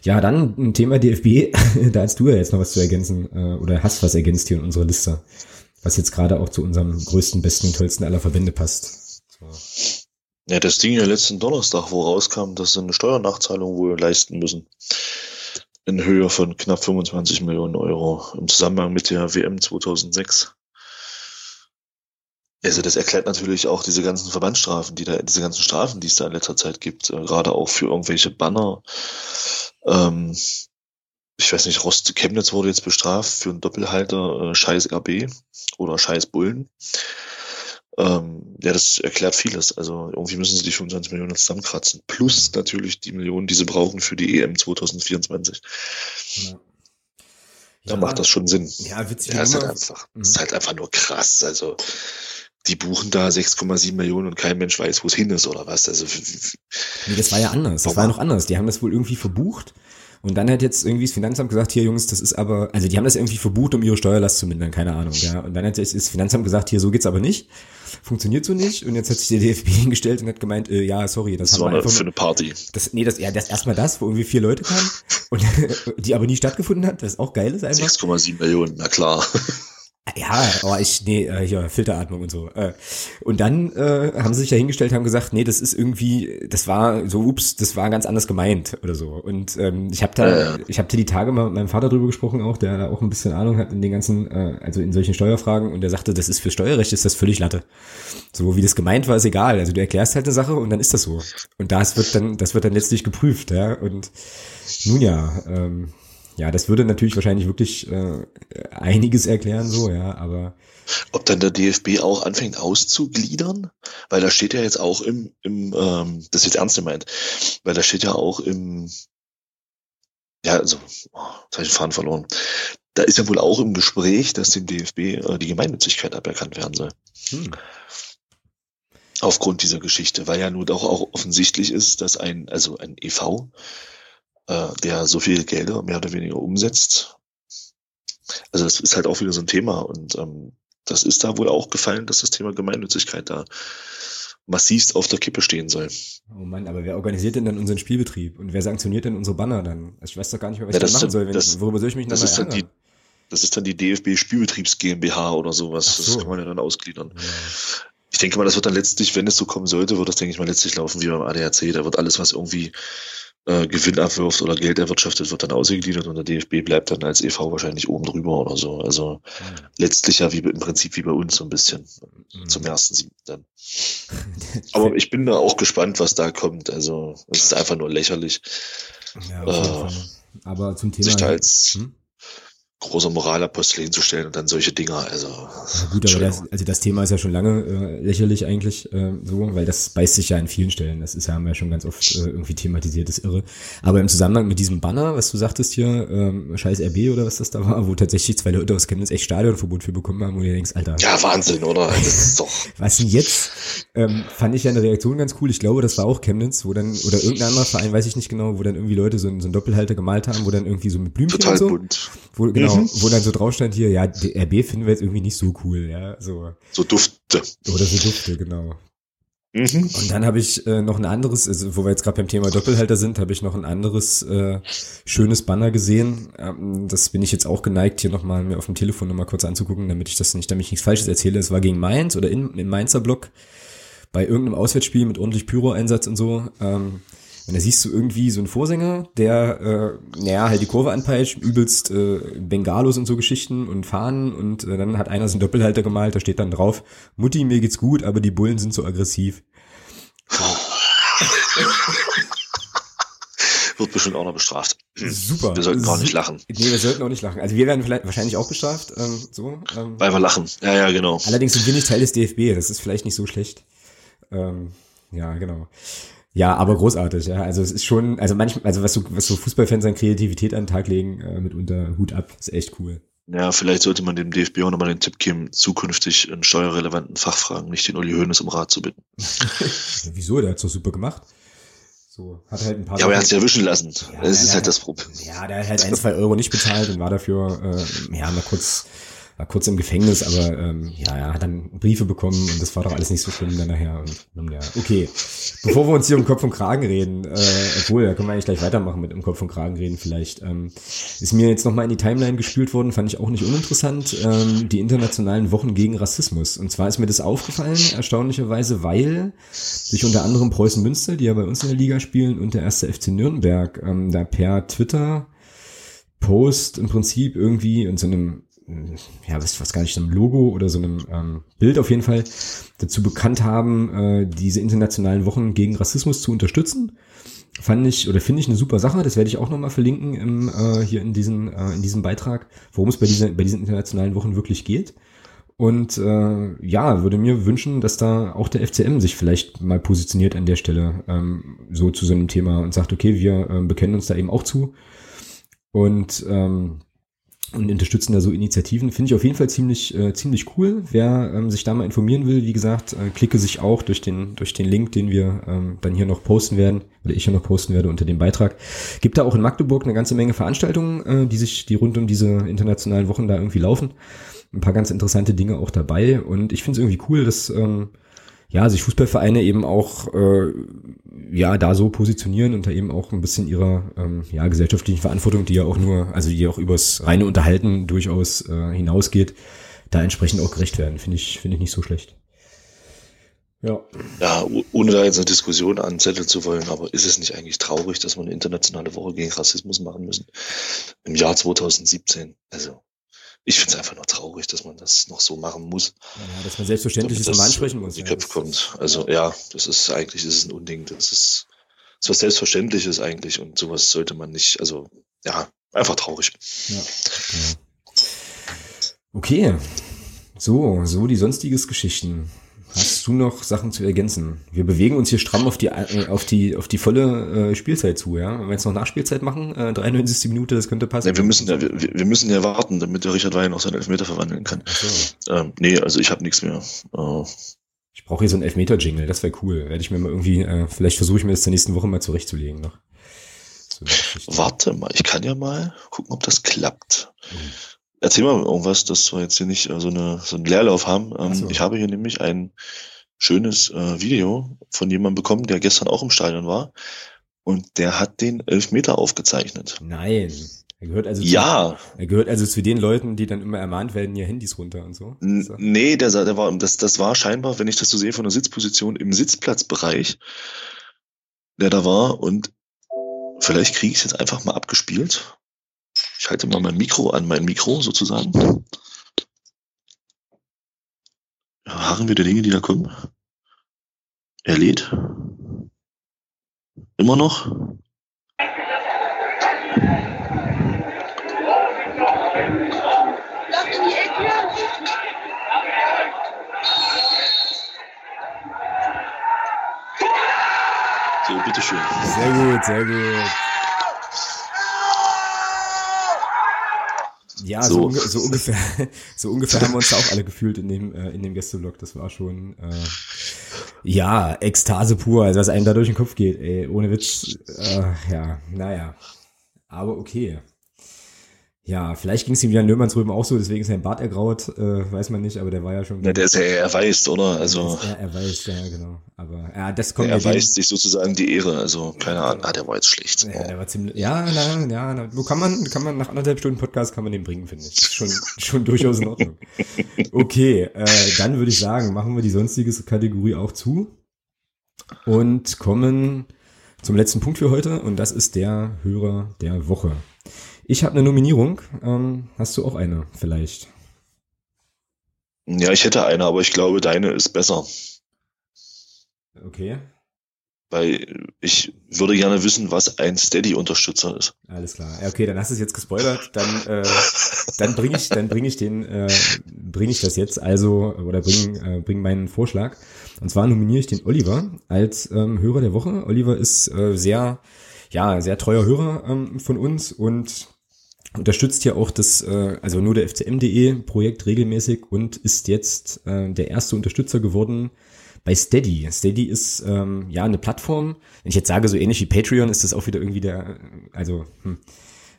[SPEAKER 1] Ja, dann ein Thema DFB. da hast du ja jetzt noch was zu ergänzen äh, oder hast was ergänzt hier in unserer Liste, was jetzt gerade auch zu unserem größten, besten, tollsten aller Verbände passt. So.
[SPEAKER 2] Ja, das Ding ja letzten Donnerstag, wo rauskam, dass sie eine Steuernachzahlung wohl leisten müssen. In Höhe von knapp 25 Millionen Euro im Zusammenhang mit der WM 2006. Also das erklärt natürlich auch diese ganzen Verbandsstrafen, die da, diese ganzen Strafen, die es da in letzter Zeit gibt, äh, gerade auch für irgendwelche Banner. Ähm, ich weiß nicht, Rost Chemnitz wurde jetzt bestraft für einen Doppelhalter äh, Scheiß RB oder Scheiß Bullen. Ähm, ja, das erklärt vieles. Also irgendwie müssen sie die 25 Millionen zusammenkratzen. Plus natürlich die Millionen, die sie brauchen für die EM 2024. Ja. Da ja, macht das schon Sinn.
[SPEAKER 1] Ja, witzig.
[SPEAKER 2] Ja, ist halt einfach, mhm. ist halt einfach nur krass. Also, die buchen da 6,7 Millionen und kein Mensch weiß, wo es hin ist oder was. Also,
[SPEAKER 1] nee, das war ja anders. Das war ja noch anders. Die haben das wohl irgendwie verbucht. Und dann hat jetzt irgendwie das Finanzamt gesagt, hier Jungs, das ist aber, also die haben das irgendwie verbucht, um ihre Steuerlast zu mindern, keine Ahnung, ja. Und dann hat das Finanzamt gesagt, hier, so geht's aber nicht. Funktioniert so nicht. Und jetzt hat sich der DFB hingestellt und hat gemeint, äh, ja, sorry, das,
[SPEAKER 2] das
[SPEAKER 1] haben
[SPEAKER 2] war wir einfach für eine Party.
[SPEAKER 1] Das, nee, das, ja, das erstmal das, wo irgendwie vier Leute kamen und die aber nie stattgefunden hat, das ist auch geil ist einfach.
[SPEAKER 2] 6,7 Millionen, na klar.
[SPEAKER 1] Ja, aber ich, nee, äh, hier, Filteratmung und so. Äh. Und dann äh, haben sie sich ja hingestellt, haben gesagt, nee, das ist irgendwie, das war so, ups, das war ganz anders gemeint oder so. Und ähm, ich habe da, ich habe da die Tage mal mit meinem Vater drüber gesprochen, auch, der da auch ein bisschen Ahnung hat in den ganzen, äh, also in solchen Steuerfragen, und der sagte, das ist für Steuerrecht ist das völlig Latte. So wie das gemeint war, ist egal. Also du erklärst halt eine Sache und dann ist das so. Und das wird dann, das wird dann letztlich geprüft, ja. Und nun ja, ähm, ja, das würde natürlich wahrscheinlich wirklich äh, einiges erklären, so, ja, aber.
[SPEAKER 2] Ob dann der DFB auch anfängt auszugliedern? Weil da steht ja jetzt auch im, im ähm, das ist jetzt ernst gemeint, weil da steht ja auch im, ja, also, oh, jetzt habe ich den Faden verloren. Da ist ja wohl auch im Gespräch, dass dem DFB äh, die Gemeinnützigkeit aberkannt werden soll. Hm. Aufgrund dieser Geschichte, weil ja nun auch, auch offensichtlich ist, dass ein, also ein EV, äh, der so viel Gelder mehr oder weniger umsetzt. Also das ist halt auch wieder so ein Thema und ähm, das ist da wohl auch gefallen, dass das Thema Gemeinnützigkeit da massivst auf der Kippe stehen soll.
[SPEAKER 1] Oh Mann, aber wer organisiert denn dann unseren Spielbetrieb und wer sanktioniert denn unsere Banner dann? Also ich weiß doch gar nicht mehr, was ja, ich da machen soll. Wenn, das, worüber soll ich mich
[SPEAKER 2] das ist dann die, Das ist dann die DFB Spielbetriebs GmbH oder sowas. So. Das kann man ja dann ausgliedern. Ja. Ich denke mal, das wird dann letztlich, wenn es so kommen sollte, wird das, denke ich mal, letztlich laufen wie beim ADAC. Da wird alles, was irgendwie äh, Gewinn abwirft oder Geld erwirtschaftet, wird dann ausgegliedert und der DFB bleibt dann als EV wahrscheinlich oben drüber oder so. Also mhm. letztlich ja wie im Prinzip wie bei uns so ein bisschen mhm. zum ersten siebten dann. Aber ich bin da auch gespannt, was da kommt. Also es ist einfach nur lächerlich.
[SPEAKER 1] Ja, äh, aber zum Thema.
[SPEAKER 2] Sich da als, hm? Großer Moralapostel hinzustellen und dann solche Dinger. Also,
[SPEAKER 1] ja, gut, aber das, also das Thema ist ja schon lange äh, lächerlich eigentlich äh, so, weil das beißt sich ja an vielen Stellen. Das ist ja, haben wir ja schon ganz oft äh, irgendwie thematisiert, das irre. Aber im Zusammenhang mit diesem Banner, was du sagtest hier, ähm, scheiß RB oder was das da war, wo tatsächlich zwei Leute aus Chemnitz echt Stadionverbot für bekommen haben, wo du denkst, Alter.
[SPEAKER 2] Ja, Wahnsinn, oder? Das ist doch.
[SPEAKER 1] was denn jetzt? Ähm, fand ich ja eine Reaktion ganz cool. Ich glaube, das war auch Chemnitz, wo dann, oder irgendein anderer Verein, weiß ich nicht genau, wo dann irgendwie Leute so, so einen Doppelhalter gemalt haben, wo dann irgendwie so mit Blümchen
[SPEAKER 2] Total
[SPEAKER 1] und so.
[SPEAKER 2] Bunt.
[SPEAKER 1] Wo, genau, genau, wo dann so drauf stand hier, ja, die RB finden wir jetzt irgendwie nicht so cool, ja, so.
[SPEAKER 2] So Dufte.
[SPEAKER 1] Oder so Dufte, genau. Mhm. Und dann habe ich äh, noch ein anderes, also wo wir jetzt gerade beim Thema Doppelhalter sind, habe ich noch ein anderes äh, schönes Banner gesehen. Ähm, das bin ich jetzt auch geneigt, hier nochmal mir auf dem Telefon nochmal kurz anzugucken, damit ich das nicht, damit ich nichts Falsches erzähle. Es war gegen Mainz oder in, im Mainzer Block bei irgendeinem Auswärtsspiel mit ordentlich Pyro-Einsatz und so. Ähm, und da siehst du irgendwie so einen Vorsänger, der, äh, naja, halt die Kurve anpeitscht, übelst äh, Bengalos und so Geschichten und Fahnen und äh, dann hat einer so einen Doppelhalter gemalt, da steht dann drauf, Mutti, mir geht's gut, aber die Bullen sind so aggressiv.
[SPEAKER 2] Wird bestimmt auch noch bestraft.
[SPEAKER 1] Super.
[SPEAKER 2] Wir sollten gar nicht lachen.
[SPEAKER 1] Nee, wir sollten auch nicht lachen. Also wir werden vielleicht wahrscheinlich auch bestraft. Ähm, so, ähm,
[SPEAKER 2] Weil wir lachen. Ja, ja, genau.
[SPEAKER 1] Allerdings sind wir nicht Teil des DFB. Das ist vielleicht nicht so schlecht. Ähm, ja, genau. Ja, aber großartig, ja. Also es ist schon, also manchmal, also was so, was so Fußballfans an Kreativität an den Tag legen, äh, mitunter Hut ab, ist echt cool.
[SPEAKER 2] Ja, vielleicht sollte man dem DFB auch nochmal den Tipp geben, zukünftig in steuerrelevanten Fachfragen nicht den Uli Hoeneß um Rat zu bitten.
[SPEAKER 1] Wieso? Der hat's doch super gemacht. So, hat halt ein paar.
[SPEAKER 2] Ja, aber er hat sich erwischen lassen. Ja, das ist halt das Problem.
[SPEAKER 1] Ja, der hat halt ein, zwei Euro nicht bezahlt und war dafür, äh, ja, mal kurz war kurz im Gefängnis, aber ähm, ja, er hat dann Briefe bekommen und das war doch alles nicht so schlimm dann nachher. Und, ja, okay. Bevor wir uns hier um Kopf und Kragen reden, äh, obwohl, da können wir eigentlich gleich weitermachen mit um Kopf und Kragen reden vielleicht, ähm, ist mir jetzt nochmal in die Timeline gespült worden, fand ich auch nicht uninteressant, ähm, die internationalen Wochen gegen Rassismus. Und zwar ist mir das aufgefallen, erstaunlicherweise, weil sich unter anderem Preußen Münster, die ja bei uns in der Liga spielen, und der erste FC Nürnberg ähm, da per Twitter Post im Prinzip irgendwie in so einem ja, was, was gar nicht, so einem Logo oder so einem ähm, Bild auf jeden Fall dazu bekannt haben, äh, diese internationalen Wochen gegen Rassismus zu unterstützen. Fand ich oder finde ich eine super Sache. Das werde ich auch nochmal verlinken im, äh, hier in, diesen, äh, in diesem Beitrag, worum es bei, dieser, bei diesen internationalen Wochen wirklich geht. Und äh, ja, würde mir wünschen, dass da auch der FCM sich vielleicht mal positioniert an der Stelle ähm, so zu so einem Thema und sagt, okay, wir äh, bekennen uns da eben auch zu. Und ähm, und unterstützen da so Initiativen. Finde ich auf jeden Fall ziemlich, äh, ziemlich cool. Wer ähm, sich da mal informieren will, wie gesagt, äh, klicke sich auch durch den, durch den Link, den wir ähm, dann hier noch posten werden, oder ich hier noch posten werde unter dem Beitrag. Gibt da auch in Magdeburg eine ganze Menge Veranstaltungen, äh, die sich, die rund um diese internationalen Wochen da irgendwie laufen. Ein paar ganz interessante Dinge auch dabei. Und ich finde es irgendwie cool, dass ähm, ja, sich Fußballvereine eben auch äh, ja da so positionieren und da eben auch ein bisschen ihrer ähm, ja, gesellschaftlichen Verantwortung, die ja auch nur, also die auch übers reine Unterhalten durchaus äh, hinausgeht, da entsprechend auch gerecht werden. Finde ich, finde ich nicht so schlecht.
[SPEAKER 2] Ja. ja, ohne da jetzt eine Diskussion anzetteln zu wollen, aber ist es nicht eigentlich traurig, dass wir eine internationale Woche gegen Rassismus machen müssen im Jahr 2017? Also ich finde es einfach nur traurig, dass man das noch so machen muss.
[SPEAKER 1] Ja, dass man selbstverständlich ist und ansprechen muss.
[SPEAKER 2] Die Köpfe kommt. Also ja, das ist eigentlich das ist ein Unding. Das ist, das ist was Selbstverständliches eigentlich und sowas sollte man nicht, also ja, einfach traurig. Ja.
[SPEAKER 1] Okay. So, so die sonstiges Geschichten. Hast du noch Sachen zu ergänzen? Wir bewegen uns hier stramm auf die, äh, auf die, auf die volle äh, Spielzeit zu, ja? Wenn wir jetzt noch Nachspielzeit machen, äh, 93. Minute, das könnte passen.
[SPEAKER 2] Nee, wir müssen ja, wir, wir müssen ja warten, damit der Richard Wein auch seinen Elfmeter verwandeln kann. So. Ähm, nee, also ich habe nichts mehr.
[SPEAKER 1] Äh, ich brauche hier so einen Elfmeter-Jingle, das wäre cool. Werde ich mir mal irgendwie, äh, vielleicht versuche ich mir das zur nächsten Woche mal zurechtzulegen noch.
[SPEAKER 2] So Warte mal, ich kann ja mal gucken, ob das klappt. Mhm. Erzähl mal irgendwas, dass wir jetzt hier nicht äh, so, eine, so einen Leerlauf haben. Ähm, so. Ich habe hier nämlich ein schönes äh, Video von jemandem bekommen, der gestern auch im Stadion war. Und der hat den Elfmeter aufgezeichnet.
[SPEAKER 1] Nein. Er gehört also
[SPEAKER 2] ja.
[SPEAKER 1] Zu, er gehört also zu den Leuten, die dann immer ermahnt werden, ihr Handys runter und so.
[SPEAKER 2] so. Nee, der, der war, das, das war scheinbar, wenn ich das so sehe, von der Sitzposition im Sitzplatzbereich, der da war. Und vielleicht kriege ich es jetzt einfach mal abgespielt. Ich halte mal mein Mikro an mein Mikro sozusagen. Harren wir die Dinge, die da kommen. Er lädt. Immer noch. So, bitteschön.
[SPEAKER 1] Sehr gut, sehr gut. Ja, so, so, so ungefähr, so ungefähr haben wir uns auch alle gefühlt in dem, äh, in dem Gästeblock. Das war schon, äh, ja, Ekstase pur, also was einem da durch den Kopf geht, ey, ohne Witz. Äh, ja, naja. Aber okay. Ja, vielleicht ging es ihm wieder in Löhmannsröben auch so, deswegen ist sein Bart ergraut, äh, weiß man nicht, aber der war ja schon.
[SPEAKER 2] Ja, der ist ja erweist, oder? Also.
[SPEAKER 1] Er, erweist, ja, genau. Aber ja, das kommt.
[SPEAKER 2] Er erweist sich sozusagen die Ehre, also keine Ahnung. Ah, der war jetzt schlecht.
[SPEAKER 1] Ja, der war ziemlich. Ja, na, ja, na, wo kann man, kann man nach anderthalb Stunden Podcast kann man den bringen, finde ich. Schon, schon durchaus in Ordnung. Okay, äh, dann würde ich sagen, machen wir die sonstige Kategorie auch zu und kommen zum letzten Punkt für heute und das ist der Hörer der Woche. Ich habe eine Nominierung. Ähm, hast du auch eine vielleicht?
[SPEAKER 2] Ja, ich hätte eine, aber ich glaube, deine ist besser.
[SPEAKER 1] Okay.
[SPEAKER 2] Weil ich würde gerne wissen, was ein Steady-Unterstützer ist.
[SPEAKER 1] Alles klar. Okay, dann hast du es jetzt gespoilert. Dann, äh, dann bringe ich, dann bringe ich den, äh, bringe ich das jetzt. Also oder bring, äh, bring meinen Vorschlag. Und zwar nominiere ich den Oliver als ähm, Hörer der Woche. Oliver ist äh, sehr, ja, sehr treuer Hörer ähm, von uns und unterstützt ja auch das, äh, also nur der FCM.de Projekt regelmäßig und ist jetzt äh, der erste Unterstützer geworden bei Steady. Steady ist ähm, ja eine Plattform. Wenn ich jetzt sage, so ähnlich wie Patreon, ist das auch wieder irgendwie der, also hm,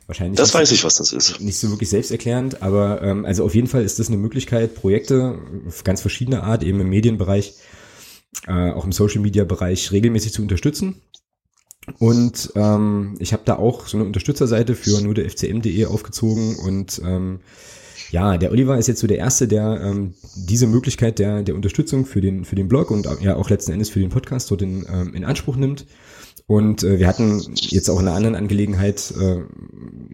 [SPEAKER 1] wahrscheinlich.
[SPEAKER 2] Das weiß ich, was das ist.
[SPEAKER 1] Nicht so wirklich selbsterklärend, aber ähm, also auf jeden Fall ist das eine Möglichkeit, Projekte ganz verschiedener Art, eben im Medienbereich, äh, auch im Social Media Bereich regelmäßig zu unterstützen. Und ähm, ich habe da auch so eine Unterstützerseite für nur der FCM.de aufgezogen und ähm, ja, der Oliver ist jetzt so der Erste, der ähm, diese Möglichkeit der, der Unterstützung für den, für den Blog und ja auch letzten Endes für den Podcast dort in, ähm, in Anspruch nimmt. Und äh, wir hatten jetzt auch in einer anderen Angelegenheit äh,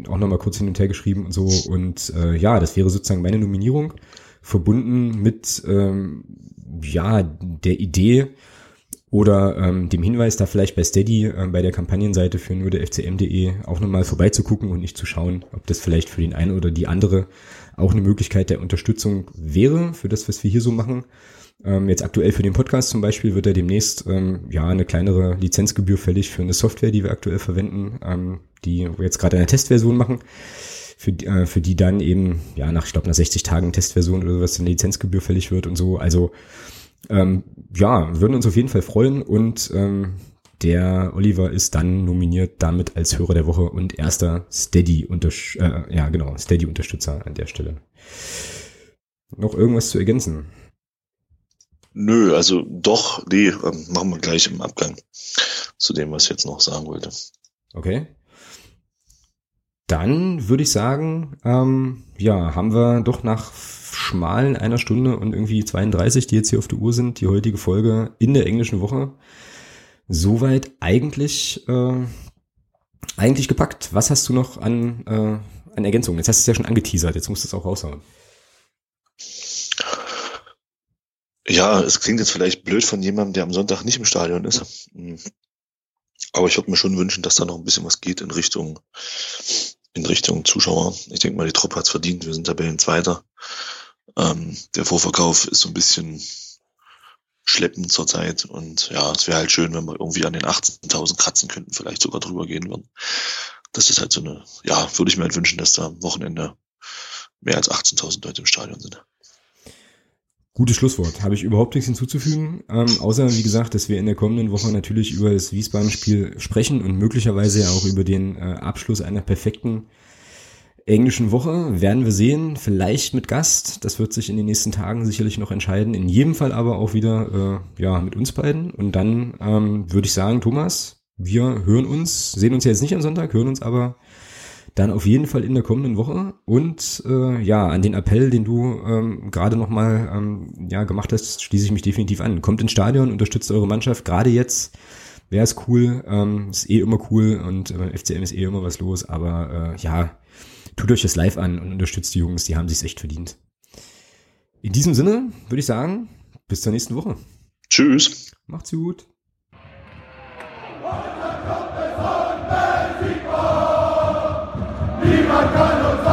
[SPEAKER 1] auch nochmal kurz hin und her geschrieben und so. Und äh, ja, das wäre sozusagen meine Nominierung, verbunden mit ähm, ja der Idee, oder ähm, dem Hinweis, da vielleicht bei Steady äh, bei der Kampagnenseite für nur der FCM.de auch nochmal vorbeizugucken und nicht zu schauen, ob das vielleicht für den einen oder die andere auch eine Möglichkeit der Unterstützung wäre für das, was wir hier so machen. Ähm, jetzt aktuell für den Podcast zum Beispiel wird er demnächst ähm, ja eine kleinere Lizenzgebühr fällig für eine Software, die wir aktuell verwenden, ähm, die wir jetzt gerade eine Testversion machen, für, äh, für die dann eben ja nach ich glaube nach 60 Tagen Testversion oder sowas eine Lizenzgebühr fällig wird und so. Also ähm, ja, würden uns auf jeden Fall freuen und ähm, der Oliver ist dann nominiert damit als Hörer der Woche und erster Steady Untersch äh, ja genau Steady Unterstützer an der Stelle. Noch irgendwas zu ergänzen?
[SPEAKER 2] Nö, also doch, nee, ähm, machen wir gleich im Abgang zu dem, was ich jetzt noch sagen wollte.
[SPEAKER 1] Okay. Dann würde ich sagen, ähm, ja, haben wir doch nach schmalen einer Stunde und irgendwie 32, die jetzt hier auf der Uhr sind, die heutige Folge in der englischen Woche. Soweit eigentlich, äh, eigentlich gepackt. Was hast du noch an, äh, an Ergänzungen? Jetzt hast du es ja schon angeteasert, jetzt musst du es auch raushauen.
[SPEAKER 2] Ja, es klingt jetzt vielleicht blöd von jemandem, der am Sonntag nicht im Stadion ist. Aber ich würde mir schon wünschen, dass da noch ein bisschen was geht in Richtung, in Richtung Zuschauer. Ich denke mal, die Truppe hat es verdient. Wir sind Tabellenzweiter. Ähm, der Vorverkauf ist so ein bisschen schleppend zurzeit und ja, es wäre halt schön, wenn wir irgendwie an den 18.000 kratzen könnten, vielleicht sogar drüber gehen würden. Das ist halt so eine, ja, würde ich mir halt wünschen, dass da am Wochenende mehr als 18.000 Leute im Stadion sind.
[SPEAKER 1] Gutes Schlusswort. Habe ich überhaupt nichts hinzuzufügen, ähm, außer wie gesagt, dass wir in der kommenden Woche natürlich über das Wiesbaden-Spiel sprechen und möglicherweise ja auch über den äh, Abschluss einer perfekten englischen Woche. Werden wir sehen, vielleicht mit Gast. Das wird sich in den nächsten Tagen sicherlich noch entscheiden. In jedem Fall aber auch wieder äh, ja mit uns beiden. Und dann ähm, würde ich sagen, Thomas, wir hören uns, sehen uns jetzt nicht am Sonntag, hören uns aber dann auf jeden Fall in der kommenden Woche. Und äh, ja, an den Appell, den du ähm, gerade nochmal ähm, ja, gemacht hast, schließe ich mich definitiv an. Kommt ins Stadion, unterstützt eure Mannschaft. Gerade jetzt wäre es cool. Ähm, ist eh immer cool und äh, FCM ist eh immer was los. Aber äh, ja, tut euch das live an und unterstützt die Jungs, die haben sich echt verdient. In diesem Sinne würde ich sagen, bis zur nächsten Woche.
[SPEAKER 2] Tschüss.
[SPEAKER 1] Macht's gut. Niemand kann uns